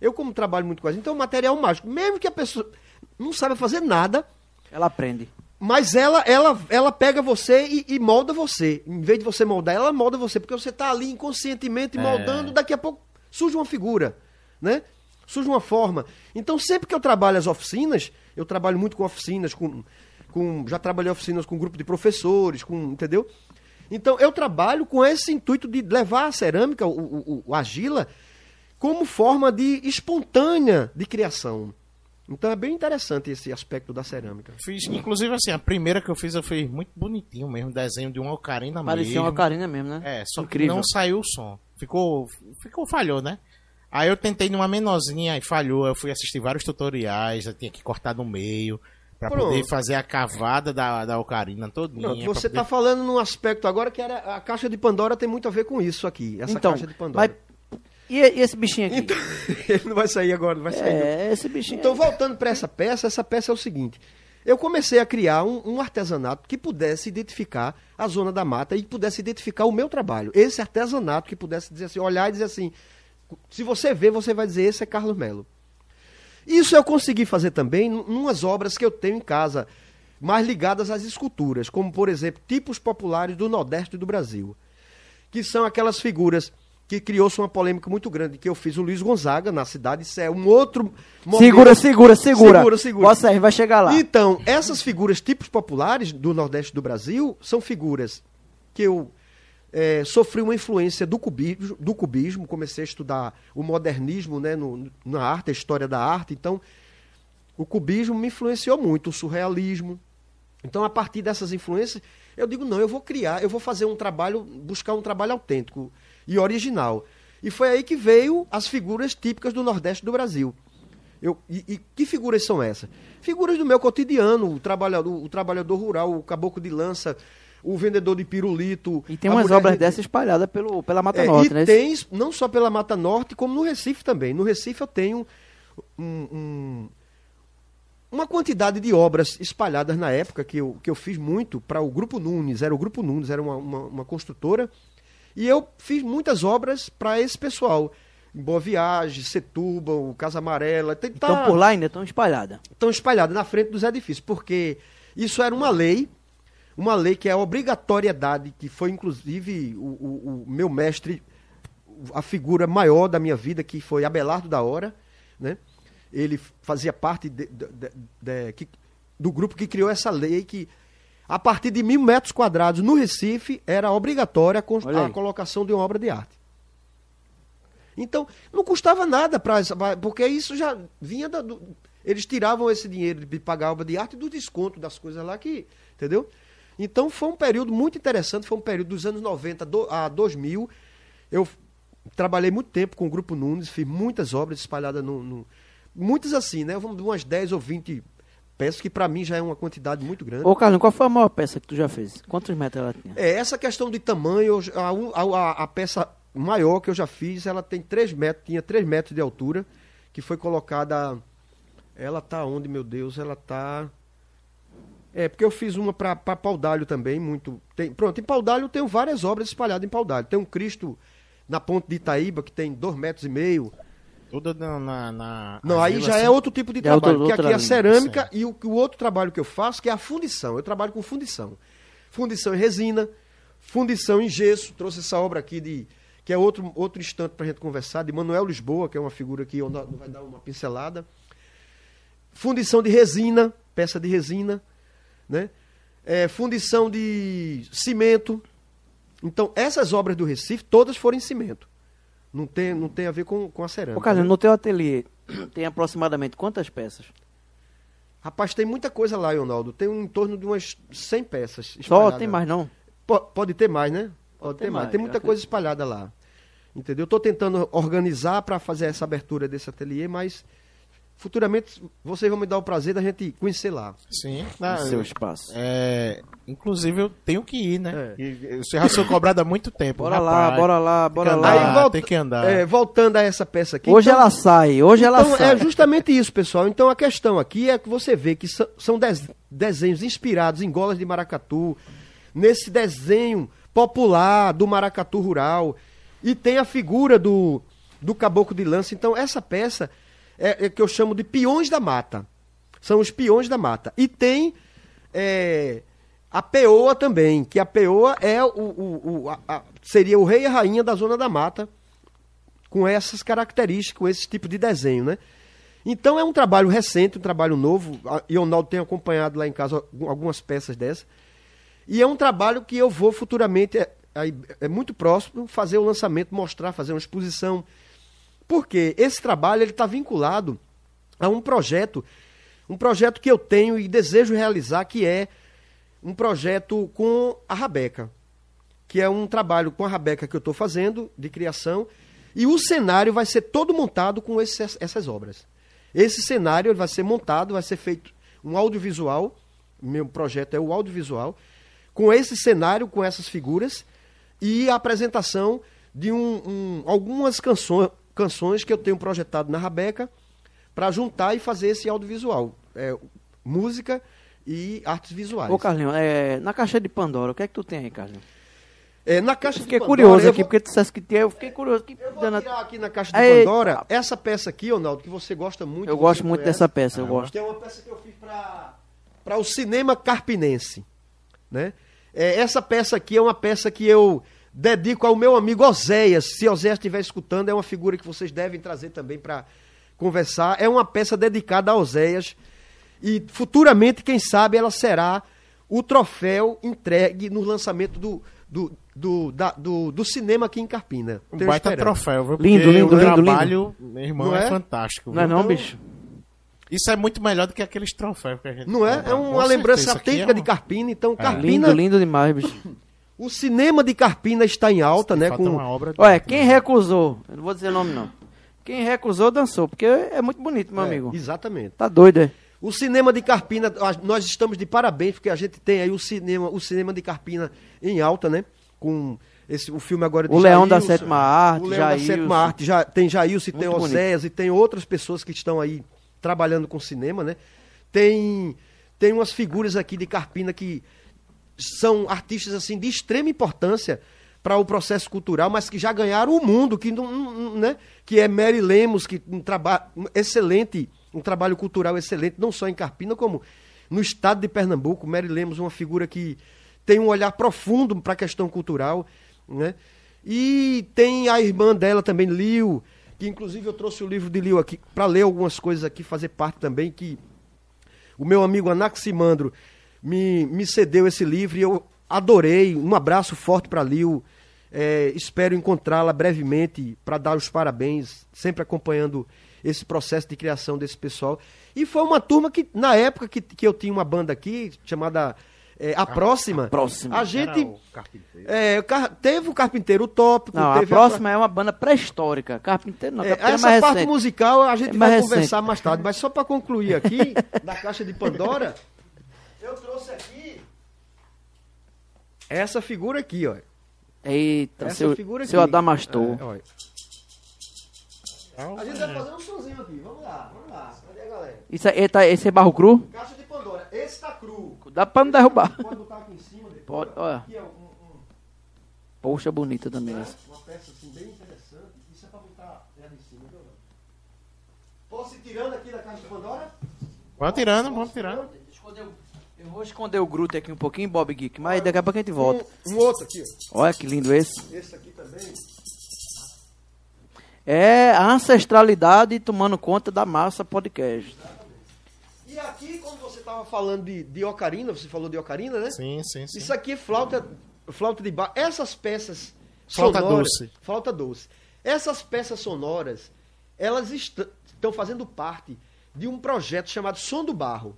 Eu como trabalho muito com argila, então é um material mágico. Mesmo que a pessoa não saiba fazer nada, Ela aprende. Mas ela ela, ela pega você e, e molda você. Em vez de você moldar, ela molda você, porque você está ali inconscientemente É. moldando, daqui a pouco surge uma figura, né? Surge uma forma. Então, sempre que eu trabalho as oficinas, eu trabalho muito com oficinas, com, com já trabalhei oficinas com grupo de professores, com, entendeu? Então, eu trabalho com esse intuito de levar a cerâmica, o, o, o argila, como forma de espontânea de criação. Então, é bem interessante esse aspecto da cerâmica. Fiz, inclusive assim, a primeira que eu fiz, eu fiz muito bonitinho mesmo, desenho de uma ocarina Parecia mesmo. uma ocarina mesmo, né? É, só Incrível. que não saiu o som. Ficou, ficou, falhou, né? Aí eu tentei numa menorzinha e falhou. Eu fui assistir vários tutoriais, eu tinha que cortar no meio pra Pronto. poder fazer a cavada da, da ocarina todinha. Pronto, você poder- está falando num aspecto agora que era a caixa de Pandora tem muito a ver com isso aqui, essa então, caixa de Pandora. mas... E, esse bichinho aqui? Então, ele não vai sair agora, não vai sair. é, esse bichinho. Então, voltando para essa peça, essa peça é o seguinte: eu comecei a criar um, um artesanato que pudesse identificar a zona da mata e pudesse identificar o meu trabalho. Esse artesanato que pudesse dizer assim, olhar e dizer assim, se você ver, você vai dizer esse é Carlos Melo. Isso eu consegui fazer também em umas obras que eu tenho em casa, mais ligadas às esculturas, como por exemplo, tipos populares do Nordeste do Brasil, que são aquelas figuras que criou-se uma polêmica muito grande, que eu fiz o Luiz Gonzaga na cidade, isso é um outro momento. Segura, segura, segura. Segura, segura. Aí vai chegar lá. Então, essas figuras tipos populares do Nordeste do Brasil são figuras que eu eh, sofri uma influência do cubismo, do cubismo, comecei a estudar o modernismo né, no- na arte, a história da arte. Então, o cubismo me influenciou muito, o surrealismo. Então, a partir dessas influências, eu digo, não, eu vou criar, eu vou fazer um trabalho, buscar um trabalho autêntico e original. E foi aí que veio as figuras típicas do Nordeste do Brasil. Eu, e, e que figuras são essas? Figuras do meu cotidiano, o trabalhador, o trabalhador rural, o caboclo de lança, o vendedor de pirulito. E tem umas mulher obras de- dessas espalhadas pelo, pela Mata é, Norte, e né? tem, não só pela Mata Norte, como no Recife também. No Recife eu tenho um- um- uma quantidade de obras espalhadas na época que eu, que eu fiz muito para o Grupo Nunes. Era o Grupo Nunes, era uma, uma, uma construtora. E eu fiz muitas obras para esse pessoal. Boa Viagem, Setúbal, Casa Amarela. Tem, Então tá- por lá ainda estão espalhadas. estão espalhadas na frente dos edifícios, porque isso era uma lei, uma lei que é a obrigatoriedade, que foi inclusive o, o- o meu mestre, a figura maior da minha vida, que foi Abelardo da Hora, né? Ele fazia parte de- de- de- que- do grupo que criou essa lei que a partir de mil metros quadrados no Recife era obrigatória a, a colocação de uma obra de arte. Então, não custava nada para porque isso já vinha da, do, eles tiravam esse dinheiro de pagar a obra de arte do desconto das coisas lá que, entendeu? Então foi um período muito interessante, foi um período dos anos 90 do- a 2000. Eu trabalhei muito tempo com o Grupo Nunes, fiz muitas obras espalhadas no, no muitas assim, né? Vamos umas 10 ou 20 peças que para mim já é uma quantidade muito grande. Ô, Carlos, qual foi a maior peça que tu já fez? Quantos metros ela tinha? É, essa questão de tamanho, a- a- a peça maior que eu já fiz, ela tem 3 metros, tinha 3 metros de altura, que foi colocada. Ela tá onde, meu Deus? Ela tá. É, porque eu fiz uma para Paudalho também, muito. Tem, pronto, em Paudalho eu tenho várias obras espalhadas em Paudalho. Tem um Cristo na ponte de Itaíba, que tem dois metros e meio. Tudo na. na, na Não, aí já assim. é outro tipo de É trabalho. outro- que aqui é a cerâmica e o, o outro trabalho que eu faço, que é a fundição. Eu trabalho com fundição. Fundição em resina, fundição em gesso. Trouxe essa obra aqui de. Que é outro, outro instante para a gente conversar, de Manuel Lisboa, que é uma figura que não vai dar uma pincelada. Fundição de resina, peça de resina, né? É, fundição de cimento. Então, essas obras do Recife, todas foram em cimento. Não tem, não tem a ver com, com a cerâmica. Ô, Carlinhos, né? no teu ateliê tem aproximadamente quantas peças? Rapaz, tem muita coisa lá, Ronaldo. Tem um, em torno de umas 100 peças. Só tem mais não? Po- pode ter mais, né? Pode, ter ter mais. mais, Tem muita coisa espalhada lá. Entendeu? Estou tentando organizar para fazer essa abertura desse ateliê, mas futuramente vocês vão me dar o prazer da gente conhecer lá. Sim. No Ah, seu eu- espaço. é, inclusive, eu tenho que ir, né? É. E- Você já sou cobrado há muito tempo. Bora lá, rapaz. bora lá, bora Tem que lá. andar. volta- tem que andar. é, voltando a essa peça aqui. Hoje então- ela sai, hoje ela então, sai. é justamente isso, pessoal. Então a questão aqui é que você vê que são- são des- desenhos inspirados em golas de maracatu, nesse desenho popular do maracatu rural, e tem a figura do, do caboclo de lança. Então essa peça é, é que eu chamo de peões da mata. São os peões da mata. E tem é, a peoa também, que a peoa é o, o- o- a- a- seria o rei e a rainha da zona da mata, com essas características, com esse tipo de desenho, né? Então é um trabalho recente, um trabalho novo. E o Ronaldo tem acompanhado lá em casa algum- algumas peças dessas. E é um trabalho que eu vou futuramente, é, é muito próximo, fazer o lançamento, mostrar, fazer uma exposição. Porque esse trabalho ele está vinculado a um projeto, um projeto que eu tenho e desejo realizar, que é um projeto com a Rabeca que é um trabalho com a Rabeca que eu estou fazendo, de criação, e o cenário vai ser todo montado com essas obras. Esse cenário vai ser montado, vai ser feito um audiovisual, meu projeto é o audiovisual, com esse cenário, com essas figuras, e a apresentação de um- um- algumas canções, canções que eu tenho projetado na Rabeca, para juntar e fazer esse audiovisual. É, música e artes visuais. Ô, Carlinhos, é, na caixa de Pandora, o que é que tu tem aí, Carlinhos? É, na caixa Eu fiquei de Pandora, curioso aqui, vou- porque tu dissesse que tinha, eu fiquei curioso. Que Eu vou tirar aqui na caixa de. Pandora essa peça aqui, Ronaldo, que você gosta muito. Eu gosto muito conhece. dessa peça, eu gosto. Que é uma peça que eu fiz para o cinema carpinense. Né? É, essa peça aqui é uma peça que eu dedico ao meu amigo Oséias. Se Oséias estiver escutando, é uma figura que vocês devem trazer também para conversar. É uma peça dedicada a Oséias. E futuramente, quem sabe, ela será o troféu entregue no lançamento do, do, do, da- do, do cinema aqui em Carpina. Um baita esperança. troféu, viu? Lindo, Porque lindo, o lindo, trabalho, meu irmão, Não é? é? fantástico. Não é viu? não, bicho? Isso é muito melhor do que aqueles troféus que a gente Não é? É uma lembrança aqui autêntica é de um- Carpina. Então, Lindo, Carpina, lindo demais, bicho. O cinema de Carpina está em alta, né? Com, uma obra Olha, quem recusou, eu não vou dizer o nome não. Quem recusou dançou, porque é muito bonito, meu É, amigo. Exatamente. Tá doido, é? O cinema de Carpina, nós estamos de parabéns, porque a gente tem aí o cinema, o cinema de Carpina em alta, né? Com esse, o filme agora de O Leão da. Sétima Arte, O Leão Jailson. da Sétima Arte, já, tem Jailson, e tem. Oséias, e tem outras pessoas que estão aí trabalhando com cinema, né? Tem, tem umas figuras aqui de Carpina que são artistas assim de extrema importância para o processo cultural, mas que já ganharam o mundo, que não, né? Que é Mary Lemos, que um trabalho excelente, um trabalho cultural excelente, não só em Carpina como no estado de Pernambuco. Mary Lemos uma figura que tem um olhar profundo para a questão cultural, né? E tem a irmã dela também, Liu, que inclusive eu trouxe o livro de Liu aqui para ler algumas coisas aqui, fazer parte também que o meu amigo Anaximandro me, me cedeu esse livro e eu adorei. Um abraço forte para Lil. É, espero encontrá-la brevemente para dar os parabéns, sempre acompanhando esse processo de criação desse pessoal. E foi uma turma que, na época que, que eu tinha uma banda aqui, chamada é, A Próxima, Próxima. a gente. Era o carpinteiro. é, teve o Carpinteiro Utópico, Não, a próxima é uma banda pré-histórica. Carpinteiro não, é, Carpinteiro é essa mais parte recente. musical a gente É mais vai recente. conversar mais tarde, mas só para concluir aqui, da caixa de Pandora, eu trouxe aqui essa figura aqui, ó. Eita, Essa seu, figura aqui. seu Adamastor. É, olha. A gente vai fazer um sonzinho aqui, vamos lá, vamos lá. Cadê a galera? Isso é, eita, esse é barro cru? Caixa de Pandora, esse tá cru. Dá pra não derrubar. Pode botar aqui em cima. depois. Pode, olha. Aqui é um- um- Poxa, bonita também essa. uma peça assim bem interessante. Isso é pra botar ela em cima. viu? Posso ir tirando aqui da caixa de Pandora? Vamos tirando, vamos tirando. Eu vou esconder o Groot aqui um pouquinho, Bob Geek, mas daqui a pouco a gente volta. Um, um outro aqui. Olha que lindo esse. Esse aqui também. É a ancestralidade tomando conta da massa podcast. E aqui, quando você estava falando de, de ocarina, você falou de ocarina, né? Sim, sim, sim. Isso aqui é flauta, flauta de bar. Essas peças Flauta sonoras, doce. Flauta doce. Essas peças sonoras, elas est- estão fazendo parte de um projeto chamado Som do Barro.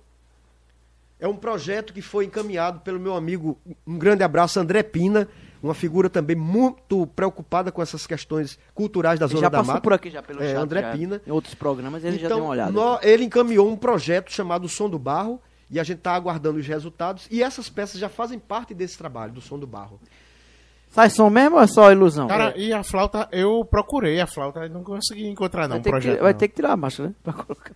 É um projeto que foi encaminhado pelo meu amigo, um grande abraço, André Pina, uma figura também muito preocupada com essas questões culturais da Ele Zona já da passou Mata. por aqui já pelo É, chat. André já. Pina. Em outros programas ele já Então, deu uma olhada. nó- ele encaminhou um projeto chamado Som do Barro e a gente está aguardando os resultados. E essas peças já fazem parte desse trabalho, do Som do Barro. Sai som mesmo ou é só ilusão? Cara, e a flauta, eu procurei a flauta e não consegui encontrar não, vai um ter, projeto. que, vai não. ter que tirar a máscara, né? Pra colocar.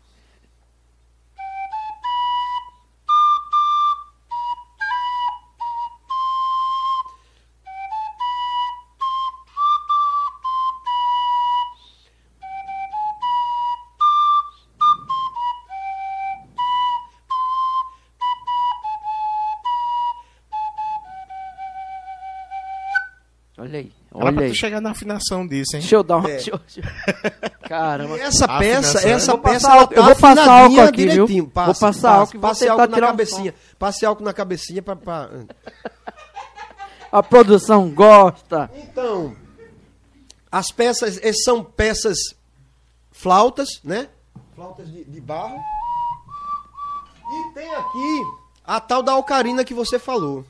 Olha pra aí. tu chegar na afinação disso, hein? Deixa eu dar uma. É. Caramba. E essa A peça, afinação. essa vou peça ela álcool- eu tá vou passar álcool aqui, viu? direitinho. Vou Passe, passar passe, álcool e vou passe álcool na tirar um cabecinha. Passe álcool na cabecinha pra, pra- A produção gosta. Então, as peças, essas são peças flautas, né? Flautas de, de barro. E tem aqui a tal da ocarina que você falou.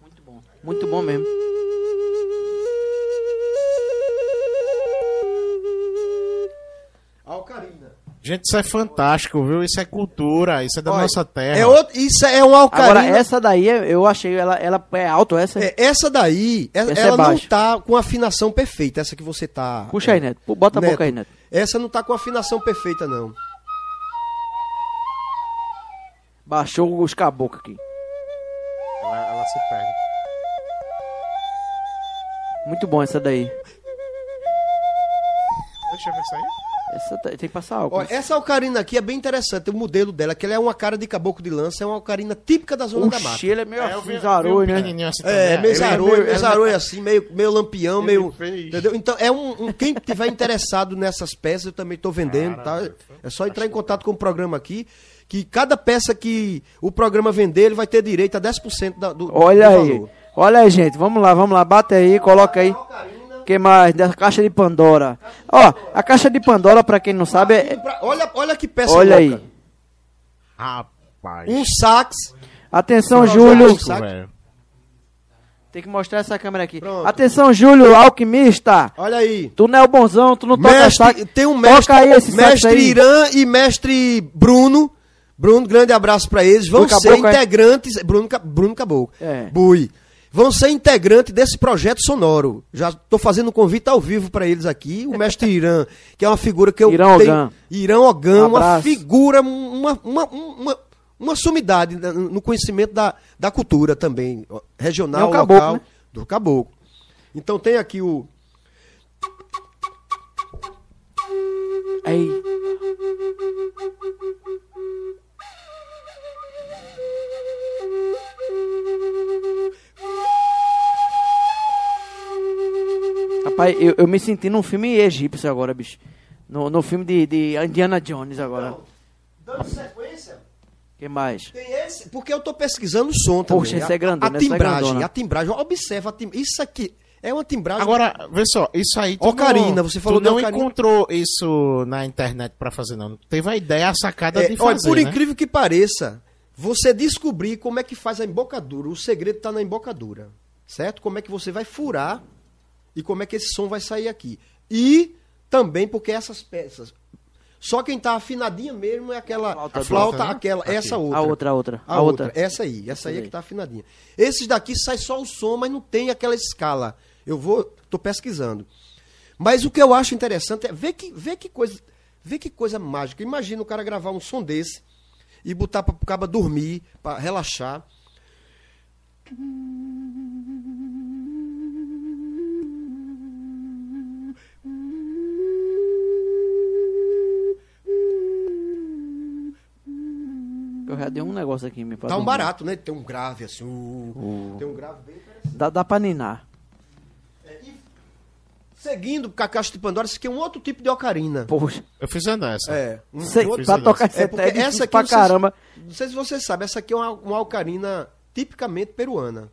Muito bom. Muito bom mesmo. Gente, isso é fantástico, viu? Isso é cultura, isso é da Olha, nossa terra. É outro, isso é uma ocarina. Agora, essa daí eu achei, ela, ela é alto, essa? É, essa daí, é- Essa é ela não baixa. tá com afinação perfeita, essa que você tá. Puxa aí, Neto. Bota a boca aí, Neto. Essa não tá com afinação perfeita, não. Baixou os caboclos aqui. Ela, ela se perde. Muito bom essa daí. Deixa eu ver isso aí. Essa tá- tem que passar álcool. Ó, essa ocarina aqui é bem interessante, o modelo dela, que ela é uma cara de caboclo de lança, é uma ocarina típica da zona da mata. Oxi, ele é meio É, assim, zaroi, né? assim É, também. meio Ele é zaroi, meio- meio zaroi assim, meio, meio lampião, Ele meio. fez. Entendeu? Então, é um, um- Quem tiver interessado nessas peças, eu também tô vendendo, tá? É só entrar em contato com o programa aqui, que cada peça que o programa vender, ele vai ter direito a 10% da, do, Olha do aí. valor. Olha aí, gente. Vamos lá, vamos lá. Bate aí, coloca aí. Que mais? Da caixa de Pandora. Ó, a caixa de Pandora, pra quem não sabe, é... Olha, olha que peça Olha louca. aí. Rapaz. Um sax. Atenção, Júlio. Tem que mostrar essa câmera aqui. Pronto. Atenção, Júlio, alquimista. Olha aí. Tu não é o bonzão, tu não toca Mestre, sax. tem um Toca mestre, aí esse sax mestre aí. Irã e mestre Bruno. Bruno, grande abraço pra eles. Vão Bui ser Caboclo, é? integrantes. Bruno, Ca- Bruno Caboclo. É. Bui. Vão ser integrantes desse projeto sonoro. Já tô fazendo um convite ao vivo pra eles aqui. O mestre Irã, que é uma figura que eu Irã tenho. Ogan. Irã Ogan, uma Abraço. figura, uma, uma, uma, uma sumidade no conhecimento da, da cultura também, regional, É um caboclo, local, né? do caboclo. Então tem aqui o Aí. Rapaz, eu, eu me senti num filme egípcio agora, bicho. No, no filme de, de Indiana Jones agora. Dando sequência, que mais? tem esse, porque eu tô pesquisando o som também. Poxa, esse A- é grandona, A, essa é timbragem, grandona. a timbragem, observa a tim... Isso aqui é uma timbragem. Agora, vê só, isso aí. tu Ocarina, não- você falou tu não ocarina. encontrou isso na internet pra fazer, não. Teve a ideia, a sacada É, de olha, fazer. por né? incrível que pareça, você descobrir como é que faz a embocadura. O segredo está na embocadura. Certo? Como é que você vai furar e como é que esse som vai sair aqui. E também porque essas peças. Só quem tá afinadinha mesmo é aquela Flauta a flauta, né? aquela, Aqui. essa outra. A outra, a outra. A, outra. essa aí, essa aí é aí. que tá afinadinha. Esses daqui sai só o som, mas não tem aquela escala. Eu vou, tô pesquisando. Mas o que eu acho interessante é ver que, ver que coisa, ver que coisa mágica. Imagina o cara gravar um som desse e botar para o caba dormir, para relaxar. Eu já dei um negócio aqui, me Tá um barato, né? Tem um grave assim, uh, tem um grave bem interessante. Dá, dá pra ninar. Seguindo com a caixa de Pandora, isso aqui é um outro tipo de ocarina. Poxa, Eu fiz a dessa. É, um, sei, outro- pra tocar É essa porque é essa aqui pra não sei se- caramba. Não sei se você sabe, essa aqui é uma, uma ocarina tipicamente peruana.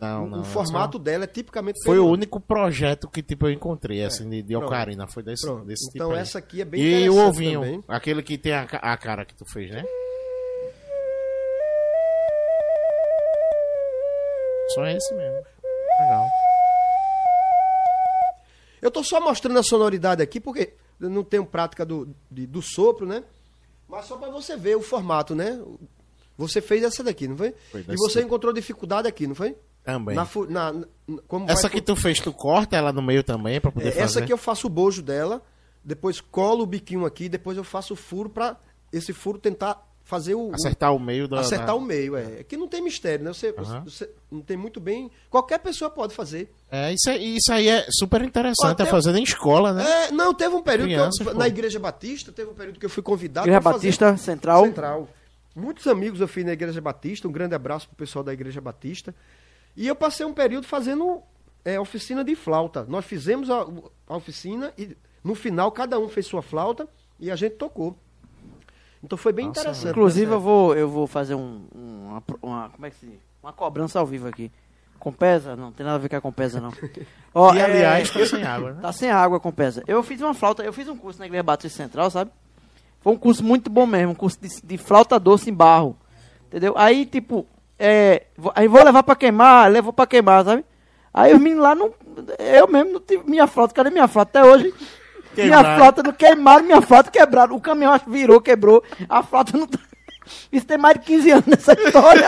Não, não. o formato dela é tipicamente Foi o peruano. único projeto que tipo, eu encontrei, assim, de, de ocarina. Foi desse, desse tipo. Então aí. essa aqui é bem E o ovinho, também. aquele que tem a, a cara que tu fez, né? Só esse mesmo. Legal. Eu tô só mostrando a sonoridade aqui porque eu não tenho prática do, de- do sopro, né? Mas só para você ver o formato, né? Você fez essa daqui, não foi? Foi e você encontrou dificuldade aqui, não foi? Também. Na, na, na- como Essa vai que tu fez, tu corta ela no meio também pra poder É, fazer? Essa aqui eu faço o bojo dela, depois colo o biquinho aqui, depois eu faço o furo para esse furo tentar fazer o, Acertar o meio da... acertar da- o meio, é. Aqui não tem mistério, né? Você, Aham. você não tem muito bem. Qualquer pessoa pode fazer. É, isso, aí- isso aí é super interessante, Ó, é fazendo em escola, né? É, não, teve um período que Criança, eu, na Igreja Batista, teve um período que eu fui convidado Igreja pra fazer- Batista Central. Central. Muitos amigos eu fiz na Igreja Batista, um grande abraço pro pessoal da Igreja Batista. E eu passei um período fazendo é, oficina de flauta. Nós fizemos a, a oficina e no final cada um fez sua flauta e a gente tocou. Então foi bem Nossa, interessante. Inclusive, né? eu vou, eu vou fazer um, um- uma, uma- Como é que se diz? Uma cobrança ao vivo aqui. Compesa? Não, tem nada a ver com a Compesa, não. Ó, E é, aliás, tá sem água, né? Tá sem água a Compesa. Eu fiz uma flauta, eu fiz um curso na Igreja Batista Central, sabe? Foi um curso muito bom mesmo, um curso de, de flauta doce em barro. Entendeu? Aí, tipo, é, vou- aí vou levar pra queimar, levou pra queimar, sabe? Aí os meninos lá não. Eu mesmo não tive minha flauta, cadê minha flauta? Até hoje. Minha flauta não queimaram, minha flauta quebraram. O caminhão virou, quebrou. A flauta não tá. Isso tem mais de 15 anos nessa história.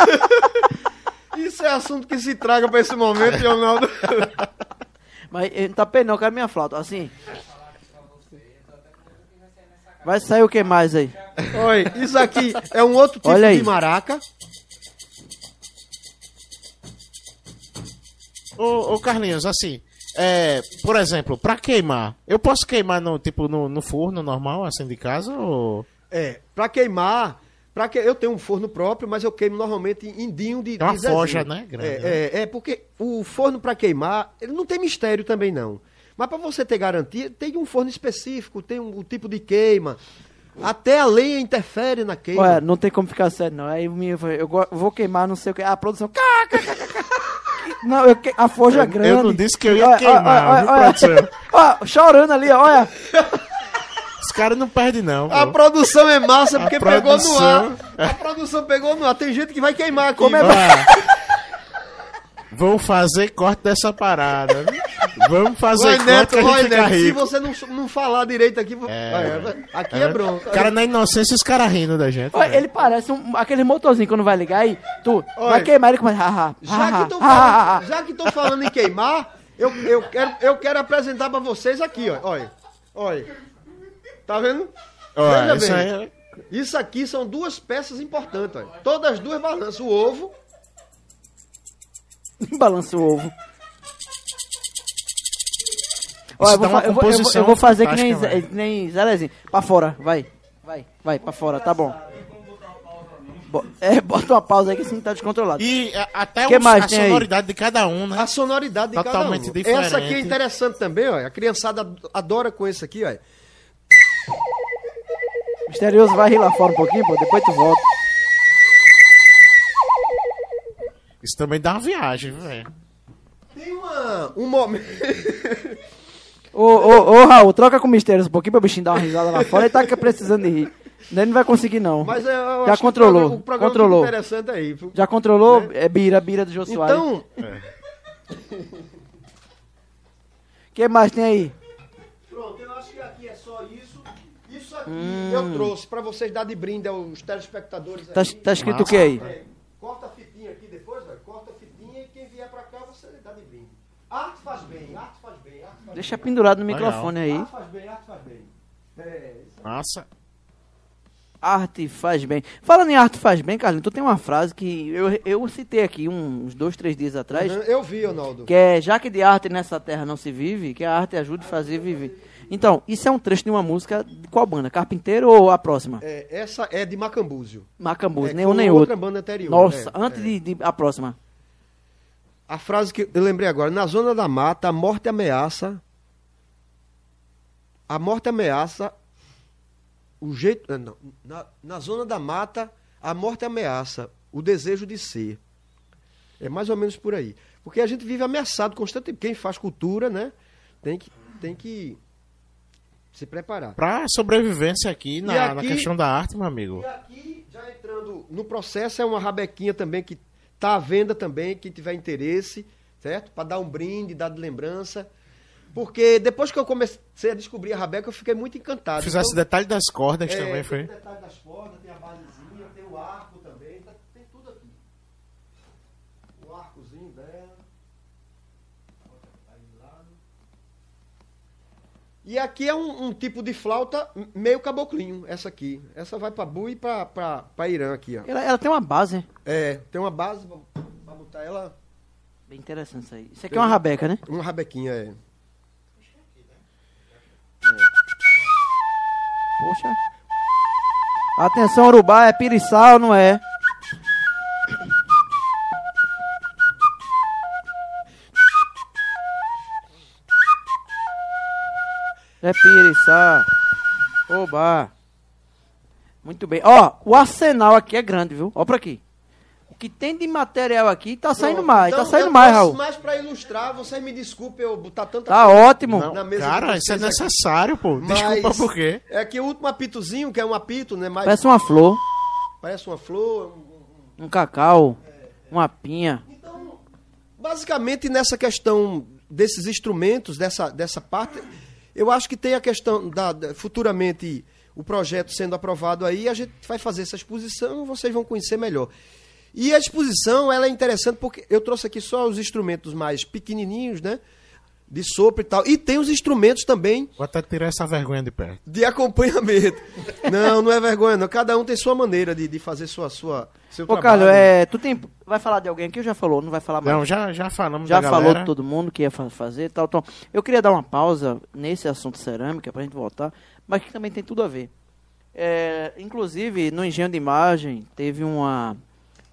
Isso é assunto que se traga para esse momento, Leonardo. Mas ele não tá bem não, quero minha flauta. Assim. Vai sair o que mais aí? Olha, isso aqui é um outro tipo Olha aí. de maraca. Ô, ô, Carlinhos, assim, é, por exemplo, pra queimar, eu posso queimar no, tipo, no, no forno normal, assim, de casa, ou... É, para queimar, para que eu tenho um forno próprio, mas eu queimo normalmente em dinho de, É uma de forja, né, grande, é, né? é, é, porque o forno para queimar, ele não tem mistério também não. Mas para você ter garantia, tem um forno específico, tem um, o tipo de queima. Até a lenha interfere na queima. Olha, não tem como ficar sério, não. Aí o menino falou, eu go- vou queimar, não sei o que. A produção. Não, eu que... a forja é grande. eu não disse que eu ia Olha, queimar, olha, viu, olha, produção? Ó, chorando ali, olha. Os caras não perdem, não, A pô. produção é massa porque pegou no produção- ar. A produção pegou no ar. Tem gente que vai queimar aqui. Como é? Vão fazer corte dessa parada, viu? Vamos fazer Roy corte Neto, que a Roy gente fica Neto, se você não, não falar direito aqui, É, Olha, aqui é, É, bronca. O cara na inocência, os caras rindo da gente. Olha, ele parece um, aquele motorzinho quando vai ligar aí, tu Olha. vai queimar ele começa. Ha, ha, Já que falando, já que estão falando em queimar, eu, eu, quero, eu quero apresentar pra vocês aqui, ó. Olha. Olha. Tá vendo? Olha, Veja isso bem. aí é- Isso aqui são duas peças importantes, olha. Todas as duas balançam. O ovo. Balança o ovo. Olha, eu vou, eu, vou, eu, vou, composição eu vou fazer que nem, que nem Zé Lezinho. Pra fora, vai. Vai, vai, pra fora, tá bom. Bo- É, bota uma pausa aí que não tá descontrolado. E a- até Que os- mais a tem aí? sonoridade de cada um, né? A sonoridade de Totalmente cada um. diferente. Essa aqui é interessante também, ó. A criançada adora com esse aqui, ó. Misterioso vai rir lá fora um pouquinho, pô, depois tu volta. Isso também dá uma viagem, velho. Tem uma, um momento. Ô, ô, ô, Raul, troca com o Mistérios um pouquinho pra o bichinho dar uma risada lá fora. Ele tá precisando de rir. Ele não vai conseguir, não. Mas eu Já acho que controlou, O programa, o programa controlou. interessante aí. Já controlou? É Bira, Bira do Jô Soares. Então, O que mais tem aí? Pronto, eu acho que aqui é só isso. Isso aqui Hum. eu trouxe pra vocês dar de brinde aos telespectadores Tá, tá escrito o Massa. que aí? É, corta a fitinha aqui depois, velho. Corta a fitinha e quem vier pra cá você dá de brinde. Arte faz bem, arte faz bem, arte faz Deixa pendurado no microfone aí. Arte faz bem, arte faz bem. É. Nossa. Arte faz bem. Falando em arte faz bem, Carlinhos, tu tem uma frase que eu, eu citei aqui uns dois, três dias atrás, Uhum, Eu vi, Ronaldo. que é já que de arte nessa terra não se vive, que a arte ajude a fazer viver. Então, isso é um trecho de uma música de qual banda? Carpinteiro ou a próxima? É, essa é de Macambúzio. Macambus, É, nenhum foi nem outra outro. banda anterior. Nossa, é, antes é. De, de a próxima. A frase que eu lembrei agora, na zona da mata, a morte ameaça. A morte ameaça. O jeito. eh, Não, na, na zona da mata, a morte ameaça o desejo de ser. É mais ou menos por aí. Porque a gente vive ameaçado constantemente. Quem faz cultura, né? Tem que, tem que se preparar. Pra sobrevivência aqui na, aqui- na questão da arte, meu amigo. E aqui, já entrando no processo, é uma rabequinha também que está à venda também, quem tiver interesse, certo? Para dar um brinde, dar de lembrança. Porque depois que eu comecei a descobrir a rabeca, eu fiquei muito encantado. Fizesse Então, detalhe das cordas é, também, tem foi? o detalhe das cordas, tem a basezinha, tem o arco também, tá- tem tudo aqui. O arcozinho dela. Aí do lado. E aqui é um, um tipo de flauta meio caboclinho, essa aqui. Essa vai para Bu e para Irã aqui, ó. Ela, ela tem uma base? É, tem uma base para botar ela, Bem interessante isso aí. Isso aqui é uma rabeca, né? uma rabequinha, é. Poxa. Atenção, Urubá, é piriçal, não é? É piriçal. Oba. Muito bem. Ó, o arsenal aqui é grande, viu? Ó pra aqui. O que tem de material aqui tá saindo Pronto, mais, então tá saindo eu mais, trouxe Raul. mais para ilustrar, vocês me desculpem eu botar tanta Tá coisa ótimo. na mesa Cara, isso é aqui. necessário, pô. Desculpa Mas por quê? É que o último apitozinho, que é um apito, né? Mais, Parece uma flor, parece uma flor. um- um cacau, uma pinha. Então, basicamente nessa questão desses instrumentos, dessa, dessa parte, eu acho que tem a questão da, da- futuramente o projeto sendo aprovado aí, a gente vai fazer essa exposição, vocês vão conhecer melhor. E a exposição, ela é interessante porque eu trouxe aqui só os instrumentos mais pequenininhos, né? De sopro e tal. E tem os instrumentos também Vou até tirar essa vergonha de perto. de acompanhamento. não, não é vergonha, não. Cada um tem sua maneira de, de fazer sua, sua, seu Ô, trabalho. Carlos, é, tu tem, vai falar de alguém aqui ou já falou? Não vai falar mais? Não, já, já falamos já da falou galera. de todo mundo que ia fa- fazer e tal, então, Eu queria dar uma pausa nesse assunto cerâmica pra gente voltar, mas que também tem tudo a ver. É, inclusive, no engenho de imagem, teve uma,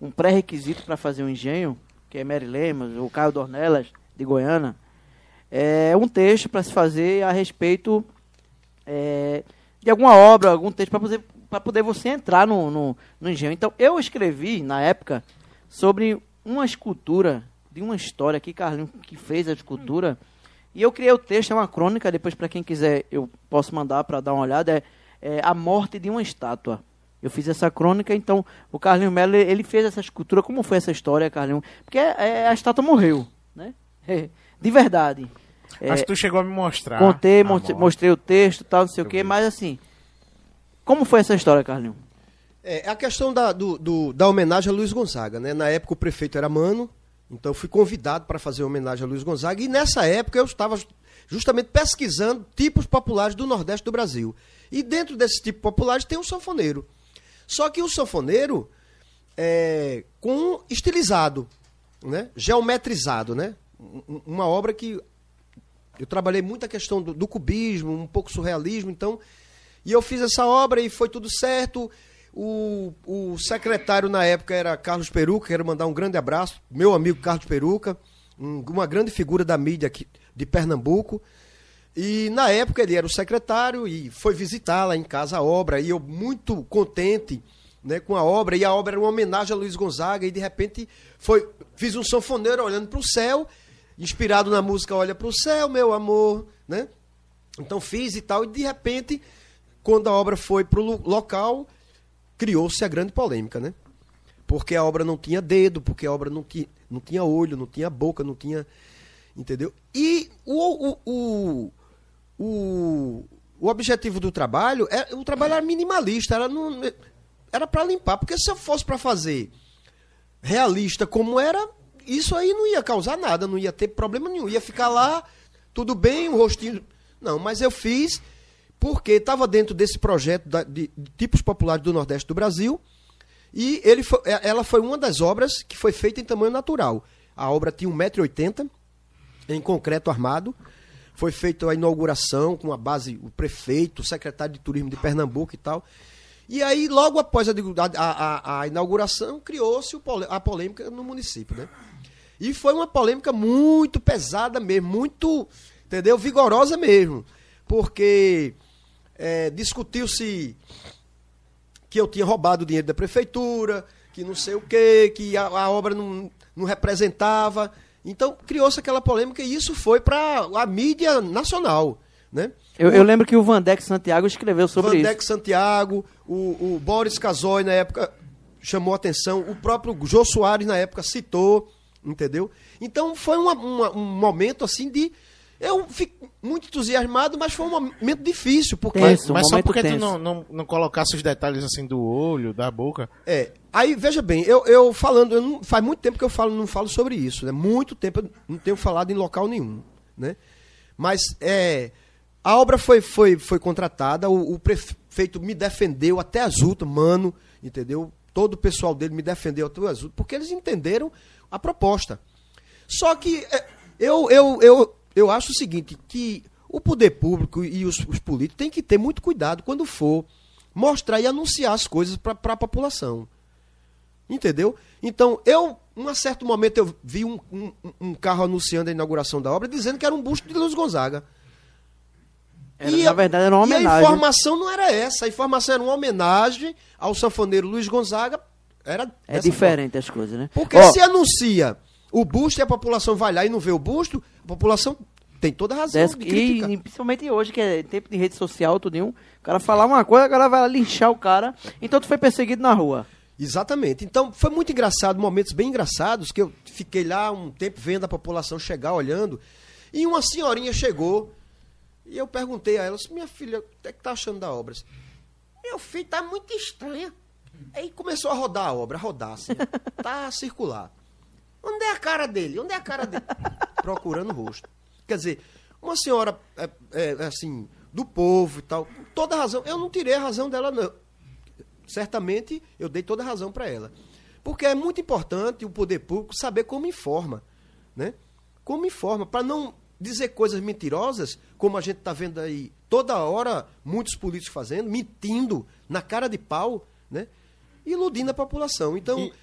um pré-requisito para fazer um engenho, que é Mary Lemos, o Caio Dornelas, de Goiânia. É um texto para se fazer a respeito é, de alguma obra, algum texto para poder, poder você entrar no, no, no engenho. Então, eu escrevi, na época, sobre uma escultura, de uma história que Carlinhos que fez a escultura. E eu criei o texto, é uma crônica, depois para quem quiser eu posso mandar para dar uma olhada, é, é A Morte de uma Estátua. Eu fiz essa crônica, então o Carlinhos Melo, ele fez essa escultura. Como foi essa história, Carlinhos? Porque é, a estátua morreu, né? De verdade. É, Acho que tu chegou a me mostrar. Contei, mostrei, mostrei o texto tal, não sei o Eu quê, vi. mas assim. Como foi essa história, Carlinhos? É, a questão da, do- do- da homenagem a Luiz Gonzaga, né? Na época o prefeito era Mano, então eu fui convidado para fazer homenagem a Luiz Gonzaga e nessa época eu estava ju- justamente pesquisando tipos populares do Nordeste do Brasil. E dentro desses tipos populares tem o sanfoneiro. Só que o sanfoneiro é com estilizado, né? Geometrizado, né? Um- um- Uma obra que eu trabalhei muito a questão do, do cubismo, um pouco surrealismo, então. E eu fiz essa obra e foi tudo certo. O, o secretário na época era Carlos Peruca, quero mandar um grande abraço, meu amigo Carlos Peruca, um- uma grande figura da mídia aqui de Pernambuco. E na época ele era o secretário e foi visitar lá em casa a obra. E eu muito contente né, com a obra. E a obra era uma homenagem a Luiz Gonzaga. E de repente foi, fiz um sanfoneiro olhando para o céu, inspirado na música Olha para o Céu, meu amor. Né? Então fiz e tal. E de repente, quando a obra foi para o local, criou-se a grande polêmica. Né? Porque a obra não tinha dedo, porque a obra não, ti, não tinha olho, não tinha boca, não tinha. Entendeu? E o, o, o, o, o objetivo do trabalho, é, o trabalho era minimalista, era não, era para limpar, porque se eu fosse para fazer realista como era, isso aí não ia causar nada, não ia ter problema nenhum, ia ficar lá, tudo bem, o rostinho. Não, mas eu fiz porque estava dentro desse projeto de tipos populares do Nordeste do Brasil e ele foi- é- ela foi uma das obras que foi feita em tamanho natural. A obra tinha 1,80m em concreto armado. Foi feita a inauguração com a base, o prefeito, o secretário de turismo de Pernambuco e tal. E aí, logo após a, a- a- inauguração, criou-se a polêmica no município, né? E foi uma polêmica muito pesada mesmo, muito, entendeu? Vigorosa mesmo. Porque é, discutiu-se que eu tinha roubado o dinheiro da prefeitura, que não sei o quê, que a, a obra não, não representava. Então, criou-se aquela polêmica e isso foi para a mídia nacional, né? Eu, eu lembro que o Vandeck Santiago escreveu sobre Vandeck Santiago, o, o Boris Casoy na época chamou atenção, o próprio Jô Soares na época citou, entendeu? Então foi uma- uma- um momento assim de. Eu fico muito entusiasmado, mas foi um momento difícil, porque. Tenso. um Mas só porque tu tenso. não, não, não colocasse os detalhes assim do olho, da boca. É, aí veja bem, eu, eu falando, eu não- faz muito tempo que eu falo, não falo sobre isso, né? Muito tempo eu não tenho falado em local nenhum, né? Mas é, a obra foi, foi, foi contratada, o, o prefeito me defendeu até as últimas, mano, entendeu? Todo o pessoal dele me defendeu até as últimas, porque eles entenderam a proposta. Só que é, eu, eu, eu, eu acho o seguinte, que o poder público e os, os políticos têm que ter muito cuidado quando for mostrar e anunciar as coisas para a população. Entendeu? Então, eu, um certo momento, eu vi um, um, um carro anunciando a inauguração da obra dizendo que era um busto de Luiz Gonzaga. Era, na verdade, era uma E a homenagem. informação não era essa. A informação era uma homenagem ao sanfoneiro Luiz Gonzaga. Era É diferente as coisas, né? porque Ó, se anuncia o busto e a população vai lá e não vê o busto, a população tem toda a razão Dessa- de e, criticar. e principalmente hoje, que é tempo de rede social, tudinho, o cara falar uma coisa, agora vai lá linchar o cara. Então tu foi perseguido na rua. Exatamente. Então, foi muito engraçado, momentos bem engraçados, que eu fiquei lá um tempo vendo a população chegar, olhando, e uma senhorinha chegou, e eu perguntei a ela, minha filha, o que é que tá achando da obra? Meu filho, tá muito estranha. Aí começou a rodar a obra, a rodar assim, tá circular. Onde é a cara dele? Onde é a cara dele? Procurando o rosto. Quer dizer, uma senhora, é, é, assim, do povo e tal, toda razão. Eu não tirei a razão dela, não certamente eu dei toda a razão para ela. Porque é muito importante o poder público saber como informa, né? Como informa, para não dizer coisas mentirosas, como a gente está vendo aí toda hora muitos políticos fazendo, mentindo na cara de pau, né? Iludindo a população. Então, E-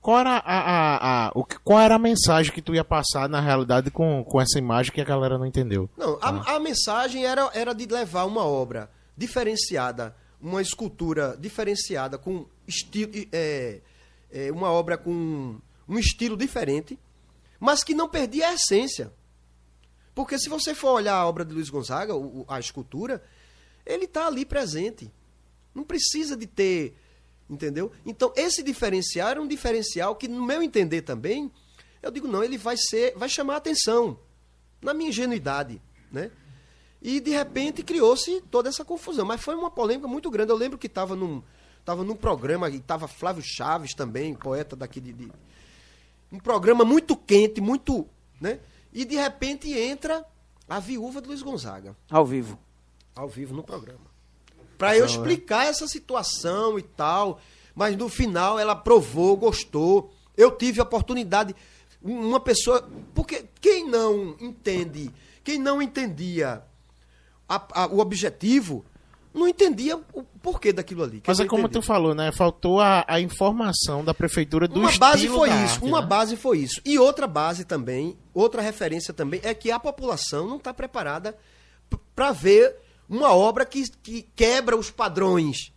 Qual era a, a, a- o que- qual era a mensagem que tu ia passar na realidade com, com essa imagem que a galera não entendeu? Não, a, a mensagem era, era de levar uma obra diferenciada, uma escultura diferenciada, com estilo. É, é, uma obra com um estilo diferente, mas que não perdia a essência. Porque se você for olhar a obra de Luiz Gonzaga, a escultura, ele está ali presente. Não precisa de ter. Entendeu? Então, esse diferencial era um diferencial que, no meu entender também, eu digo, não, ele vai ser. vai chamar a atenção na minha ingenuidade, né? E de repente criou-se toda essa confusão, mas foi uma polêmica muito grande. Eu lembro que estava num tava num programa e estava Flávio Chaves também, poeta daqui de, de- um programa muito quente, muito, né? E de repente entra a viúva de Luiz Gonzaga Ao vivo. ao vivo no programa. Para eu explicar essa situação e tal. Mas no final ela provou, gostou. Eu tive a oportunidade. um- Uma pessoa. Porque quem não entende, quem não entendia a- a- o objetivo, não entendia o porquê daquilo ali. Mas é como entendeu. tu falou, né? Faltou a, a informação da prefeitura do uma base foi isso, arte, uma né? base foi isso. E outra base também, outra referência também, é que a população não está preparada para ver uma obra que, que quebra os padrões.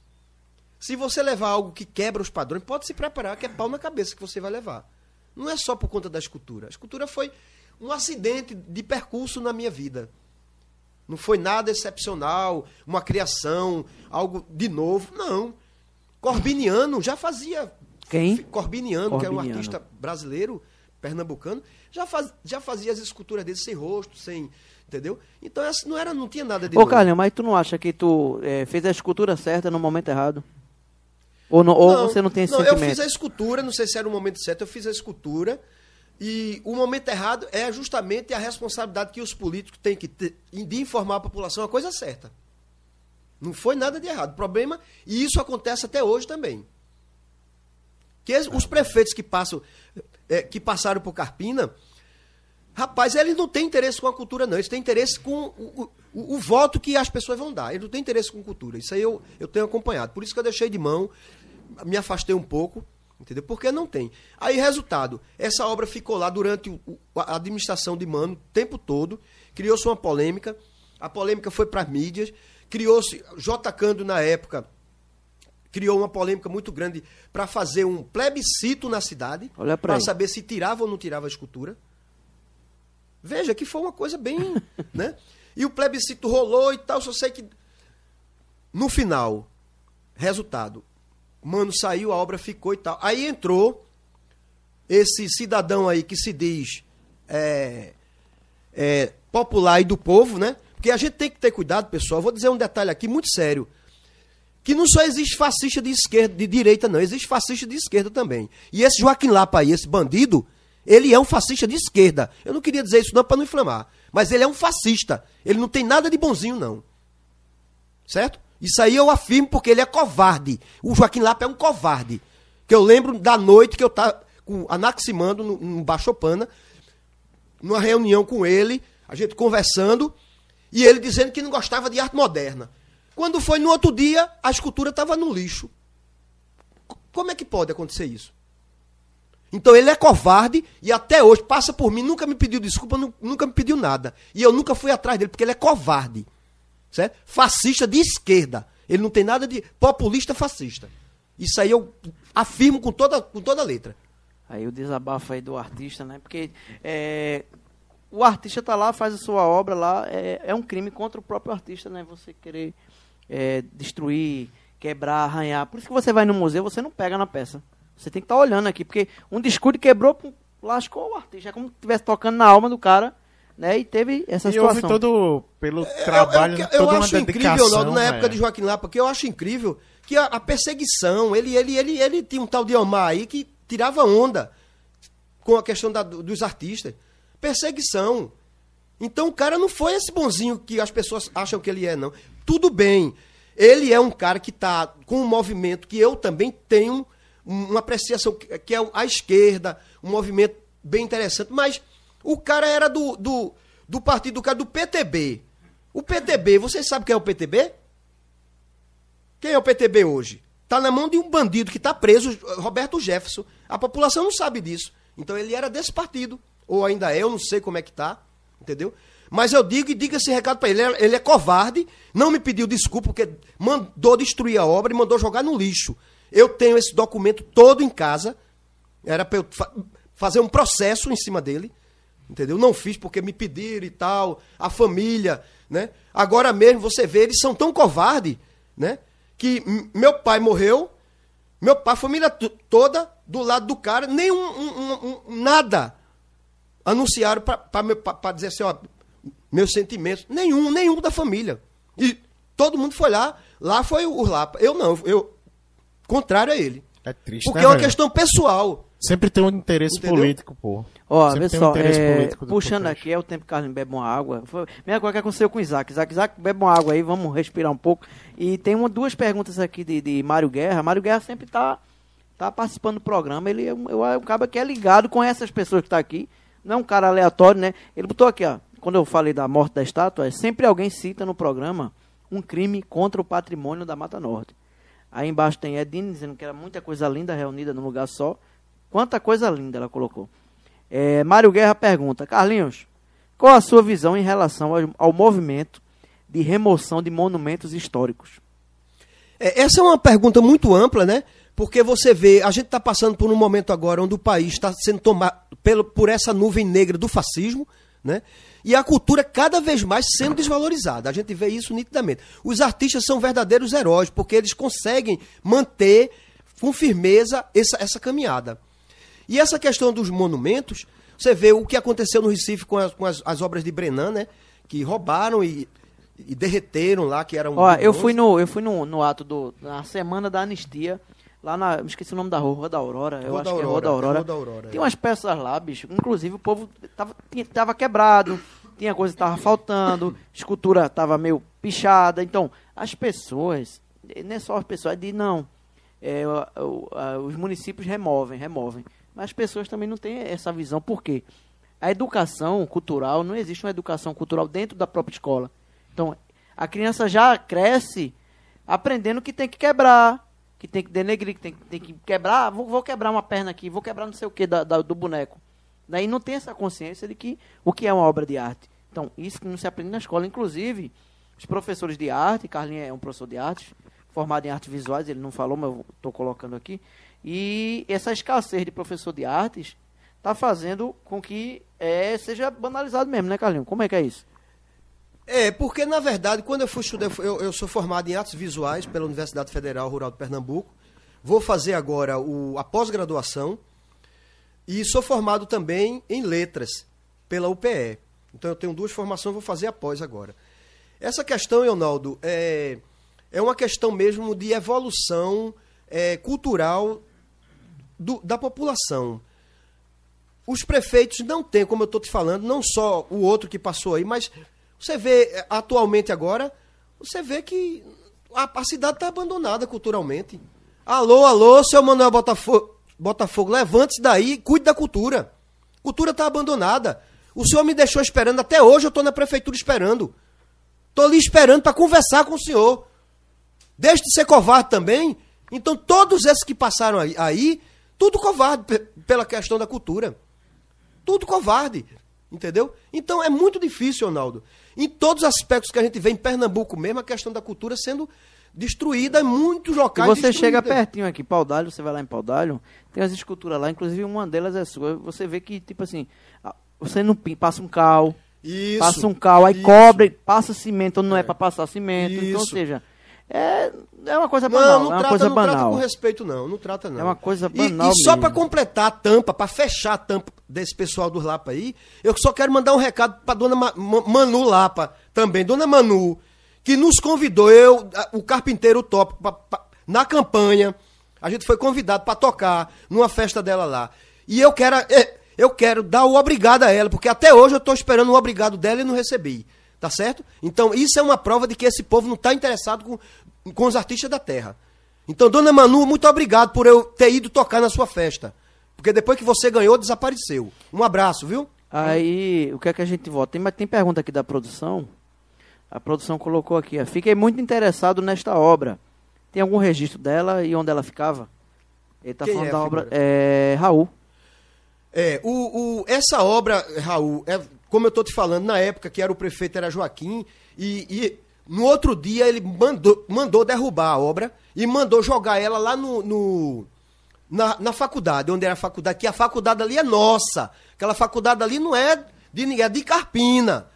Se você levar algo que quebra os padrões, pode se preparar que é pau na cabeça que você vai levar. Não é só por conta da escultura. A escultura foi um acidente de percurso na minha vida. Não foi nada excepcional, uma criação, algo de novo. Não. Corbiniano já fazia. Quem? Corbiniano, que é um Corbiniano. artista brasileiro, pernambucano, já, faz, já fazia as esculturas dele sem rosto, sem. Entendeu? Então essa não, era, não tinha nada de Ô, novo. Carlinhos, mas tu não acha que tu eh, fez a escultura certa no momento errado? Ou, não, ou você não tem esse não, eu sentimento? fiz a escultura, não sei se era o momento certo, eu fiz a escultura. E o momento errado é justamente a responsabilidade que os políticos têm que ter de informar a população a coisa certa. Não foi nada de errado. O problema, e isso acontece até hoje também. Que os prefeitos que passam, é, que passaram por Carpina, rapaz, eles não têm interesse com a cultura, não. Eles têm interesse com o, o- o voto que as pessoas vão dar. Eles não têm interesse com cultura. Isso aí eu, eu tenho acompanhado. Por isso que eu deixei de mão, me afastei um pouco, entendeu? Porque não tem. Aí, resultado, essa obra ficou lá durante o- a administração de Mano o tempo todo, criou-se uma polêmica, a polêmica foi para as mídias, criou-se, J. Cando na época, criou uma polêmica muito grande para fazer um plebiscito na cidade, para saber se tirava ou não tirava a escultura. Veja que foi uma coisa bem, né? E o plebiscito rolou e tal, só sei que no final, resultado, mano saiu, a obra ficou e tal. Aí entrou esse cidadão aí que se diz é, é, popular e do povo, né? Porque a gente tem que ter cuidado, pessoal. Vou dizer um detalhe aqui muito sério. Que não só existe fascista de esquerda, de direita, não. Existe fascista de esquerda também. E esse Joaquim Lapa aí, esse bandido, ele é um fascista de esquerda. Eu não queria dizer isso não para não inflamar. Mas ele é um fascista. Ele não tem nada de bonzinho, não. Certo? Isso aí eu afirmo porque ele é covarde. O Joaquim Lapa é um covarde. Que eu lembro da noite que eu estava com Anaximando no, no Baixopana, numa reunião com ele, a gente conversando, e ele dizendo que não gostava de arte moderna. Quando foi no outro dia, a escultura estava no lixo. Como é que pode acontecer isso? Então ele é covarde e até hoje passa por mim, nunca me pediu desculpa, nu- nunca me pediu nada. E eu nunca fui atrás dele, porque ele é covarde. Certo? Fascista de esquerda. Ele não tem nada de populista fascista. Isso aí eu afirmo com toda, com toda letra. Aí o desabafo aí do artista, né? Porque é, o artista tá lá, faz a sua obra lá, é, é um crime contra o próprio artista, né? Você querer é, destruir, quebrar, arranhar. Por isso que você vai no museu, você não pega na peça. Você tem que estar olhando aqui, porque um descuido quebrou, lascou o artista. É como se estivesse tocando na alma do cara, né? E teve essa E houve situação. todo, pelo Eu- trabalho, eu, eu, toda uma acho incrível, dedicação. Naldo, na época velho. de Joaquim Lapa, que eu acho incrível que a, a perseguição, ele, ele, ele, ele tinha um tal de Omar aí que tirava onda com a questão da- do- dos artistas. Perseguição. Então o cara não foi esse bonzinho que as pessoas acham que ele é, não. Tudo bem. Ele é um cara que está com um movimento que eu também tenho um- uma apreciação, que que é a esquerda, um movimento bem interessante. Mas o cara era do, do, do partido do cara do PTB. O PTB, vocês sabem quem é o PTB? Quem é o PTB hoje? Está na mão de um bandido que está preso, Roberto Jefferson. A população não sabe disso. Então ele era desse partido. Ou ainda é, eu não sei como é que tá. Entendeu? Mas eu digo e diga esse recado para ele. Ele é- Ele é covarde, não me pediu desculpa, porque mandou destruir a obra e mandou jogar no lixo. Eu tenho esse documento todo em casa. Era para eu fa- fazer um processo em cima dele. Entendeu? Não fiz porque me pediram e tal, a família, né? Agora mesmo você vê, eles são tão covardes, né? Que meu pai morreu, meu pai, a família toda do lado do cara, nem um, um- um- um- nada anunciaram para dizer assim, ó, meus sentimentos, nenhum, nenhum da família. E todo mundo foi lá, lá foi o Lapa. Eu não, eu contrário a ele. É triste, Porque né, é uma velho? questão pessoal. Sempre tem um interesse Entendeu? político, pô. Ó, Sempre vê tem só, um interesse é, puxando aqui, é o tempo que o Carlinhos bebe uma água. Foi a mesma coisa que aconteceu com o Isaac. Isaac, Isaac, bebe uma água aí, vamos respirar um pouco. E tem uma, duas perguntas aqui de, de Mário Guerra. Mário Guerra sempre tá, tá participando do programa. Ele é um, é um cara que é ligado com essas pessoas que tá aqui. Não é um cara aleatório, né? Ele botou aqui, ó. Quando eu falei da morte da estátua, é sempre alguém cita no programa um crime contra o patrimônio da Mata Norte. Aí embaixo tem Edine dizendo que era muita coisa linda reunida num lugar só. Quanta coisa linda ela colocou. É, Mário Guerra pergunta: Carlinhos, qual a sua visão em relação ao, ao movimento de remoção de monumentos históricos? É, essa é uma pergunta muito ampla, né? Porque você vê, a gente está passando por um momento agora onde o país está sendo tomado pelo, por essa nuvem negra do fascismo, né? E a cultura cada vez mais sendo desvalorizada. A gente vê isso nitidamente. Os artistas são verdadeiros heróis, porque eles conseguem manter com firmeza essa, essa caminhada. E essa questão dos monumentos, você vê o que aconteceu no Recife com as, com as, as obras de Brenan, né? Que roubaram e, e derreteram lá, que eram. Ó, de eu fui no, eu fui no, no ato do na semana da anistia, lá na, me esqueci o nome da rua, Rua da Aurora, eu Rua acho da que é Rua Aurora, da Aurora. Rua da Aurora, Tem é. umas peças lá, bicho, inclusive o povo tava, tava quebrado, tinha coisa que tava faltando, escultura tava meio pichada. Então, as pessoas, não é só as pessoas, é de não. É, os municípios removem, removem. Mas as pessoas também não têm essa visão. Por quê? A educação cultural, não existe uma educação cultural dentro da própria escola. Então, a criança já cresce aprendendo que tem que quebrar, que tem que denegrir, que tem, tem que quebrar. Vou, vou quebrar uma perna aqui, vou quebrar não sei o que do boneco. Daí não tem essa consciência de que o que é uma obra de arte. Então, isso que não se aprende na escola. Inclusive, os professores de arte, Carlinhos é um professor de artes, formado em artes visuais, ele não falou, mas eu estou colocando aqui. E essa escassez de professor de artes está fazendo com que é, seja banalizado mesmo, né, Carlinhos? Como é que é isso? É, porque na verdade, quando eu fui estudar, eu, eu sou formado em artes visuais pela Universidade Federal Rural de Pernambuco. Vou fazer agora o, a pós-graduação e sou formado também em letras pela UPE. Então eu tenho duas formações, vou fazer a pós agora. Essa questão, Leonardo, é, é uma questão mesmo de evolução é, cultural do- da população. Os prefeitos não têm, como eu estou te falando, não só o outro que passou aí, mas você vê eh, atualmente agora, você vê que a, a cidade está abandonada culturalmente. Alô, alô, seu Manuel Botafogo, Botafogo levante-se daí cuide da cultura. Cultura está abandonada. O senhor me deixou esperando, até hoje eu estou na prefeitura esperando. Estou ali esperando para conversar com o senhor. Deixe de ser covarde também. Então, todos esses que passaram aí, aí tudo covarde pe- pela questão da cultura. Tudo covarde. Entendeu? Então, é muito difícil, Ronaldo. Em todos os aspectos que a gente vê em Pernambuco mesmo, a questão da cultura sendo destruída em muitos E locais. você destruída. chega pertinho aqui, Paudalho, você vai lá em Paudalho, tem as esculturas lá, inclusive uma delas é sua. Você vê que, tipo assim, você não passa um cal, Isso. passa um cal, aí Isso. cobre, passa cimento, ou não é, pra passar cimento. Então, ou Isso. seja, é, é uma coisa banal, Não, não é uma trata, coisa não trata banal. com respeito, não. Não trata, não. É uma coisa E- banal E, só mesmo. pra completar a tampa, pra fechar a tampa desse pessoal do Lapa aí, eu só quero mandar um recado pra dona Ma- Ma- Manu Lapa também. Dona Manu, que nos convidou, eu, o carpinteiro top, pra- pra- na campanha. A gente foi convidado pra tocar numa festa dela lá. E eu quero, é, eu quero dar o obrigado a ela, porque até hoje eu tô esperando o obrigado dela e não recebi. Tá certo? Então, isso é uma prova de que esse povo não tá interessado com, com os artistas da terra. Então, dona Manu, muito obrigado por eu ter ido tocar na sua festa. Porque depois que você ganhou, desapareceu. Um abraço, viu? Aí, o que é que a gente vota? Tem, mas tem pergunta aqui da produção. A produção colocou aqui, ó. Fiquei muito interessado nesta obra. Tem algum registro dela e onde ela ficava? Ele tá Quem falando é da obra. É. Raul. É, o, o- essa obra, Raul, é, como eu estou te falando, na época que era o prefeito era Joaquim, e, e no outro dia ele mandou, mandou derrubar a obra e mandou jogar ela lá no, no- na, na faculdade, onde era a faculdade, que a faculdade ali é nossa. Aquela faculdade ali não é de ninguém, é de Carpina.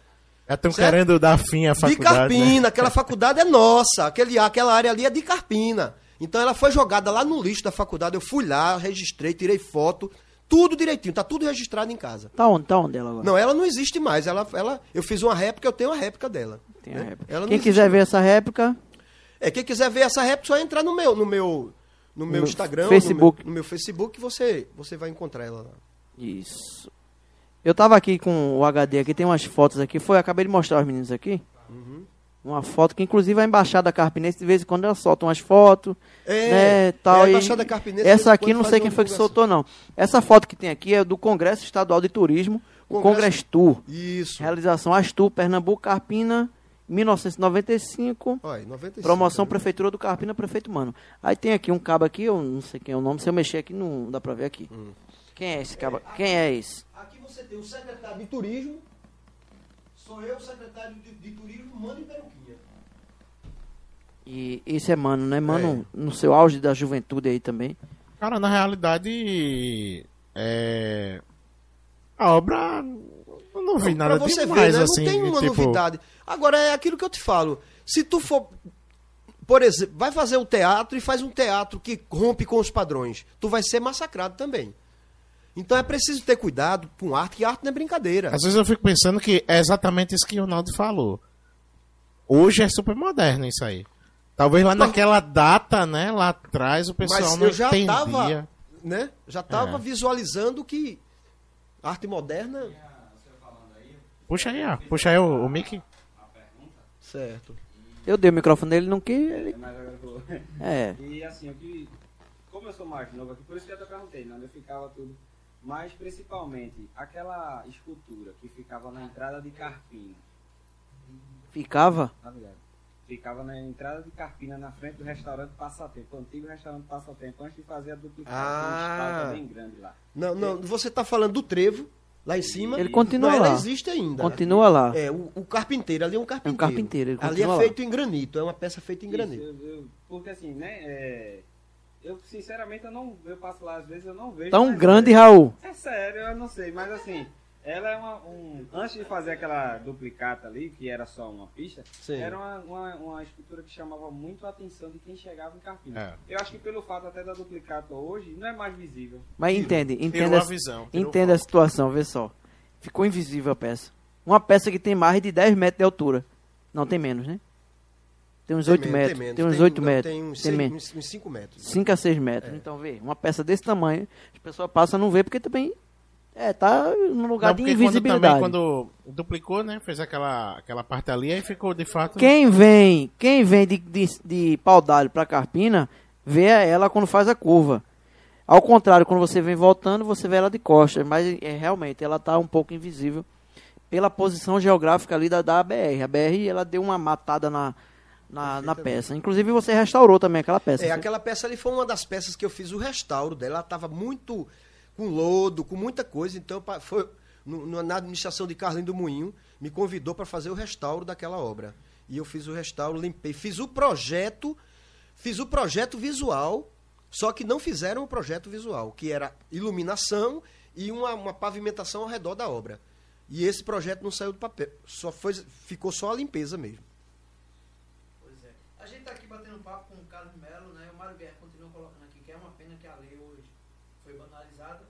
Estão Certo? querendo dar fim à De faculdade. Carpina, né? aquela faculdade é nossa, aquele, aquela área ali é de Carpina. Então ela foi jogada lá no lixo da faculdade, eu fui lá, registrei, tirei foto, tudo direitinho, tá tudo registrado em casa. Tá onde? Tá onde ela agora? Não, ela não existe mais, ela, ela, eu fiz uma réplica, eu tenho uma réplica dela. Tem a né? réplica. Ela não Quem quiser mais. ver essa réplica, É, quem quiser ver essa réplica, só entrar no meu, no meu, no meu No Instagram, Facebook. No, meu, no meu Facebook, você, você vai encontrar ela lá. Isso. Eu tava aqui com o HD aqui, tem umas fotos aqui. Foi, acabei de mostrar aos meninos aqui. Uma foto que inclusive a Embaixada Carpinense, de vez em quando ela solta umas fotos. É, né, é, tal, a e Embaixada Carpinense, Essa aqui não sei quem foi que soltou, não. Essa foto que tem aqui é do Congresso Estadual de Turismo, o Congresso- Congresso Tour. Isso. Realização Astur, Pernambuco, Carpina, 1995. Olha, 95, Promoção né? Prefeitura do Carpina, Prefeito Mano. Aí tem aqui um cabo aqui, eu não sei quem é o nome, se eu mexer aqui não dá pra ver aqui. Hum. Quem é esse cabo? Quem é esse? Aqui você tem o secretário de turismo, sou eu, secretário de, de turismo, Mano e Peruquinha. E esse é Mano, né? Mano, no seu auge da juventude aí também. Cara, na realidade, é... a obra, eu não vi nada pra você demais, ver, né? assim. não tem uma tipo, novidade. Agora é aquilo que eu te falo. Se tu for, por exemplo, vai fazer um teatro e faz um teatro que rompe com os padrões, tu vai ser massacrado também. Então é preciso ter cuidado com arte, que arte não é brincadeira. Às vezes eu fico pensando que é exatamente isso que o Ronaldo falou. Hoje é super moderno isso aí. Talvez lá naquela data, né, lá atrás, o pessoal Mas não eu já entendia. estava, né? Já estava É. visualizando que arte moderna, Puxa aí, ó. Puxa aí o, o Mickey. certo. Eu dei o microfone dele, não quis. Ele... Eu vou. É. E assim, o que. Como eu sou mais novo aqui, por isso que eu até perguntei, né? Onde ficava tudo. Mas principalmente aquela escultura que ficava na entrada de Carpina, Ficava. tá ligado? Ficava na entrada de Carpina, na frente do restaurante Passatempo, o antigo restaurante Passatempo, antes de fazer a duplicata. Ah. Estátua bem grande lá. Não, não, você está falando do trevo, lá em cima. Ele continua Não, lá. Ela existe ainda. Continua lá. É, o, o carpinteiro, ali é um carpinteiro. carpinteiro, ele Ali continua é lá. feito em granito, é uma peça feita em Isso, granito. eu- eu- porque assim, né? é, eu sinceramente eu não. Eu passo lá às vezes eu não vejo. Tão grande, é- Raul. É sério, eu não sei, mas assim, ela é uma. Um, antes de fazer aquela duplicata ali, que era só uma pista, Sim. era uma, uma, uma escultura que chamava muito a atenção de quem chegava em Carpina. É. Eu acho que pelo fato até da duplicata hoje, não é mais visível. Mas entende, entende, Tirou a visão. tirou entende a situação, vê só. Ficou invisível a peça. Uma peça que tem mais de 10 metros de altura. Não, tem menos, né? Tem uns 8 menos, metros. menos. Tem uns 8 não, metros. Tem uns Tem seis- menos. uns 5 metros. 5 a 6 metros. É. Então, vê, uma peça desse tamanho, as pessoas passam a não ver porque também é, tá num lugar Não, de porque quando, invisibilidade. também, quando duplicou, né? Fez aquela, aquela parte ali, aí ficou de fato. Quem vem, quem vem de, de, de pau d'alho pra Carpina, vê ela quando faz a curva. Ao contrário, quando você vem voltando, você vê ela de costas, mas é, realmente ela tá um pouco invisível pela posição geográfica ali da, da BR. A BR ela deu uma matada na, na, na peça. Inclusive você restaurou também aquela peça. É, Você- aquela peça ali foi uma das peças que eu fiz o restauro dela. Ela estava muito com lodo, com muita coisa. Então, foi no- na administração de Carlinho do Moinho, me convidou para fazer o restauro daquela obra. E eu fiz o restauro, limpei, fiz o projeto, fiz o projeto visual, só que não fizeram o projeto visual, que era iluminação e uma, uma pavimentação ao redor da obra. E esse projeto não saiu do papel, só foi, ficou só a limpeza mesmo. A gente tá aqui batendo papo com o Carlos Melo, né? O Mário Guerra continua colocando aqui que é uma pena que a lei hoje foi banalizada.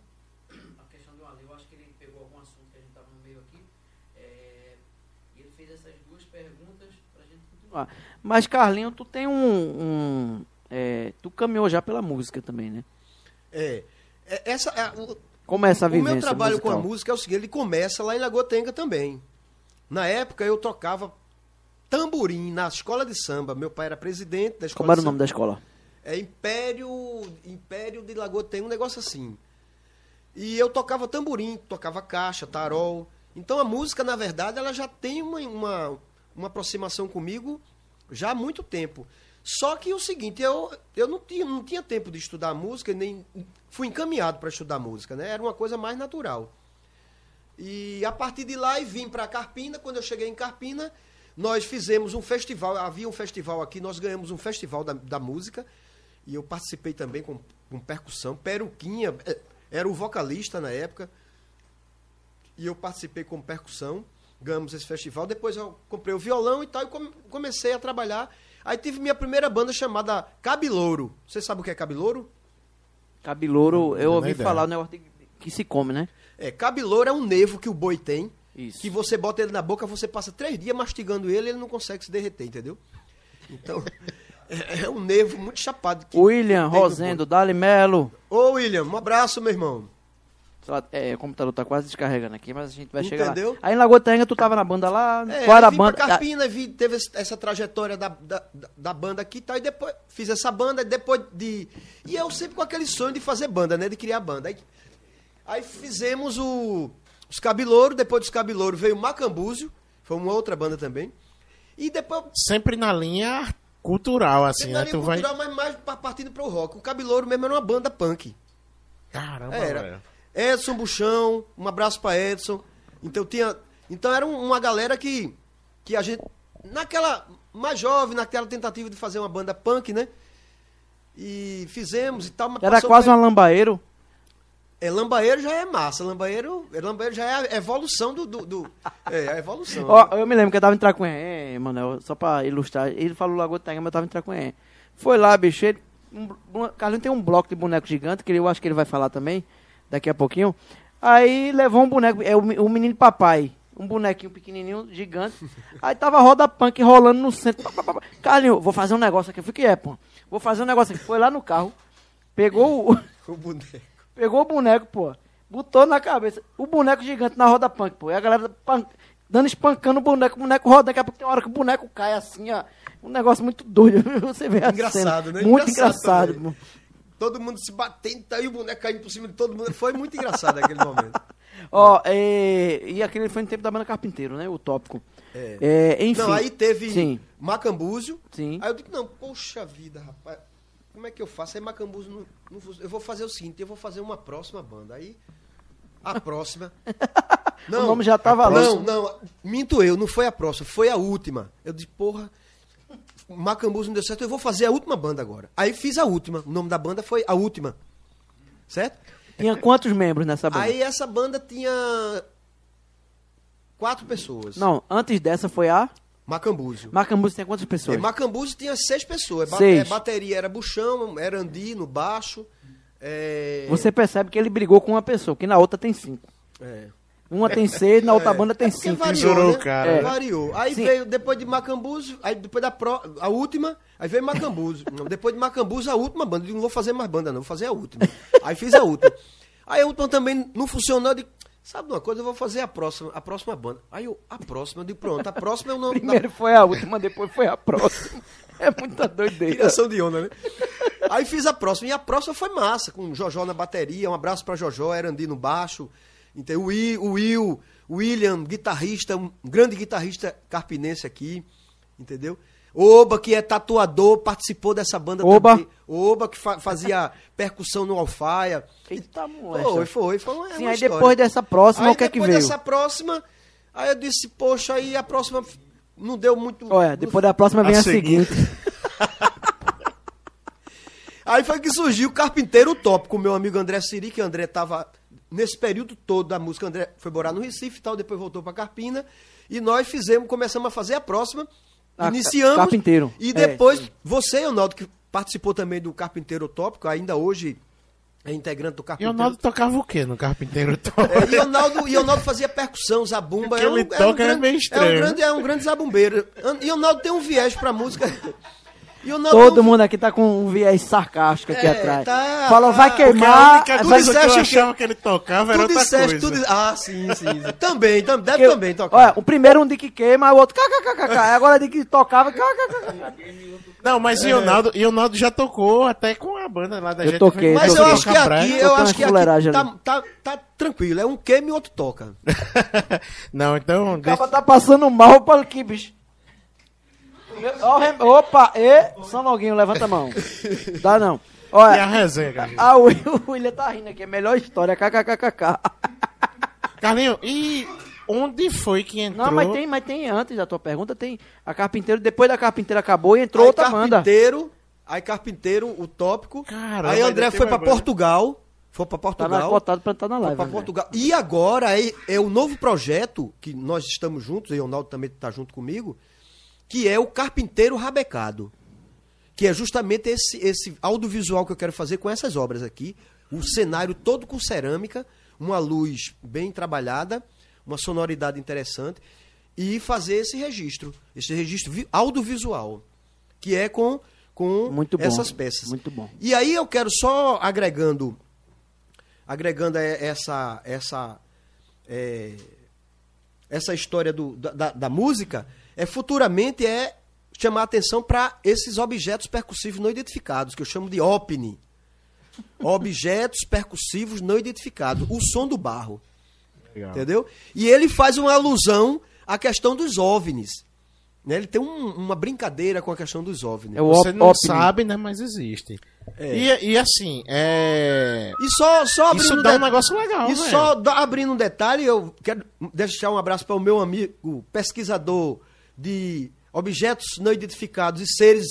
A questão de uma lei, eu acho que ele pegou algum assunto que a gente tava no meio aqui. É, E ele fez essas duas perguntas pra gente continuar. Mas, Carlinho, tu tem um. um, é, tu caminhou já pela música também, né? É, é, essa, é, o- Como é essa O vivência meu trabalho com a musical? música é o seguinte, ele começa lá em Lagoa Tenga também. Na época eu tocava tamborim na escola de samba. Meu pai era presidente da escola Como era o nome da escola? É Império, Império de Lagoa Tenga, um negócio assim. E eu tocava tamborim, tocava caixa, tarol. Então a música, na verdade, ela já tem uma, uma, uma aproximação comigo já há muito tempo. Só que o seguinte, eu, eu não, tinha, não tinha tempo de estudar música, nem fui encaminhado para estudar música, né? Era uma coisa mais natural. E a partir de lá eu vim para Carpina. Quando eu cheguei em Carpina, nós fizemos um festival. Havia um festival aqui, nós ganhamos um festival da, da música. E eu participei também com, com percussão. Peruquinha eh, era o vocalista na época. E eu participei com percussão. Ganhamos esse festival. Depois eu comprei o violão e tal. E come- comecei a trabalhar. Aí tive minha primeira banda chamada Cabilouro. Você sabe o que é Cabilouro? Cabilouro, eu ouvi falar de- que se come, né? É, cabilouro é um nevo que o boi tem. Isso. Que você bota ele na boca, você passa três dias mastigando ele e ele não consegue se derreter, entendeu? Então, é, é um nevo muito chapado. William, Rosendo, Dali Melo. Ô, William, um abraço, meu irmão. É, o computador tá quase descarregando aqui, mas a gente vai chegar Entendeu? Aí em Lagoa tu tava na banda lá, É, qual era a banda? pra Carpina, vi, teve essa trajetória da, da, da- da banda aqui e tal, e depois fiz essa banda, depois de... E eu sempre com aquele sonho de fazer banda, né, de criar banda. Aí, aí fizemos o, os Cabilouros, depois dos Cabilouros veio o Macambúzio, foi uma outra banda também. E depois Sempre na linha cultural, assim, Sempre né? na Tu linha vai. cultural, mas mais pa- partindo pro rock. O Cabilouro mesmo era uma banda punk. Caramba, Era. velho. Edson Buchão, um abraço pra Edson. Então tinha. Então era um- uma galera que. Que a gente. Naquela. Mais jovem, naquela tentativa de fazer uma banda punk, né? E fizemos e tal. mas Era quase uma lambaeiro. É, lambaeiro já é massa. Lambaeiro, lambaeiro já é a evolução do. do, do- é, a evolução. Ó, eu me lembro que eu tava em Tracuém, é, Manel, só pra ilustrar. Ele falou Lagoa Tenga, mas eu tava em Tracuém. Foi lá, bicho, ele, um, um, Carlinhos tem um bloco de boneco gigante, que eu acho que ele vai falar também, daqui a pouquinho. Aí levou um boneco, é o, o menino papai, um bonequinho pequenininho, gigante. Aí tava roda punk rolando no centro. Carlinhos, vou fazer um negócio aqui. Eu falei, que é, pô? Vou fazer um negócio aqui. Foi lá no carro, pegou o... O boneco. Pegou o boneco, pô. Botou na cabeça. O boneco gigante na roda punk, pô. E a galera dando espancando o boneco, o boneco roda, daqui a pouco tem hora que o boneco cai assim, ó. Um negócio muito doido. Você vê Engraçado, cena. né? Muito Engraçado engraçado. Todo mundo se batendo, tá aí o boneco caindo por cima de todo mundo. Foi muito engraçado aquele momento. Ó, é, e aquele foi no tempo da banda Carpinteiro, né? O tópico. É. É, enfim. Não, aí teve Sim. Macambúzio. Sim. Aí eu digo, não, poxa vida, rapaz, como é que eu faço? Aí Macambúzio não, não Eu vou fazer o seguinte, eu vou fazer uma próxima banda. Aí, a próxima. O nome já tava lá. Não, não, minto eu, não foi a próxima, foi a última. Eu disse, porra, Macambúzio não deu certo, eu vou fazer a última banda agora. Aí fiz a última, o nome da banda foi a última. Certo? Tinha quantos membros nessa banda? Aí essa banda tinha quatro pessoas. Não, antes dessa foi a. Macambúzio. Macambus tinha quantas É, pessoas? Macambúzio tinha seis pessoas. Seis. é, bateria era Buchão, era Andi no baixo. é, Você percebe que ele brigou com uma pessoa, que na outra tem cinco. é. Uma tem seis, na outra banda tem Porque cinco. variou, Misturou né? cara. É. Variou. Aí Sim. veio, depois de Macambúzio, aí depois da pró, a última, aí veio Macambúzio. Não, depois de Macambúzio, a última banda. Eu digo, não vou fazer mais banda, não, vou fazer a última. Aí fiz a última. Aí a última também não funcionou, eu digo, sabe uma coisa, eu vou fazer a próxima, a próxima banda. Aí eu, a próxima, eu digo, pronto, a próxima é o nome Primeiro foi a última, depois foi a próxima. É muita doideira. Criação de onda, né? Aí fiz a próxima. E a próxima foi massa, com o Jojó na bateria. Um abraço pra Jojó, Erandi no baixo. Então, o, Will, o Will, o William, guitarrista, um grande guitarrista carpinense aqui, entendeu? Oba, que é tatuador, participou dessa banda Oba. também. Oba, que fa- fazia percussão no alfaia. Eita, moleque. Foi, foi, foi uma, Sim, uma aí história. depois dessa próxima, Aí o que é que depois veio? dessa próxima, aí eu disse, poxa, aí a próxima não deu muito... Olha, depois da próxima vem A a, seguinte. Aí foi que surgiu o Carpinteiro Utópico, meu amigo André Siri, que o André tava nesse período todo da música, o André foi morar no Recife e tal, depois voltou pra Carpina, e nós fizemos, começamos a fazer a próxima, Ah, iniciamos, Carpinteiro. e É, depois, sim. você, Ronaldo, que participou também do Carpinteiro Utópico, ainda hoje é integrante do E o Carpinteiro Naldo tocava o quê no Carpinteiro Top? é, e Ronaldo, e Ronaldo fazia percussão, zabumba. O que ele toca é meio É um estranho, grande, é um grande zabumbeiro. E Ronaldo tem um viés pra música. E o Todo mundo aqui tá com um viés sarcástico aqui É, atrás. tá, Falou, tá. vai Porque a queimar. única vai- coisa que eu achava que ele tocava era outra disseste, coisa. tu Ah, sim, sim. sim. também, tam- deve que- também tocar. Olha, o primeiro um de que queima, o outro kkkk. Agora de que tocava, kkkk. Não, mas É. o Ronaldo, e o Ronaldo já tocou até com a banda lá da Eu gente. toquei, Mas eu toquei. acho que aqui, eu acho que aqui tá, tá, tá tranquilo. É um queima e outro toca. Não, então. O deixa- cara tá passando mal para aqui, bicho. Opa, e São Longuinho, levanta a mão. Dá não. E a Olha, resenha, Carlinhos? a Will- o William tá rindo aqui, é a melhor história, kkkk. Carlinhos, e onde foi que entrou? Não, mas tem, mas tem antes da tua pergunta, tem a Carpinteiro, depois da Carpinteira acabou e entrou aí outra banda. Carpinteiro, aí Carpinteiro, o tópico. Caramba, aí André foi pra banda. Portugal. Foi pra Tá Portugal. cotado pra estar na Foi live. pra André. Portugal. E agora é, é o novo projeto, que nós estamos juntos, e o Ronaldo também está junto comigo, que é o Carpinteiro Rabecado. Que é justamente esse, esse audiovisual que eu quero fazer com essas obras aqui. O cenário todo com cerâmica, uma luz bem trabalhada, uma sonoridade interessante. E fazer esse registro, esse registro vi- audiovisual, que é com, com Muito bom, essas peças. muito bom. E aí eu quero só agregando agregando é, essa essa é, essa história do, da- da música é futuramente é chamar a atenção para esses objetos percussivos não identificados que eu chamo de OPNI objetos percussivos não identificados o som do barro Legal. entendeu e ele faz uma alusão à questão dos ovnis né? ele tem um- uma brincadeira com a questão dos ovnis É o Você não OPNI. sabe, né? Mas existe. É. E, e assim, é. E só, só abrindo Isso dá um de- negócio legal, E velho. só abrindo um detalhe, eu quero deixar um abraço para o meu amigo pesquisador de objetos não identificados e seres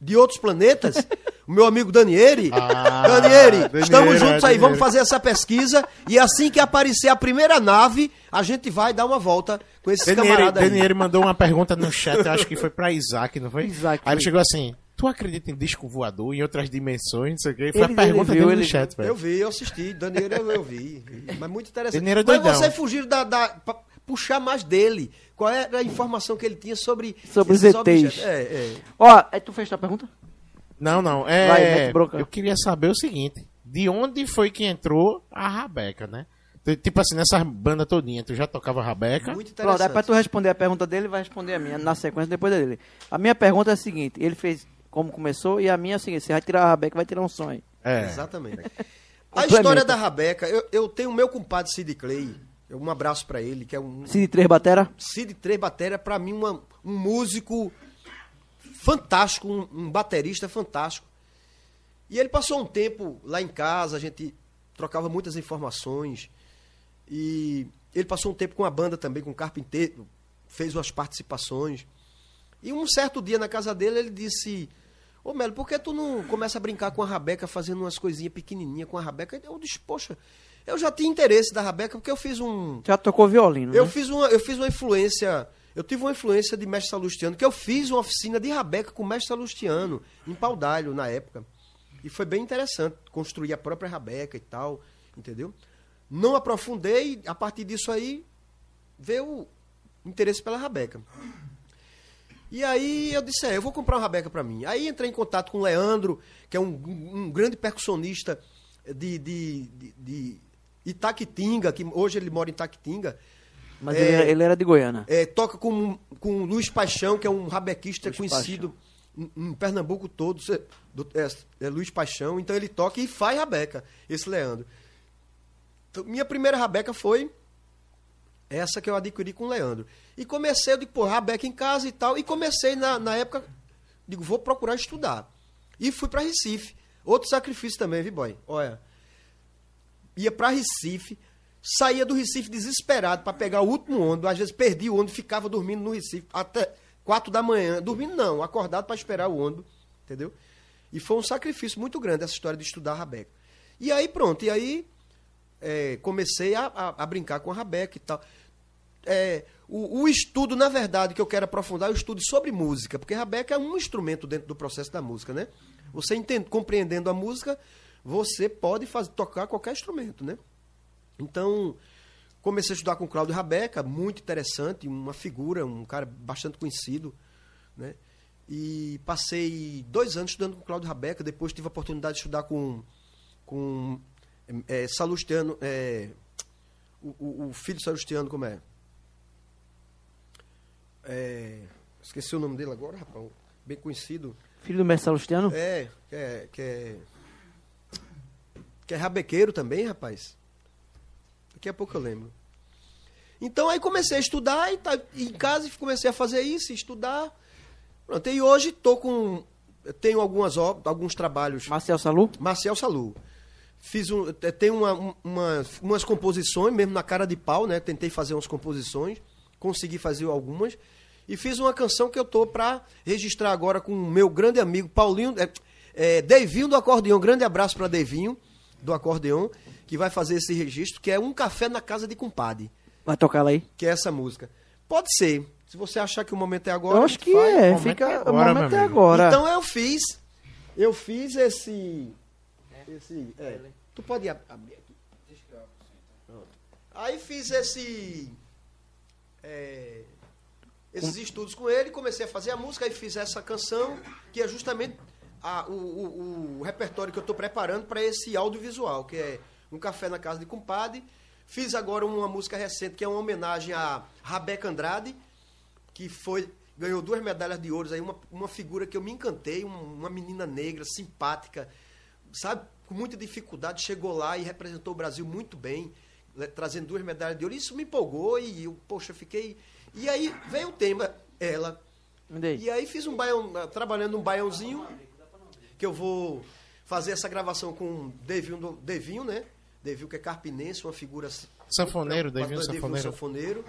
de outros planetas, o meu amigo Danieri. Ah, Danieri, Danieri, estamos é, juntos aí, Danieri. vamos fazer essa pesquisa e assim que aparecer a primeira nave, a gente vai dar uma volta com esses Danieri, camaradas aí. Danieri mandou uma pergunta no chat, acho que foi pra Isaac, não foi? Isaac. Aí ele chegou assim: Tu acredita em disco voador, em outras dimensões, não sei o quê? Foi Ele- a pergunta viu, dele no chat, velho. Eu vi, eu assisti, Daniel eu, eu vi. Mas muito interessante. Daniel é Mas doidão. você fugir da, da pra puxar mais dele. Qual era a informação que ele tinha sobre Sobre os esses ETs. objetos? É, é. Ó, aí tu fez tua pergunta? Não, não. É, Vai, eu queria saber o seguinte: de onde foi que entrou a Rabeca, né? Tipo assim, nessa banda todinha, tu já tocava rabeca? Muito Pronto, aí interessante. pra tu responder a pergunta dele, vai responder a minha na sequência depois dele. A minha pergunta é a seguinte: ele fez como começou e a minha é a seguinte: você vai tirar a rabeca, vai tirar um aí. É. Exatamente. A história da Rabeca, eu, eu tenho o meu compadre Sid Clay, um abraço pra ele, que é um Cid três batera? Cid Três Batera, pra mim, uma- um músico fantástico, um, um baterista fantástico. E ele passou um tempo lá em casa, a gente trocava muitas informações. E ele passou um tempo com a banda também, com o Carpinteiro, fez umas participações. E um certo dia na casa dele, ele disse: Ô Melo, por que tu não começa a brincar com a Rabeca, fazendo umas coisinhas pequenininhas com a Rabeca? Eu disse: Poxa, eu já tinha interesse da Rabeca, porque eu fiz um. Já tocou violino, Eu né? fiz uma, eu fiz uma influência. Eu tive uma influência de mestre Salustiano, que eu fiz uma oficina de rabeca com o mestre Salustiano, em Paudalho, na época. E foi bem interessante construir a própria rabeca e tal, entendeu? Não aprofundei, a partir disso aí veio o interesse pela rabeca. E aí eu disse, é, eu vou comprar uma rabeca para mim. Aí entrei em contato com o Leandro, que é um, um grande percussionista de, de, de, de Itaquitinga, que hoje ele mora em Itaquitinga. Mas É, ele, era- ele era de Goiânia. é, toca com, com Luiz Paixão, que é um rabequista Luiz conhecido em, em Pernambuco todo. do- é, é Luiz Paixão, então ele toca e faz rabeca, esse Leandro. Então, minha primeira rabeca foi essa que eu adquiri com o Leandro. E comecei, eu digo, pô, rabeca em casa e tal. E comecei na, na época, digo, vou procurar estudar. E fui para Recife. Outro sacrifício também, viu, boy? Olha, ia para Recife, saía do Recife desesperado para pegar o último ônibus, às vezes perdi o ônibus, ficava dormindo no Recife até quatro da manhã, dormindo não, acordado para esperar o ônibus, entendeu? E foi um sacrifício muito grande essa história de estudar Rabeca. E aí pronto, e aí é, comecei a, a- a brincar com a Rabeca e tal. É, o, o estudo, na verdade, que eu quero aprofundar é o estudo sobre música, porque Rabeca é um instrumento dentro do processo da música, né? Você entende, compreendendo a música, você pode fazer, tocar qualquer instrumento, né? Então, comecei a estudar com o Cláudio Rabeca, muito interessante, uma figura, um cara bastante conhecido, né? E passei dois anos estudando com o Cláudio Rabeca, depois tive a oportunidade de estudar com, com é, Salustiano, é, o, o- o filho de Salustiano, como é? É, Esqueci o nome dele agora, rapaz, bem conhecido. Filho do mestre Salustiano? É, que é, que é, que é rabequeiro também, rapaz. Daqui a pouco eu lembro. Então aí comecei a estudar e tá, e em casa comecei a fazer isso, estudar. Pronto, e hoje tô com tenho algumas alguns trabalhos. Marcel Salu? Marcel Salu. Fiz um, tem uma, um- uma- umas composições, mesmo na cara de pau, né? Tentei fazer umas composições, consegui fazer algumas. E fiz uma canção que eu tô para registrar agora com o meu grande amigo Paulinho, é, é, Devinho do Acordeão. Grande abraço para Devinho do Acordeão, que vai fazer esse registro, que é Um Café na Casa de Compadre, Vai tocar ela aí? que é essa música. Pode ser. Se você achar que o momento é agora, Eu acho que faz. é. momento Fica, é o agora, momento meu é agora. Então eu fiz. Eu fiz esse. Esse. É, tu pode ab- abrir aqui. Pronto. Aí fiz esse. é, esses estudos com ele, comecei a fazer a música, aí fiz essa canção, que é justamente a- o, o- o repertório que eu estou preparando para esse audiovisual, que é Um Café na Casa de Compadre. Fiz agora uma música recente, que é uma homenagem a Rabeca Andrade, que foi ganhou duas medalhas de ouro aí uma, uma figura que eu me encantei uma, menina negra simpática sabe com muita dificuldade chegou lá e representou o Brasil muito bem trazendo duas medalhas de ouro isso me empolgou e eu poxa fiquei e aí veio o tema ela e aí fiz um baião trabalhando um baiãozinho que eu vou fazer essa gravação com o Devinho, Devinho né Devinho que é carpinense uma figura Sanfoneiro, Devinho Pastor Sanfoneiro. sanfoneiro.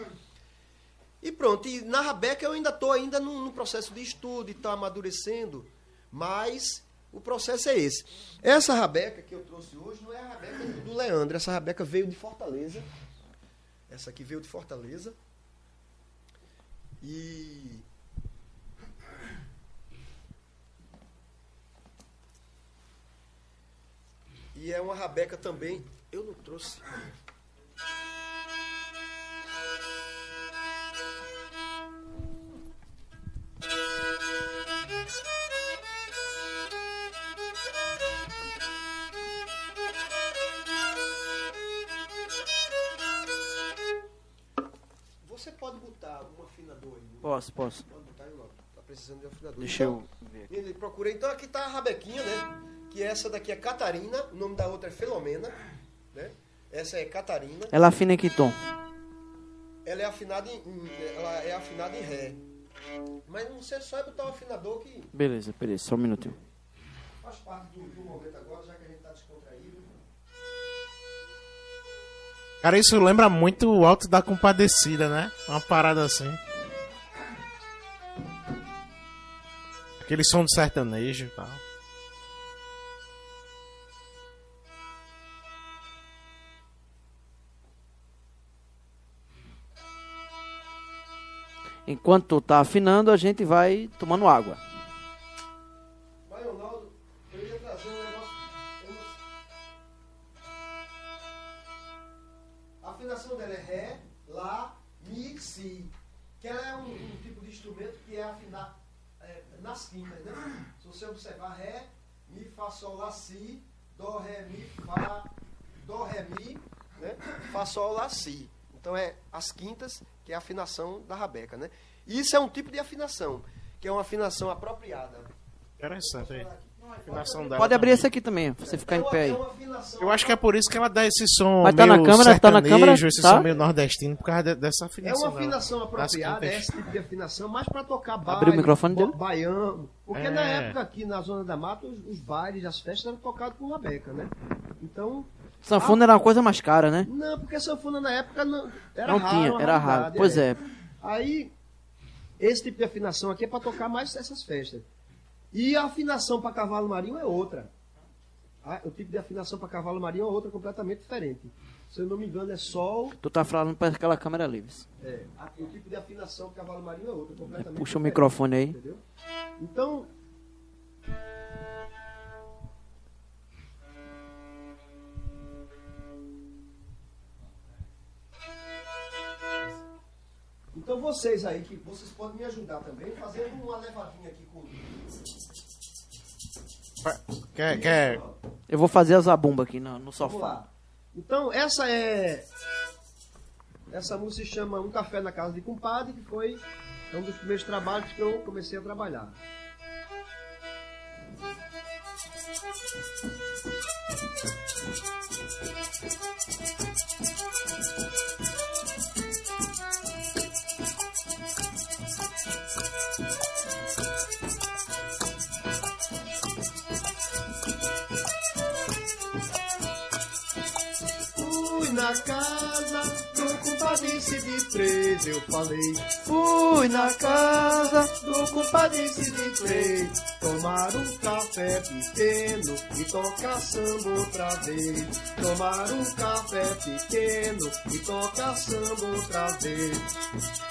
E pronto, e na Rabeca eu ainda estou ainda num, num processo de estudo e está amadurecendo, mas o processo é esse. Essa Rabeca que eu trouxe hoje não é a Rabeca do do Leandro, essa Rabeca veio de Fortaleza. Essa aqui veio de Fortaleza. E E é uma rabeca também. Eu não trouxe. Você pode botar um afinador aí? Posso, posso. Pode botar aí logo. Tá precisando de um afinador. Deixa então, eu ver. Aqui. Ele procura. Então aqui tá a rabequinha, né? Que essa daqui é Catarina, o nome da outra é Filomena, né? Essa é Catarina. Ela afina em que tom? Ela é afinada em, em- ela é afinada em ré. Mas não sei só é botar o afinador que Beleza, beleza, só um minutinho. faz parte do, do momento agora, já que a gente tá descontraído. Cara, isso lembra muito o Alto da Compadecida, né? Uma parada assim. Aquele som de sertanejo e tal. Enquanto tu tá afinando, a gente vai tomando água. A afinação dela é Ré, Lá, Mi, Si. Que ela é um, um tipo de instrumento que é afinar é, nas quintas, né? Se você observar Ré, Mi, Fá, Sol, Lá, Si, Dó, Ré, Mi, Fá, Dó, Ré, Mi, né? Fá, Sol, Lá, Si. Então é as quintas, que é a afinação da rabeca, né? Isso é um tipo de afinação, que é uma afinação apropriada. Interessante dela Pode abrir também. esse aqui também, você ficar É em uma- pé é aí. uma Eu acho que é por isso que ela dá esse som Mas tá meio na câmera? Tá na sertanejo, câmera? esse Tá? som meio nordestino, por causa de- dessa É afinação. uma dela. afinação Das apropriada, é esse tipo de afinação, mais para tocar baile, Abriu o microfone dele? ba- baiano. Porque É. na época aqui na Zona da Mata, os, os bailes, as festas eram tocados com rabeca, né? Então, Sanfona era uma coisa mais cara, né? não, porque sanfona na época não, era Não raro. tinha, era raro. Pois é. Aí, esse tipo de afinação aqui é para tocar mais essas festas. E a afinação para cavalo marinho é outra. Ah, O tipo de afinação para cavalo marinho é outra completamente diferente. Se eu não me engano, é sol. Tu tá falando para aquela câmera livre. É, o tipo de afinação para cavalo marinho é outra completamente Puxa o diferente. microfone aí. Entendeu? Então. Então vocês aí, que vocês podem me ajudar também, fazendo uma levadinha aqui com. Quer, quer... Eu vou fazer a zabumba aqui no, no Vamos sofá. lá. Então, essa é. Essa música se chama Um Café na Casa de Compadre, que foi um dos primeiros trabalhos que eu comecei a trabalhar. Fui na casa do compadre de três, eu falei. Fui na casa do compadre de três, tomar um café pequeno e tocar samba outra vez. Tomar um café pequeno e tocar samba outra vez.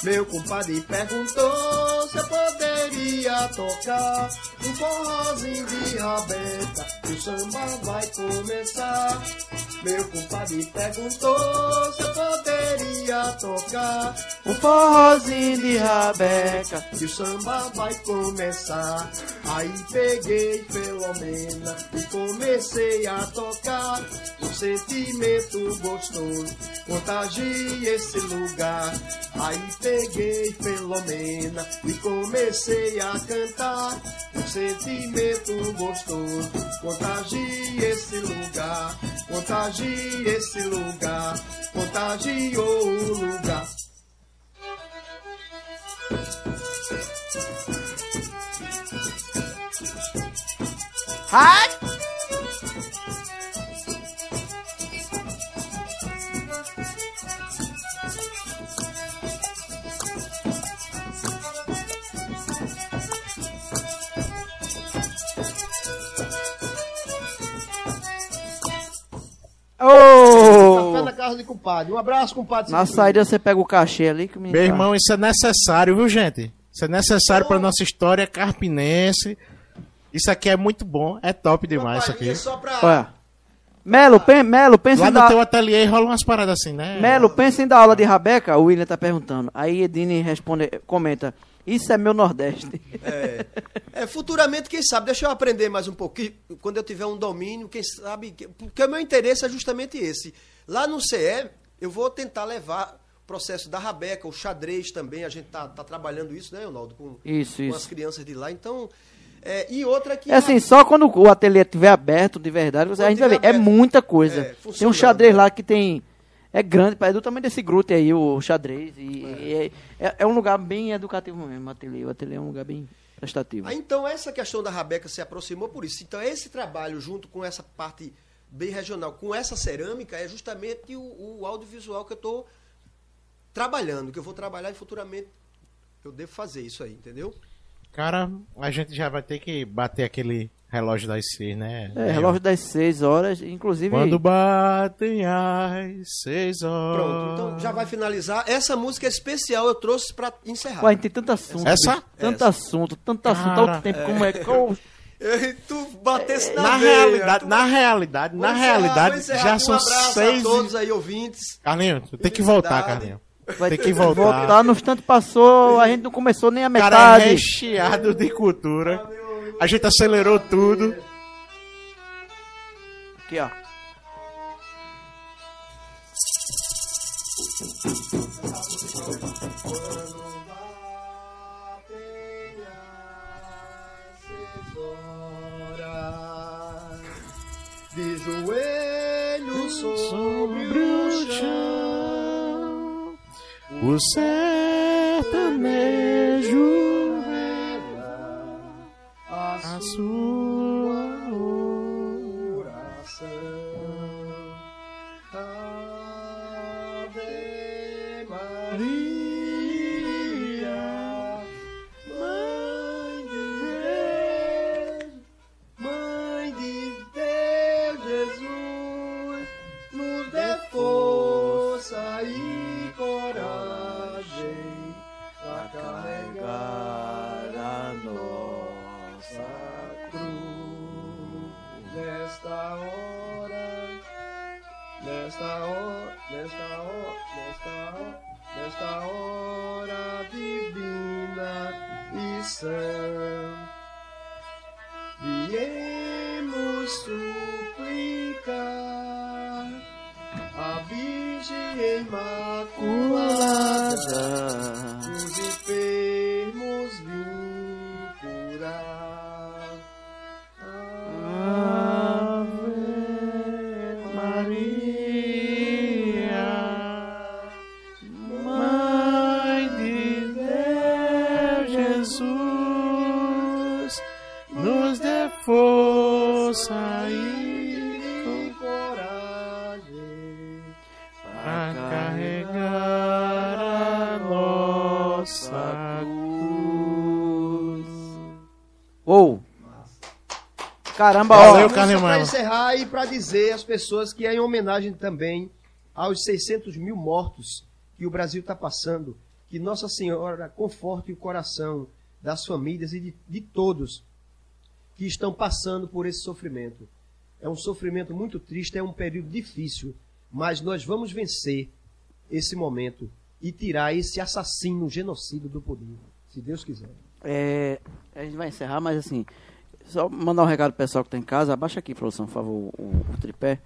Meu compadre perguntou se eu poderia tocar um forrozinho de rabeca, que o samba vai começar. Meu compadre perguntou se eu poderia tocar Um forrozinho de rabeca. que o samba vai começar. Aí peguei Filomena e comecei a tocar. Um sentimento gostoso contagia esse lugar. Aí peguei Filomena e comecei a cantar. Um sentimento gostoso contagia esse lugar. Contagia esse lugar. Contagiou o lugar. Ai! Café Ô! na casa de compadre. Um abraço, compadre. Na saída você pega o cachê ali que menino Meu tá- irmão, isso é necessário, viu, gente? Isso é necessário pra nossa história carpinense. Isso aqui é muito bom, é top demais isso aqui. Só pra... Olha. Melo, pen, Melo, pensa Lá em no dar... teu ateliê rola umas paradas assim, né? Melo, pensa em dar aula de rabeca? O William tá perguntando. Aí Edine responde, comenta, isso é meu Nordeste. É, É, futuramente, quem sabe, deixa eu aprender mais um pouquinho. Quando eu tiver um domínio, quem sabe. que- Porque o meu interesse é justamente esse. Lá no CE, eu vou tentar levar processo da Rabeca, o xadrez também, a gente tá, tá trabalhando isso, né, Ronaldo? Com, Isso, com as isso. crianças de lá. Então, é, e outra que... É assim, só quando o ateliê estiver aberto de verdade, você, a gente vai ver. É aberto. muita coisa. É, tem um xadrez é. lá que tem. É grande, é do tamanho desse grupo aí, o xadrez. E e é. É, é um lugar bem educativo mesmo, o ateliê. O ateliê é um lugar bem prestativo. Ah, então essa questão da Rabeca se aproximou por isso. Então esse trabalho junto com essa parte bem regional, com essa cerâmica, é justamente o, o audiovisual que eu estou trabalhando, que eu vou trabalhar e futuramente eu devo fazer isso aí, entendeu? Cara, a gente já vai ter que bater aquele relógio das seis, né? É, relógio das 6 horas, inclusive. Quando batem as seis horas. Pronto, então já vai finalizar. Essa música especial eu trouxe para encerrar. Gente tem tanto assunto. Essa? bicho, Tanto Essa. assunto, tanto assunto. Cara, outro tempo, como é. Qual, E tu batesse na, Na veia, realidade, tu- na realidade, Vou na encerrar, realidade, já são um seis. a todos aí ouvintes. Carlinhos, tu tem que voltar. Carlinhos. Vai Tem que voltar. No instante passou, a gente não começou nem a O cara é metade. recheado de cultura. A gente acelerou tudo. Aqui, ó. De joelhos sobre o chão, O sertanejo. A a sua sã. Viemos suplicar a Virgem Imaculada Caramba, Valeu, ó. Carlinhos Para encerrar e para dizer às pessoas que é em homenagem também aos 600 mil mortos que o Brasil está passando, que Nossa Senhora conforte o coração das famílias e de, de todos que estão passando por esse sofrimento. É um sofrimento muito triste, é um período difícil, mas nós vamos vencer esse momento e tirar esse assassino genocida do poder, se Deus quiser. É, a gente vai encerrar, mas assim, só mandar um recado pro pessoal que tá em casa. Abaixa aqui, produção, por favor, o, o tripé.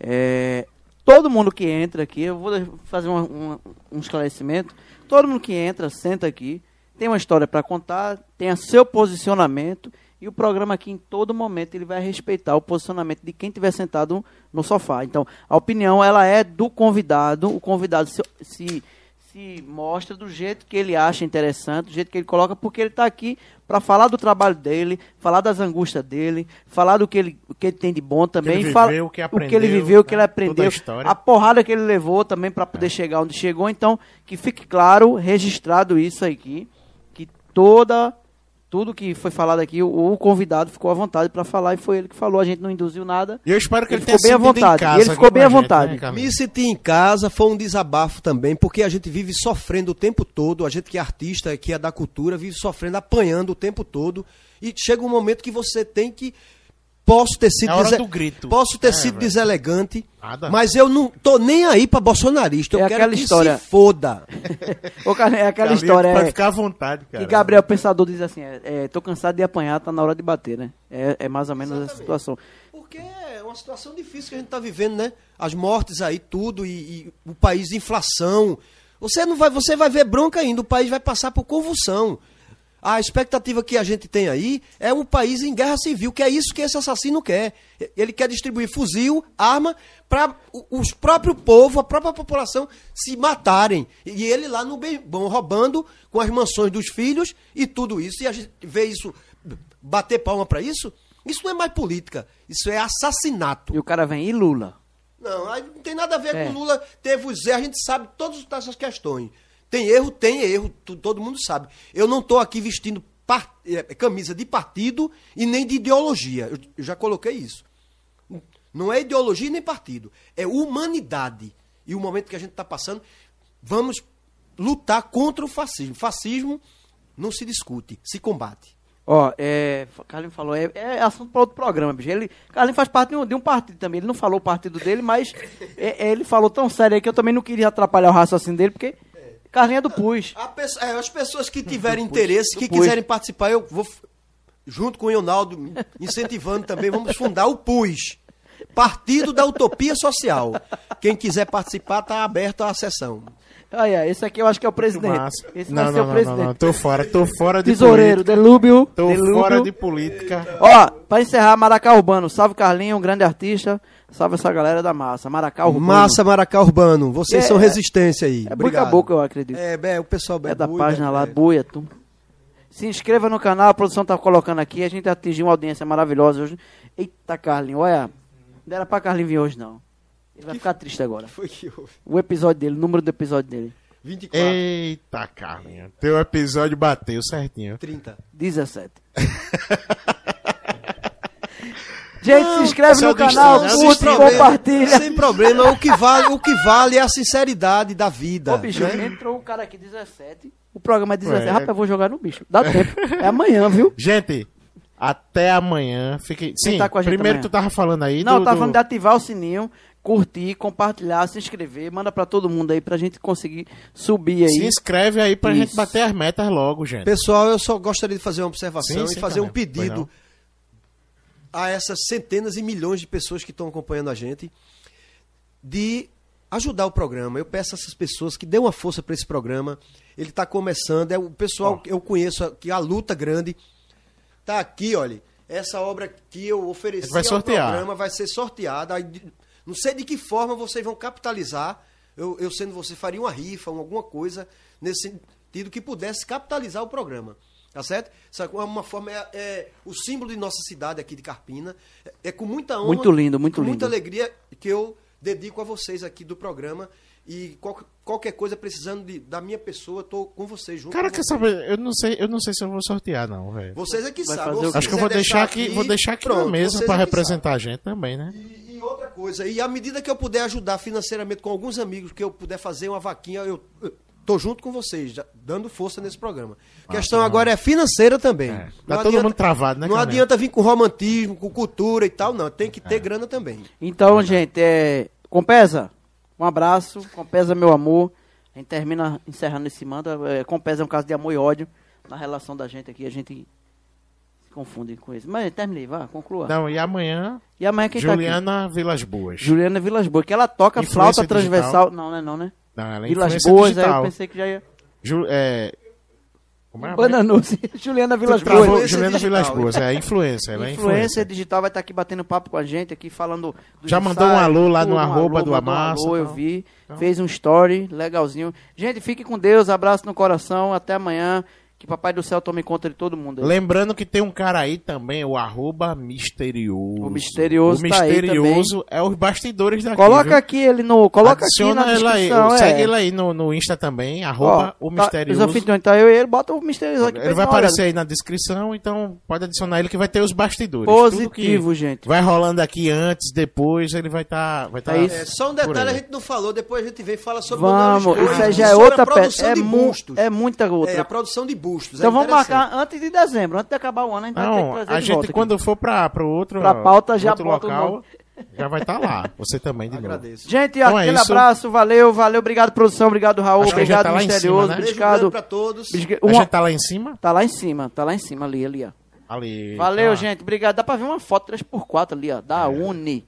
É, todo mundo que entra aqui, eu vou fazer uma- uma- um esclarecimento. Todo mundo que entra, senta aqui, tem uma história para contar, tem seu posicionamento. E o programa aqui, em todo momento, ele vai respeitar o posicionamento de quem estiver sentado no sofá. Então, a opinião, ela é do convidado. O convidado se, se, se mostra do jeito que ele acha interessante, do jeito que ele coloca, porque ele está aqui para falar do trabalho dele, falar das angústias dele, falar do que ele, o que ele tem de bom também. ele fala- viveu, o que o que ele viveu, o que ele né? A aprendeu, história. a porrada que ele levou também para poder chegar onde chegou. Então, que fique claro, registrado isso aqui, que toda tudo que foi falado aqui, o, o convidado ficou à vontade para falar e foi ele que falou, a gente não induziu nada. E eu espero que Ele ele, tenha ficou bem à vontade, casa ele ficou bem à gente, vontade. né? Me sentir em casa foi um desabafo também, porque a gente vive sofrendo o tempo todo, a gente que é artista, que é da cultura, vive sofrendo, apanhando o tempo todo, e chega um momento que você tem que posso ter sido É a hora dese- do grito. posso ter É, sido velho. deselegante, Nada. mas eu não tô nem aí pra bolsonarista, eu É quero aquela que história. se foda. Ô, cara, é aquela história. Pode é, ficar à vontade, cara. que Gabriel Pensador diz assim: é, é, tô cansado de apanhar, tá na hora de bater, né? É, é mais ou menos essa Exatamente. situação. Porque é uma situação difícil que a gente está vivendo, né? As mortes aí, tudo, e, e o país, inflação, Você não vai, você vai ver bronca ainda, o país vai passar por convulsão. A expectativa que a gente tem aí é um país em guerra civil, que é isso que esse assassino quer. Ele quer distribuir fuzil, arma, para os próprios povo, a própria população se matarem. E ele lá no bem bom, roubando com as mansões dos filhos e tudo isso. E a gente vê isso, bater palma para isso? Isso não é mais política, isso é assassinato. E o cara vem, e Lula? Não, não tem nada a ver É. com Lula. Teve os erros, a gente sabe todas essas questões. Tem erro, tem erro, todo mundo sabe. Eu não estou aqui vestindo par- eh, camisa de partido e nem de ideologia. Eu, eu já coloquei isso. Não é ideologia nem partido. É humanidade. E o momento que a gente está passando, vamos lutar contra o fascismo. Fascismo não se discute, se combate. Ó, é. Carlinhos falou, é, é assunto para outro programa, bicho. Ele, Carlinhos faz parte de um, de um partido também. Ele não falou o partido dele, mas é- é, ele falou tão sério aí que eu também não queria atrapalhar o raciocínio dele, porque Carlinhos é do PUS. A pesso- é, as pessoas que tiverem interesse, que PUS. quiserem participar, eu vou, junto com o Leonardo, incentivando também, vamos fundar o PUS. Partido da Utopia Social. Quem quiser participar, está aberto à sessão. Aí, esse aqui eu acho que é o presidente. Esse não, vai ser não, o não, presidente. não, não, tô fora, tô fora de Tesoureiro, política. Delúbio. Tô Delúbio. fora de política. Ó, pra encerrar, Maracá Urbano. Salve Carlinho, um grande artista. Salve essa galera da massa. Maracá Urbano. Massa Maracá Urbano, vocês É, são resistência aí. É Obrigado. boca a boca, eu acredito. É, é, o pessoal É da buia, página lá, é. Buia, tu. Se inscreva no canal, a produção tá colocando aqui. A gente atingiu uma audiência maravilhosa hoje. Eita, Carlinho, olha. Não era pra Carlinho vir hoje, não. Ele vai ficar triste agora. Foi que houve. O episódio dele, o número do episódio dele. 24, Eita, Carlinhos. Teu episódio bateu certinho. 30. 17. Gente, se inscreve no do canal, Instagram, curte, problema, compartilha. Sem problema, o que vale, o que vale é a sinceridade da vida. Ô, bicho, né? entrou um cara aqui 17. O programa é 17. Ué, Rapaz, é- eu vou jogar no bicho. Dá tempo. É amanhã, viu? Gente, até amanhã. Fique... Sim, tá com a gente primeiro amanhã? tu tava falando aí Não, do... tá do- falando de ativar o sininho, curtir, compartilhar, se inscrever, manda pra todo mundo aí pra gente conseguir subir Se aí. inscreve aí pra gente Isso. bater as metas logo, gente. Pessoal, eu só gostaria de fazer uma observação Sim, e sim, fazer um Carlinhos. Pois pedido a essas centenas e milhões de pessoas que estão acompanhando a gente de ajudar o programa. Eu peço a essas pessoas que dêem uma força para esse programa. Ele está começando, é o pessoal que eu conheço que a luta grande tá aqui, olha. Essa obra que eu ofereci Vai ao sortear. programa vai ser sorteada. Não sei de que forma vocês vão capitalizar. Eu, eu sendo você, faria uma rifa, um, alguma coisa nesse sentido que pudesse capitalizar o programa. Tá certo? Essa é uma forma, é, é o símbolo de nossa cidade aqui de Carpina. É, é com muita honra. Muito lindo, muito com muita lindo. alegria que eu dedico a vocês aqui do programa. E qual- qualquer coisa precisando de- da minha pessoa, eu tô com vocês junto. Cara, quer vocês. saber? Eu não sei, eu não sei se eu vou sortear, não, velho. Vocês é que Vai sabem. Acho que eu quiser vou deixar aqui, vou deixar aqui na pronto, mesa vocês pra é representar a gente também, né? E, e outra coisa, e à medida que eu puder ajudar financeiramente com alguns amigos, que eu puder fazer uma vaquinha, eu, eu tô junto com vocês, já- dando força nesse programa. A questão agora é financeira também. É. Tá todo mundo travado, né, Não adianta vir com romantismo, com cultura e tal, não. Tem que É. ter grana também. Então, gente, é. Compesa, um abraço. Compesa, meu amor. A gente termina encerrando esse manda. É, Compesa é um caso de amor e ódio na relação da gente aqui. A gente se confunde com isso. Mas terminei, vá, conclua. Não, e amanhã, E amanhã quem tá aqui? Juliana Vilas Boas. Juliana Vilas Boas, que ela toca Influência flauta transversal. Não, não é não, né? Não, ela é Vilas influência Boas, aí digital. eu pensei que já ia. Ju- é... Como é? Bananuce. Juliana Vilas Boas. Juliana digital. Vilas Boas, é influência, ela é Influência influência. digital vai estar aqui batendo papo com a gente, aqui falando Já mandou um alô lá no tudo, um arroba do mandou um alô, eu vi. Fez um story legalzinho. Gente, fique com Deus, abraço no coração, até amanhã. Que Papai do Céu tome conta de todo mundo. aí. Lembrando que tem um cara aí também, o arroba misterioso. O misterioso O tá aí misterioso é os bastidores daqui. Coloca viu? aqui ele no. Coloca Adiciona aqui na ele aí, descrição. é. segue ele aí no, no Insta também, arroba Ó, o tá, misterioso. Os anfitriões, tá eu e ele, bota o misterioso aqui. ele vai uma olhada. aparecer aí na descrição, então pode adicionar ele que vai ter os bastidores. Tudo Positivo, que gente. Vai rolando aqui antes, depois, ele vai estar. vai tá É isso. É, só um detalhe a gente não falou, depois a gente vem e fala sobre Vamos, Manoel isso aí Escolha, já é outra peça. É, de mu bustos. é muita outra. É, a produção de bustos. então é vamos marcar antes de dezembro, antes de acabar o ano, a gente vai ter que Não, trazer a gente volta aqui. quando for pra, pro outro, Pra pauta, já outro o local, já vai estar lá. Você também de novo. Agradeço. Gente, Então é aquele isso. abraço, valeu, valeu, obrigado produção, obrigado Raul, Acho obrigado tá Misterioso, cima, né? Obrigado. pra todos. Bisque- A uma- gente tá lá em cima? Tá lá em cima, tá lá em cima ali, ali, ó. Ali. Valeu, tá. gente, obrigado. Dá pra ver uma foto 3x4 ali, ó, É. da Uni.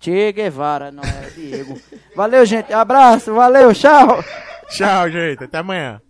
Che Guevara, não é Diego. Valeu, gente, abraço, valeu, tchau. Tchau, gente. Até amanhã.